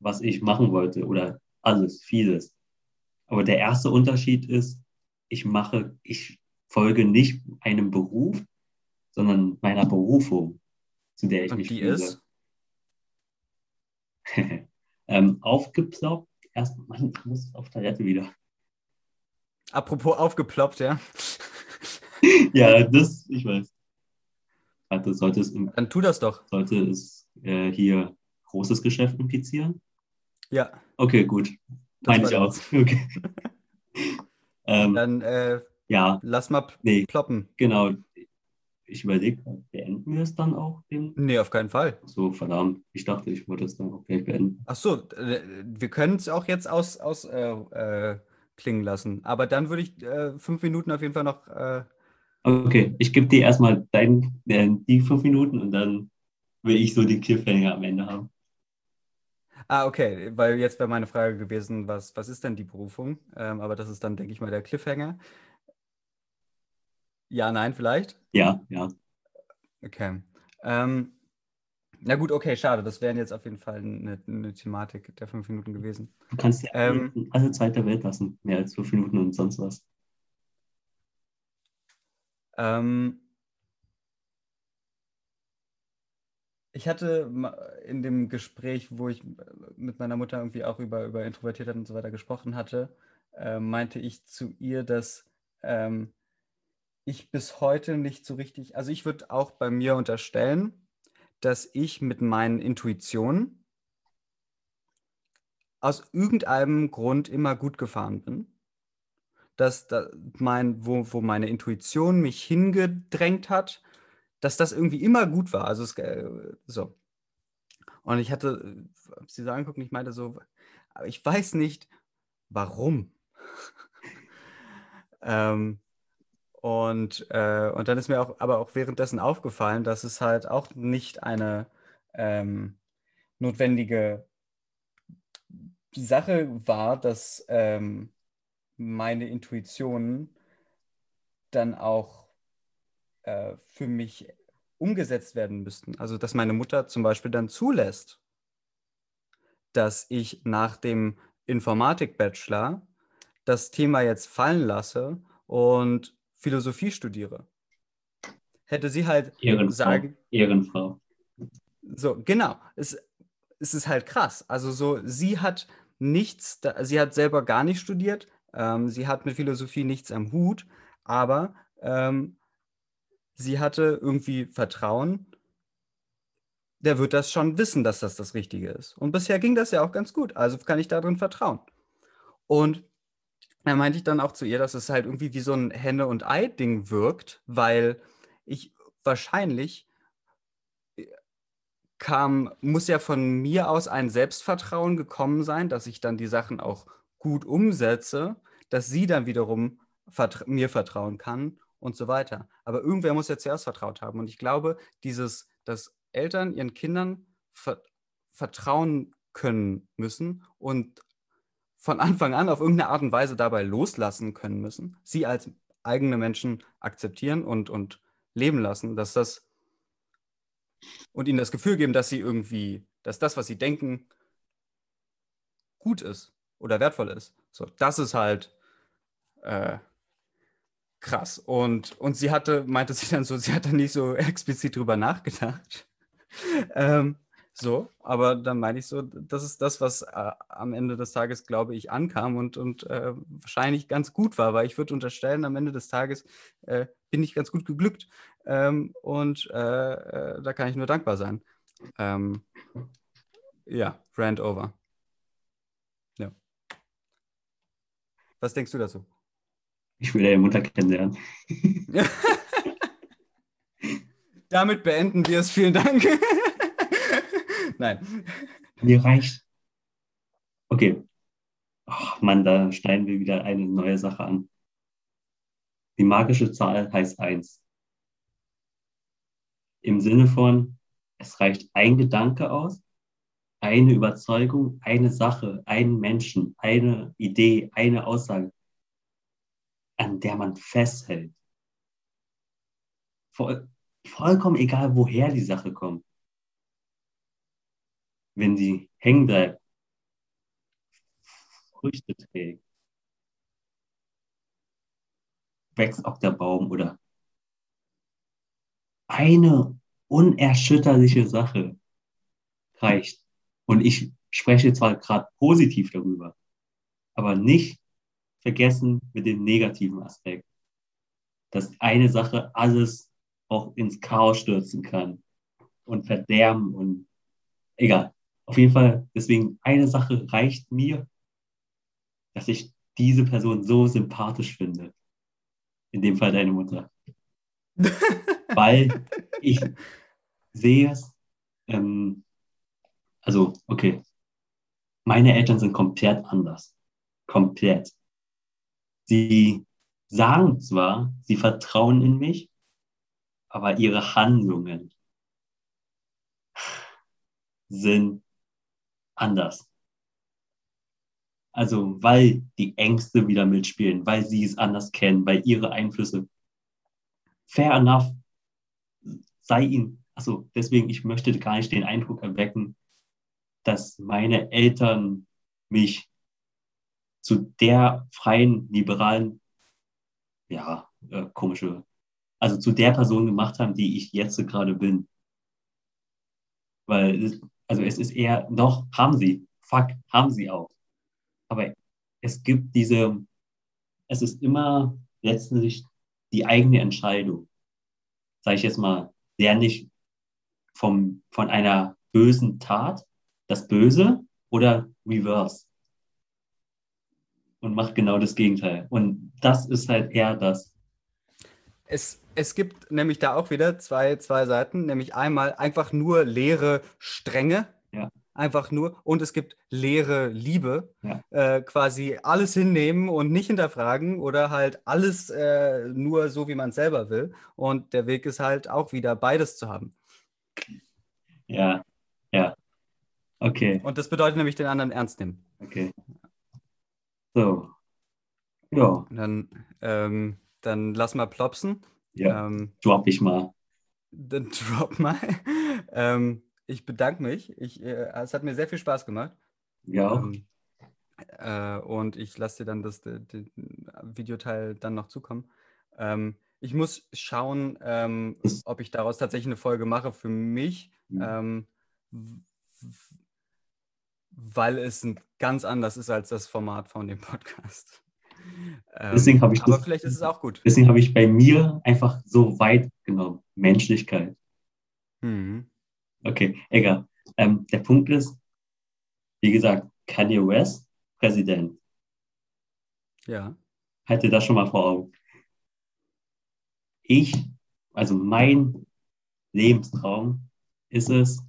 was ich machen wollte oder alles, vieles. Aber der erste Unterschied ist, ich mache, ich folge nicht einem Beruf, sondern meiner Berufung, zu der ich Und mich die fühle. ist? ähm, aufgeploppt. Erst, Mann, ich muss auf Toilette wieder. Apropos aufgeploppt, ja. ja, das, ich weiß. Warte, sollte es, im, Dann tu das doch. sollte es äh, hier großes Geschäft implizieren? Ja. Okay, gut. Meine ich auch. Okay. ähm, Dann äh, ja, lass mal nee, ploppen. genau. Ich überlege, beenden wir es dann auch? Den? Nee, auf keinen Fall. So, verdammt. Ich dachte, ich wollte es dann auch gleich beenden. Ach so, äh, wir können es auch jetzt aus, aus äh, äh, klingen lassen. Aber dann würde ich äh, fünf Minuten auf jeden Fall noch. Äh, Okay, ich gebe dir erstmal dein, äh, die fünf Minuten und dann will ich so die Cliffhanger am Ende haben. ah, okay, weil jetzt wäre meine Frage gewesen, was, was ist denn die Berufung? Ähm, aber das ist dann, denke ich mal, der Cliffhanger. Ja, nein, vielleicht? Ja, ja. Okay. Ähm, na gut, okay, schade. Das wären jetzt auf jeden Fall eine, eine Thematik der fünf Minuten gewesen. Du kannst dir Ähm, alle Zeit der Welt lassen. Mehr als fünf Minuten und sonst was. Ähm, ich hatte in dem Gespräch, wo ich mit meiner Mutter irgendwie auch über, über Introvertiertheit und so weiter gesprochen hatte, äh, meinte ich zu ihr, dass ähm, ich bis heute nicht so richtig, also ich würde auch bei mir unterstellen, dass ich mit meinen Intuitionen aus irgendeinem Grund immer gut gefahren bin. dass da mein, wo, wo meine Intuition mich hingedrängt hat, dass das irgendwie immer gut war. Also es, äh, so. Und ich hatte, hab sie so angeguckt und ich meinte so, aber ich weiß nicht, warum. ähm, und, äh, und dann ist mir auch, aber auch währenddessen aufgefallen, dass es halt auch nicht eine ähm, notwendige Sache war, dass ähm, meine Intuitionen dann auch äh, für mich umgesetzt werden müssten. Also dass meine Mutter zum Beispiel dann zulässt, dass ich nach dem Informatik-Bachelor das Thema jetzt fallen lasse und Philosophie studiere. Hätte sie halt Ehrenfrau. sagen, Ehrenfrau. so, genau. Es, es ist halt krass. Also so, sie hat nichts, sie hat selber gar nicht studiert, ähm, sie hat mit Philosophie nichts am Hut, aber ähm, sie hatte irgendwie Vertrauen, der wird das schon wissen, dass das das Richtige ist. Und bisher ging das ja auch ganz gut, also kann ich darin vertrauen. Und da meinte ich dann auch zu ihr, dass es halt irgendwie wie so ein Henne- und Ei-Ding wirkt, weil ich wahrscheinlich äh, kam, muss ja von mir aus ein Selbstvertrauen gekommen sein, dass ich dann die Sachen auch gut umsetze, dass sie dann wiederum vertra mir vertrauen kann und so weiter. Aber irgendwer muss ja zuerst vertraut haben. Und ich glaube, dieses, dass Eltern ihren Kindern ver vertrauen können müssen und von Anfang an auf irgendeine Art und Weise dabei loslassen können müssen, sie als eigene Menschen akzeptieren und, und leben lassen, dass das und ihnen das Gefühl geben, dass sie irgendwie, dass das, was sie denken, gut ist oder wertvoll ist. So, das ist halt äh, krass. Und, und sie hatte, meinte sie dann so, sie hat da nicht so explizit drüber nachgedacht. ähm, so, aber dann meine ich so, das ist das, was äh, am Ende des Tages, glaube ich, ankam und, und äh, wahrscheinlich ganz gut war, weil ich würde unterstellen, am Ende des Tages äh, bin ich ganz gut geglückt ähm, und äh, äh, da kann ich nur dankbar sein. Ähm, ja, Rand over. Ja. Was denkst du dazu? Ich will deine Mutter kennenlernen. Damit beenden wir es. Vielen Dank. Nein. Mir reicht. Okay. Ach Mann, da schneiden wir wieder eine neue Sache an. Die magische Zahl heißt 1. Im Sinne von, es reicht ein Gedanke aus, eine Überzeugung, eine Sache, einen Menschen, eine Idee, eine Aussage, an der man festhält. Voll, vollkommen egal, woher die Sache kommt. Wenn sie hängen bleibt, Früchte trägt, wächst auch der Baum oder eine unerschütterliche Sache reicht. Und ich spreche zwar gerade positiv darüber, aber nicht vergessen mit dem negativen Aspekt, dass eine Sache alles auch ins Chaos stürzen kann und verderben und egal. Auf jeden Fall, deswegen eine Sache reicht mir, dass ich diese Person so sympathisch finde. In dem Fall deine Mutter. Weil ich sehe es, ähm, also, okay, meine Eltern sind komplett anders. Komplett. Sie sagen zwar, sie vertrauen in mich, aber ihre Handlungen sind anders. Also, weil die Ängste wieder mitspielen, weil sie es anders kennen, weil ihre Einflüsse. Fair enough. Sei ihnen, also deswegen, ich möchte gar nicht den Eindruck erwecken, dass meine Eltern mich zu der freien, liberalen, ja, äh, komische, also zu der Person gemacht haben, die ich jetzt gerade bin. Weil, also es ist eher, doch, haben sie, fuck, haben sie auch. Aber es gibt diese, es ist immer letztendlich die eigene Entscheidung. Sage ich jetzt mal, der nicht vom, von einer bösen Tat, das Böse oder Reverse. und macht genau das Gegenteil. Und das ist halt eher das. Es, es gibt nämlich da auch wieder zwei, zwei Seiten, nämlich einmal einfach nur leere Strenge. Ja. Einfach nur. Und es gibt leere Liebe. Ja. Äh, quasi alles hinnehmen und nicht hinterfragen oder halt alles äh, nur so, wie man es selber will. Und der Weg ist halt auch wieder beides zu haben. Ja, ja. Okay, Und das bedeutet nämlich den anderen ernst nehmen. okay. So. Ja, dann, ähm, dann lass mal plopsen. Ja. Ähm, Drop ich mal. dann drop mal. ähm, ich bedanke mich. Ich, äh, es hat mir sehr viel Spaß gemacht. Ja. Ähm, äh, und ich lasse dir dann das de- den Videoteil dann noch zukommen. Ähm, ich muss schauen, ähm, ob ich daraus tatsächlich eine Folge mache für mich, Mhm. ähm, weil es ganz anders ist als das Format von dem Podcast. Ähm, Deswegen habe ich aber das- vielleicht ist es auch gut. Deswegen habe ich bei mir einfach so weit genommen. Menschlichkeit. Mhm. Okay, egal. Ähm, der Punkt ist, wie gesagt, Kanye West, Präsident. Ja. Halte das schon mal vor Augen. Ich, also mein Lebenstraum ist es,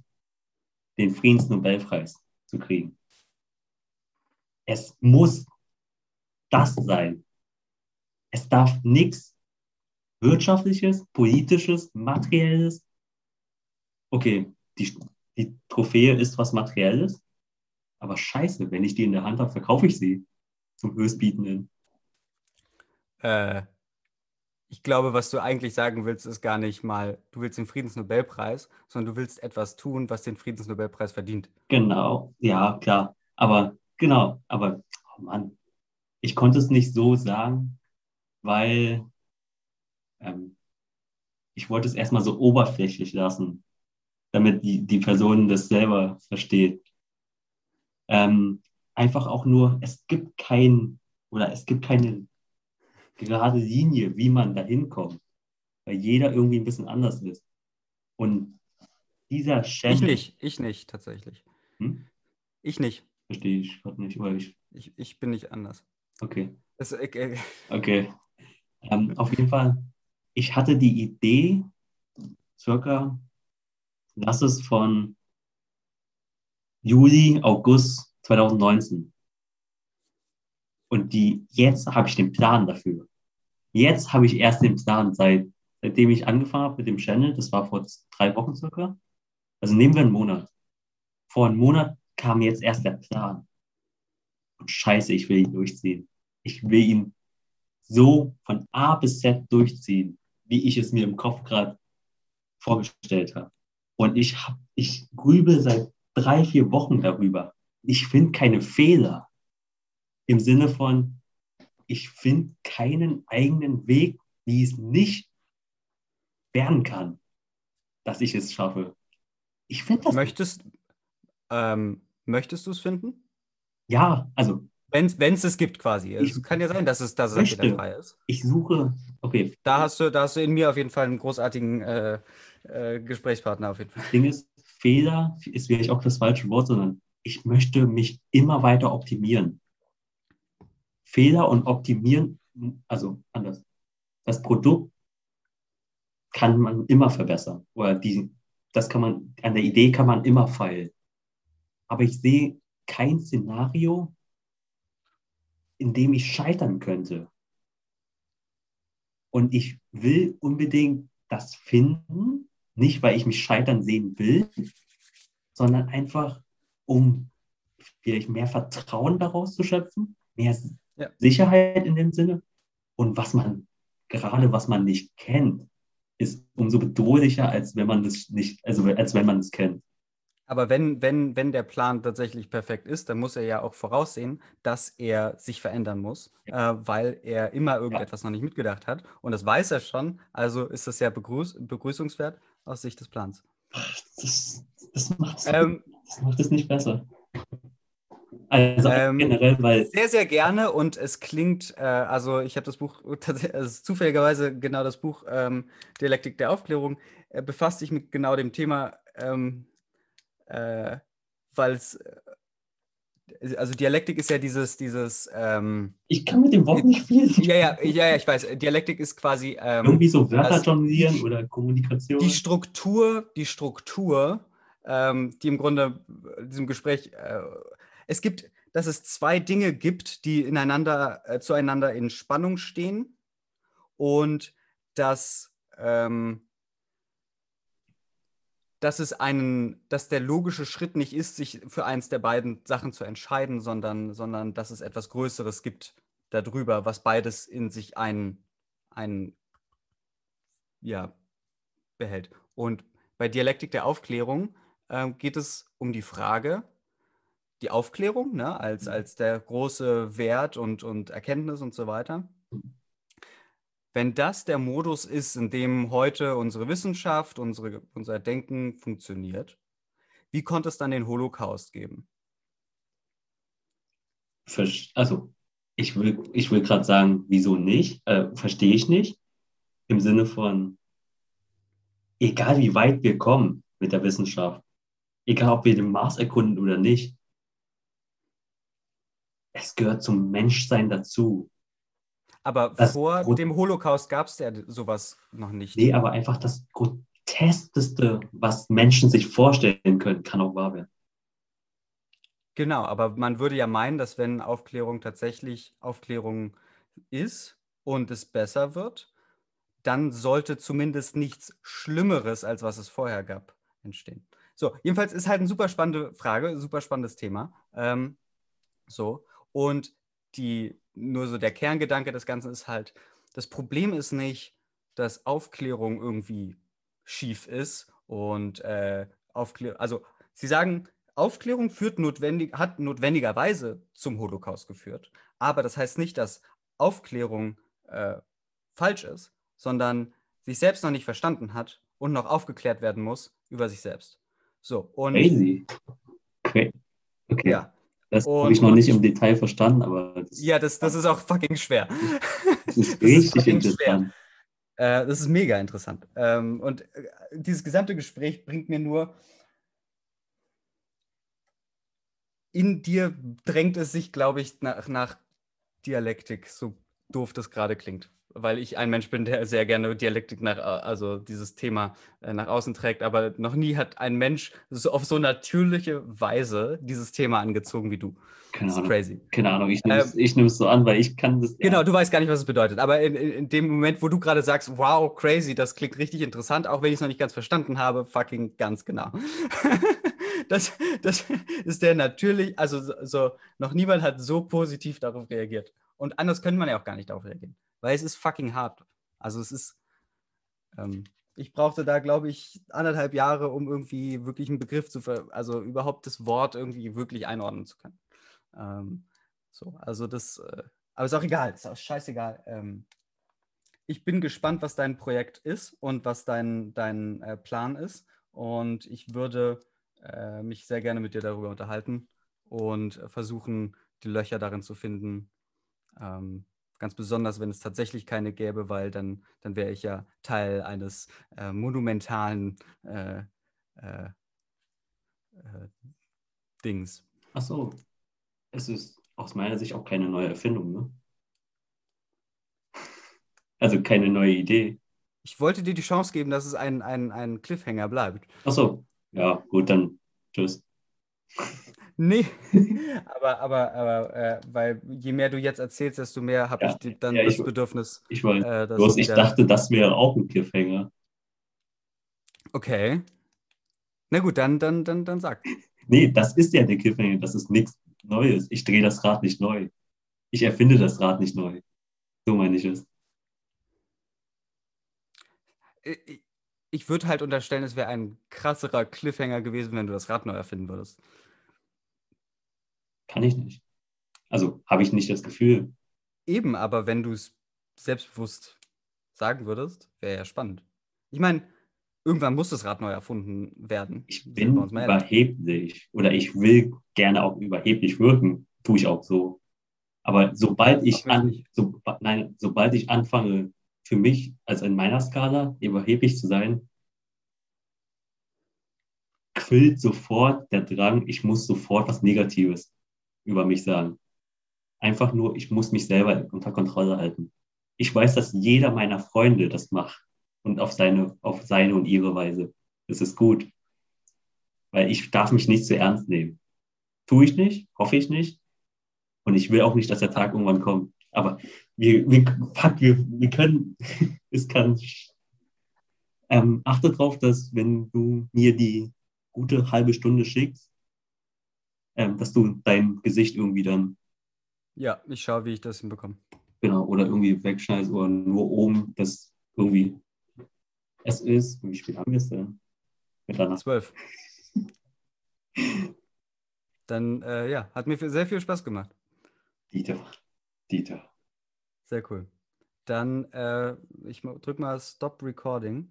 den Friedensnobelpreis zu kriegen. Es muss das sein. Es darf nichts Wirtschaftliches, Politisches, Materielles. Okay, die, die Trophäe ist was Materielles, aber scheiße, wenn ich die in der Hand habe, verkaufe ich sie zum Höchstbietenden. Äh, ich glaube, was du eigentlich sagen willst, ist gar nicht mal, du willst den Friedensnobelpreis, sondern du willst etwas tun, was den Friedensnobelpreis verdient. Genau, ja, klar. Aber genau, aber, oh Mann, ich konnte es nicht so sagen, weil ähm, ich wollte es erstmal so oberflächlich lassen, damit die, die Person das selber versteht. Ähm, einfach auch nur, es gibt kein, oder es gibt keine gerade Linie, wie man da hinkommt, weil jeder irgendwie ein bisschen anders ist. Und dieser Ich Channel, nicht, ich nicht tatsächlich. Hm? Ich nicht. verstehe ich gerade nicht, oder ich, Ich, ich bin nicht anders. Okay. Äh, äh, Okay. Ähm, auf jeden Fall, ich hatte die Idee, circa, lass es von Juli, August 2019. Und die, jetzt habe ich den Plan dafür. Jetzt habe ich erst den Plan, seit, seitdem ich angefangen habe mit dem Channel, das war vor drei Wochen circa. Also nehmen wir einen Monat. Vor einem Monat kam jetzt erst der Plan. Und scheiße, ich will ihn durchziehen. Ich will ihn so von A bis Z durchziehen, wie ich es mir im Kopf gerade vorgestellt habe. Und ich hab, ich grübel seit drei, vier Wochen darüber. Ich finde keine Fehler. Im Sinne von, ich finde keinen eigenen Weg, wie es nicht werden kann, dass ich es schaffe. Ich finde das. möchtest ähm, möchtest du es finden? Ja, also Wenn es es gibt quasi. Es kann ja sein, dass es, dass es wieder frei ist. ich suche, okay, Da hast du, da hast du in mir auf jeden Fall einen großartigen äh, äh, Gesprächspartner auf jeden Fall. Das Ding ist, Fehler ist vielleicht auch das falsche Wort, sondern ich möchte mich immer weiter optimieren. Fehler und optimieren, also anders. Das Produkt kann man immer verbessern. Oder die, das kann man, an der Idee kann man immer feilen. Aber ich sehe kein Szenario, in dem ich scheitern könnte. Und ich will unbedingt das finden, nicht weil ich mich scheitern sehen will, sondern einfach, um vielleicht mehr Vertrauen daraus zu schöpfen, mehr Ja. Sicherheit in dem Sinne. Und was man, gerade was man nicht kennt, ist umso bedrohlicher, als wenn man das nicht, also als wenn man es kennt. Aber wenn, wenn, wenn der Plan tatsächlich perfekt ist, dann muss er ja auch voraussehen, dass er sich verändern muss, äh, weil er immer irgendetwas noch nicht mitgedacht hat. Und das weiß er schon. Also ist das ja begrüß begrüßungswert aus Sicht des Plans. Das, das macht es Ähm, das macht es nicht besser. Also Ähm, generell, weil Sehr, sehr gerne und es klingt, äh, also ich habe das Buch, tatsächlich, also zufälligerweise genau das Buch ähm, Dialektik der Aufklärung, äh, befasst sich mit genau dem Thema, ähm, äh, weil es äh, also Dialektik ist ja dieses, dieses, ähm, Ich kann mit dem Wort nicht viel. ja, ja, ja, ja, ich weiß, Dialektik ist quasi ähm, Irgendwie so Wörter jonglieren oder Kommunikation. die Struktur, die Struktur, ähm, die im Grunde diesem Gespräch, äh, es gibt, dass es zwei Dinge gibt, die ineinander, äh, zueinander in Spannung stehen und dass, ähm, dass es einen, dass der logische Schritt nicht ist, sich für eins der beiden Sachen zu entscheiden, sondern, sondern dass es etwas Größeres gibt darüber, was beides in sich ein, ein ja, behält. Und bei Dialektik der Aufklärung ähm, geht es um die Frage, die Aufklärung ne, als, als der große Wert und, und Erkenntnis und so weiter. Wenn das der Modus ist, in dem heute unsere Wissenschaft, unsere, unser Denken funktioniert, wie konnte es dann den Holocaust geben? Also, ich will, ich will gerade sagen, wieso nicht? Äh, Verstehe ich nicht. Im Sinne von, egal wie weit wir kommen mit der Wissenschaft, egal ob wir den Mars erkunden oder nicht, es gehört zum Menschsein dazu. Aber Das vor Grund- dem Holocaust gab es ja sowas noch nicht. Nee, aber einfach das Groteskeste, was Menschen sich vorstellen können, kann auch wahr werden. Genau, aber man würde ja meinen, dass wenn Aufklärung tatsächlich Aufklärung ist und es besser wird, dann sollte zumindest nichts Schlimmeres, als was es vorher gab, entstehen. So, jedenfalls ist halt eine super spannende Frage, ein super spannendes Thema. Ähm, so, und die, nur so der Kerngedanke des Ganzen ist halt, das Problem ist nicht, dass Aufklärung irgendwie schief ist und äh, Aufklärung, also sie sagen, Aufklärung führt notwendig, hat notwendigerweise zum Holocaust geführt. Aber das heißt nicht, dass Aufklärung äh, falsch ist, sondern sich selbst noch nicht verstanden hat und noch aufgeklärt werden muss über sich selbst. So, und Crazy. Okay. okay. ja, Das habe ich noch nicht ich- im Detail verstanden, aber das, ja das, das ist auch fucking schwer. das ist das ist richtig fucking schwer. interessant. Äh, das ist mega interessant. Ähm, und äh, dieses gesamte Gespräch bringt mir nur, in dir drängt es sich, glaube ich, nach, nach Dialektik, so doof das gerade klingt. Weil ich ein Mensch bin, der sehr gerne Dialektik nach, au- also dieses Thema äh, nach außen trägt, aber noch nie hat ein Mensch so auf so natürliche Weise dieses Thema angezogen wie du. Keine Das ist Ahnung. crazy. Keine Ahnung. Ich nehme es ich nehm's so an, weil ich kann das. Genau, ja. du weißt gar nicht, was es bedeutet. Aber in, in, dem Moment, wo du gerade sagst, wow, crazy, das klingt richtig interessant, auch wenn ich es noch nicht ganz verstanden habe, fucking ganz genau. das, das ist der natürlich, also so, so, noch niemand hat so positiv darauf reagiert. Und anders könnte man ja auch gar nicht darauf reagieren, weil es ist fucking hart. Also es ist, ähm, ich brauchte da, glaube ich, anderthalb Jahre, um irgendwie wirklich einen Begriff zu, ver also überhaupt das Wort irgendwie wirklich einordnen zu können. Ähm, so, also das, äh, aber ist auch egal, ist auch scheißegal. Ähm, ich bin gespannt, was dein Projekt ist und was dein, dein äh, Plan ist. Und ich würde äh, mich sehr gerne mit dir darüber unterhalten und äh, versuchen, die Löcher darin zu finden. Ähm, ganz besonders, wenn es tatsächlich keine gäbe, weil dann, dann wäre ich ja Teil eines äh, monumentalen äh, äh, äh, Dings. Ach so. Es ist aus meiner Sicht auch keine neue Erfindung, ne? Also keine neue Idee. Ich wollte dir die Chance geben, dass es ein, ein, ein Cliffhanger bleibt. Ach so. Ja, gut, dann tschüss. Nee, aber, aber, aber äh, weil je mehr du jetzt erzählst, desto mehr habe Ja, ich dann ja, das ich- Bedürfnis. Ich weiß. Äh, Bloß ich dachte, das wäre auch ein Cliffhanger. Okay. Na gut, dann, dann, dann, dann sag. Nee, das ist ja der Cliffhanger. Das ist nichts Neues. Ich drehe das Rad nicht neu. Ich erfinde das Rad nicht neu. So meine ich es. Ich, ich würde halt unterstellen, es wäre ein krasserer Cliffhanger gewesen, wenn du das Rad neu erfinden würdest. Kann ich nicht. Also habe ich nicht das Gefühl. Eben, aber wenn du es selbstbewusst sagen würdest, wäre ja spannend. Ich meine, irgendwann muss das Rad neu erfunden werden. Ich bin überheblich oder ich will gerne auch überheblich wirken. Tue ich auch so. Aber sobald ich Ach, an, so, nein, sobald ich anfange, für mich, also in meiner Skala, überheblich zu sein, quillt sofort der Drang, ich muss sofort was Negatives über mich sagen. Einfach nur, ich muss mich selber unter Kontrolle halten. Ich weiß, dass jeder meiner Freunde das macht und auf seine, auf seine und ihre Weise. Das ist gut. Weil ich darf mich nicht zu ernst nehmen. Tue ich nicht, hoffe ich nicht. Und ich will auch nicht, dass der Tag irgendwann kommt. Aber wir, wir, fuck, wir, wir können, es kann. Ähm, achte darauf, dass wenn du mir die gute halbe Stunde schickst, dass du dein Gesicht irgendwie dann, Ja, ich schaue, wie ich das hinbekomme. genau, oder irgendwie wegschneidest oder nur oben, das irgendwie es ist. Wie spät haben wir es denn? Mitternacht. Zwölf. Dann, äh, ja, hat mir sehr viel Spaß gemacht. Dieter. Dieter. Sehr cool. Dann, äh, ich ma- drück mal Stop Recording.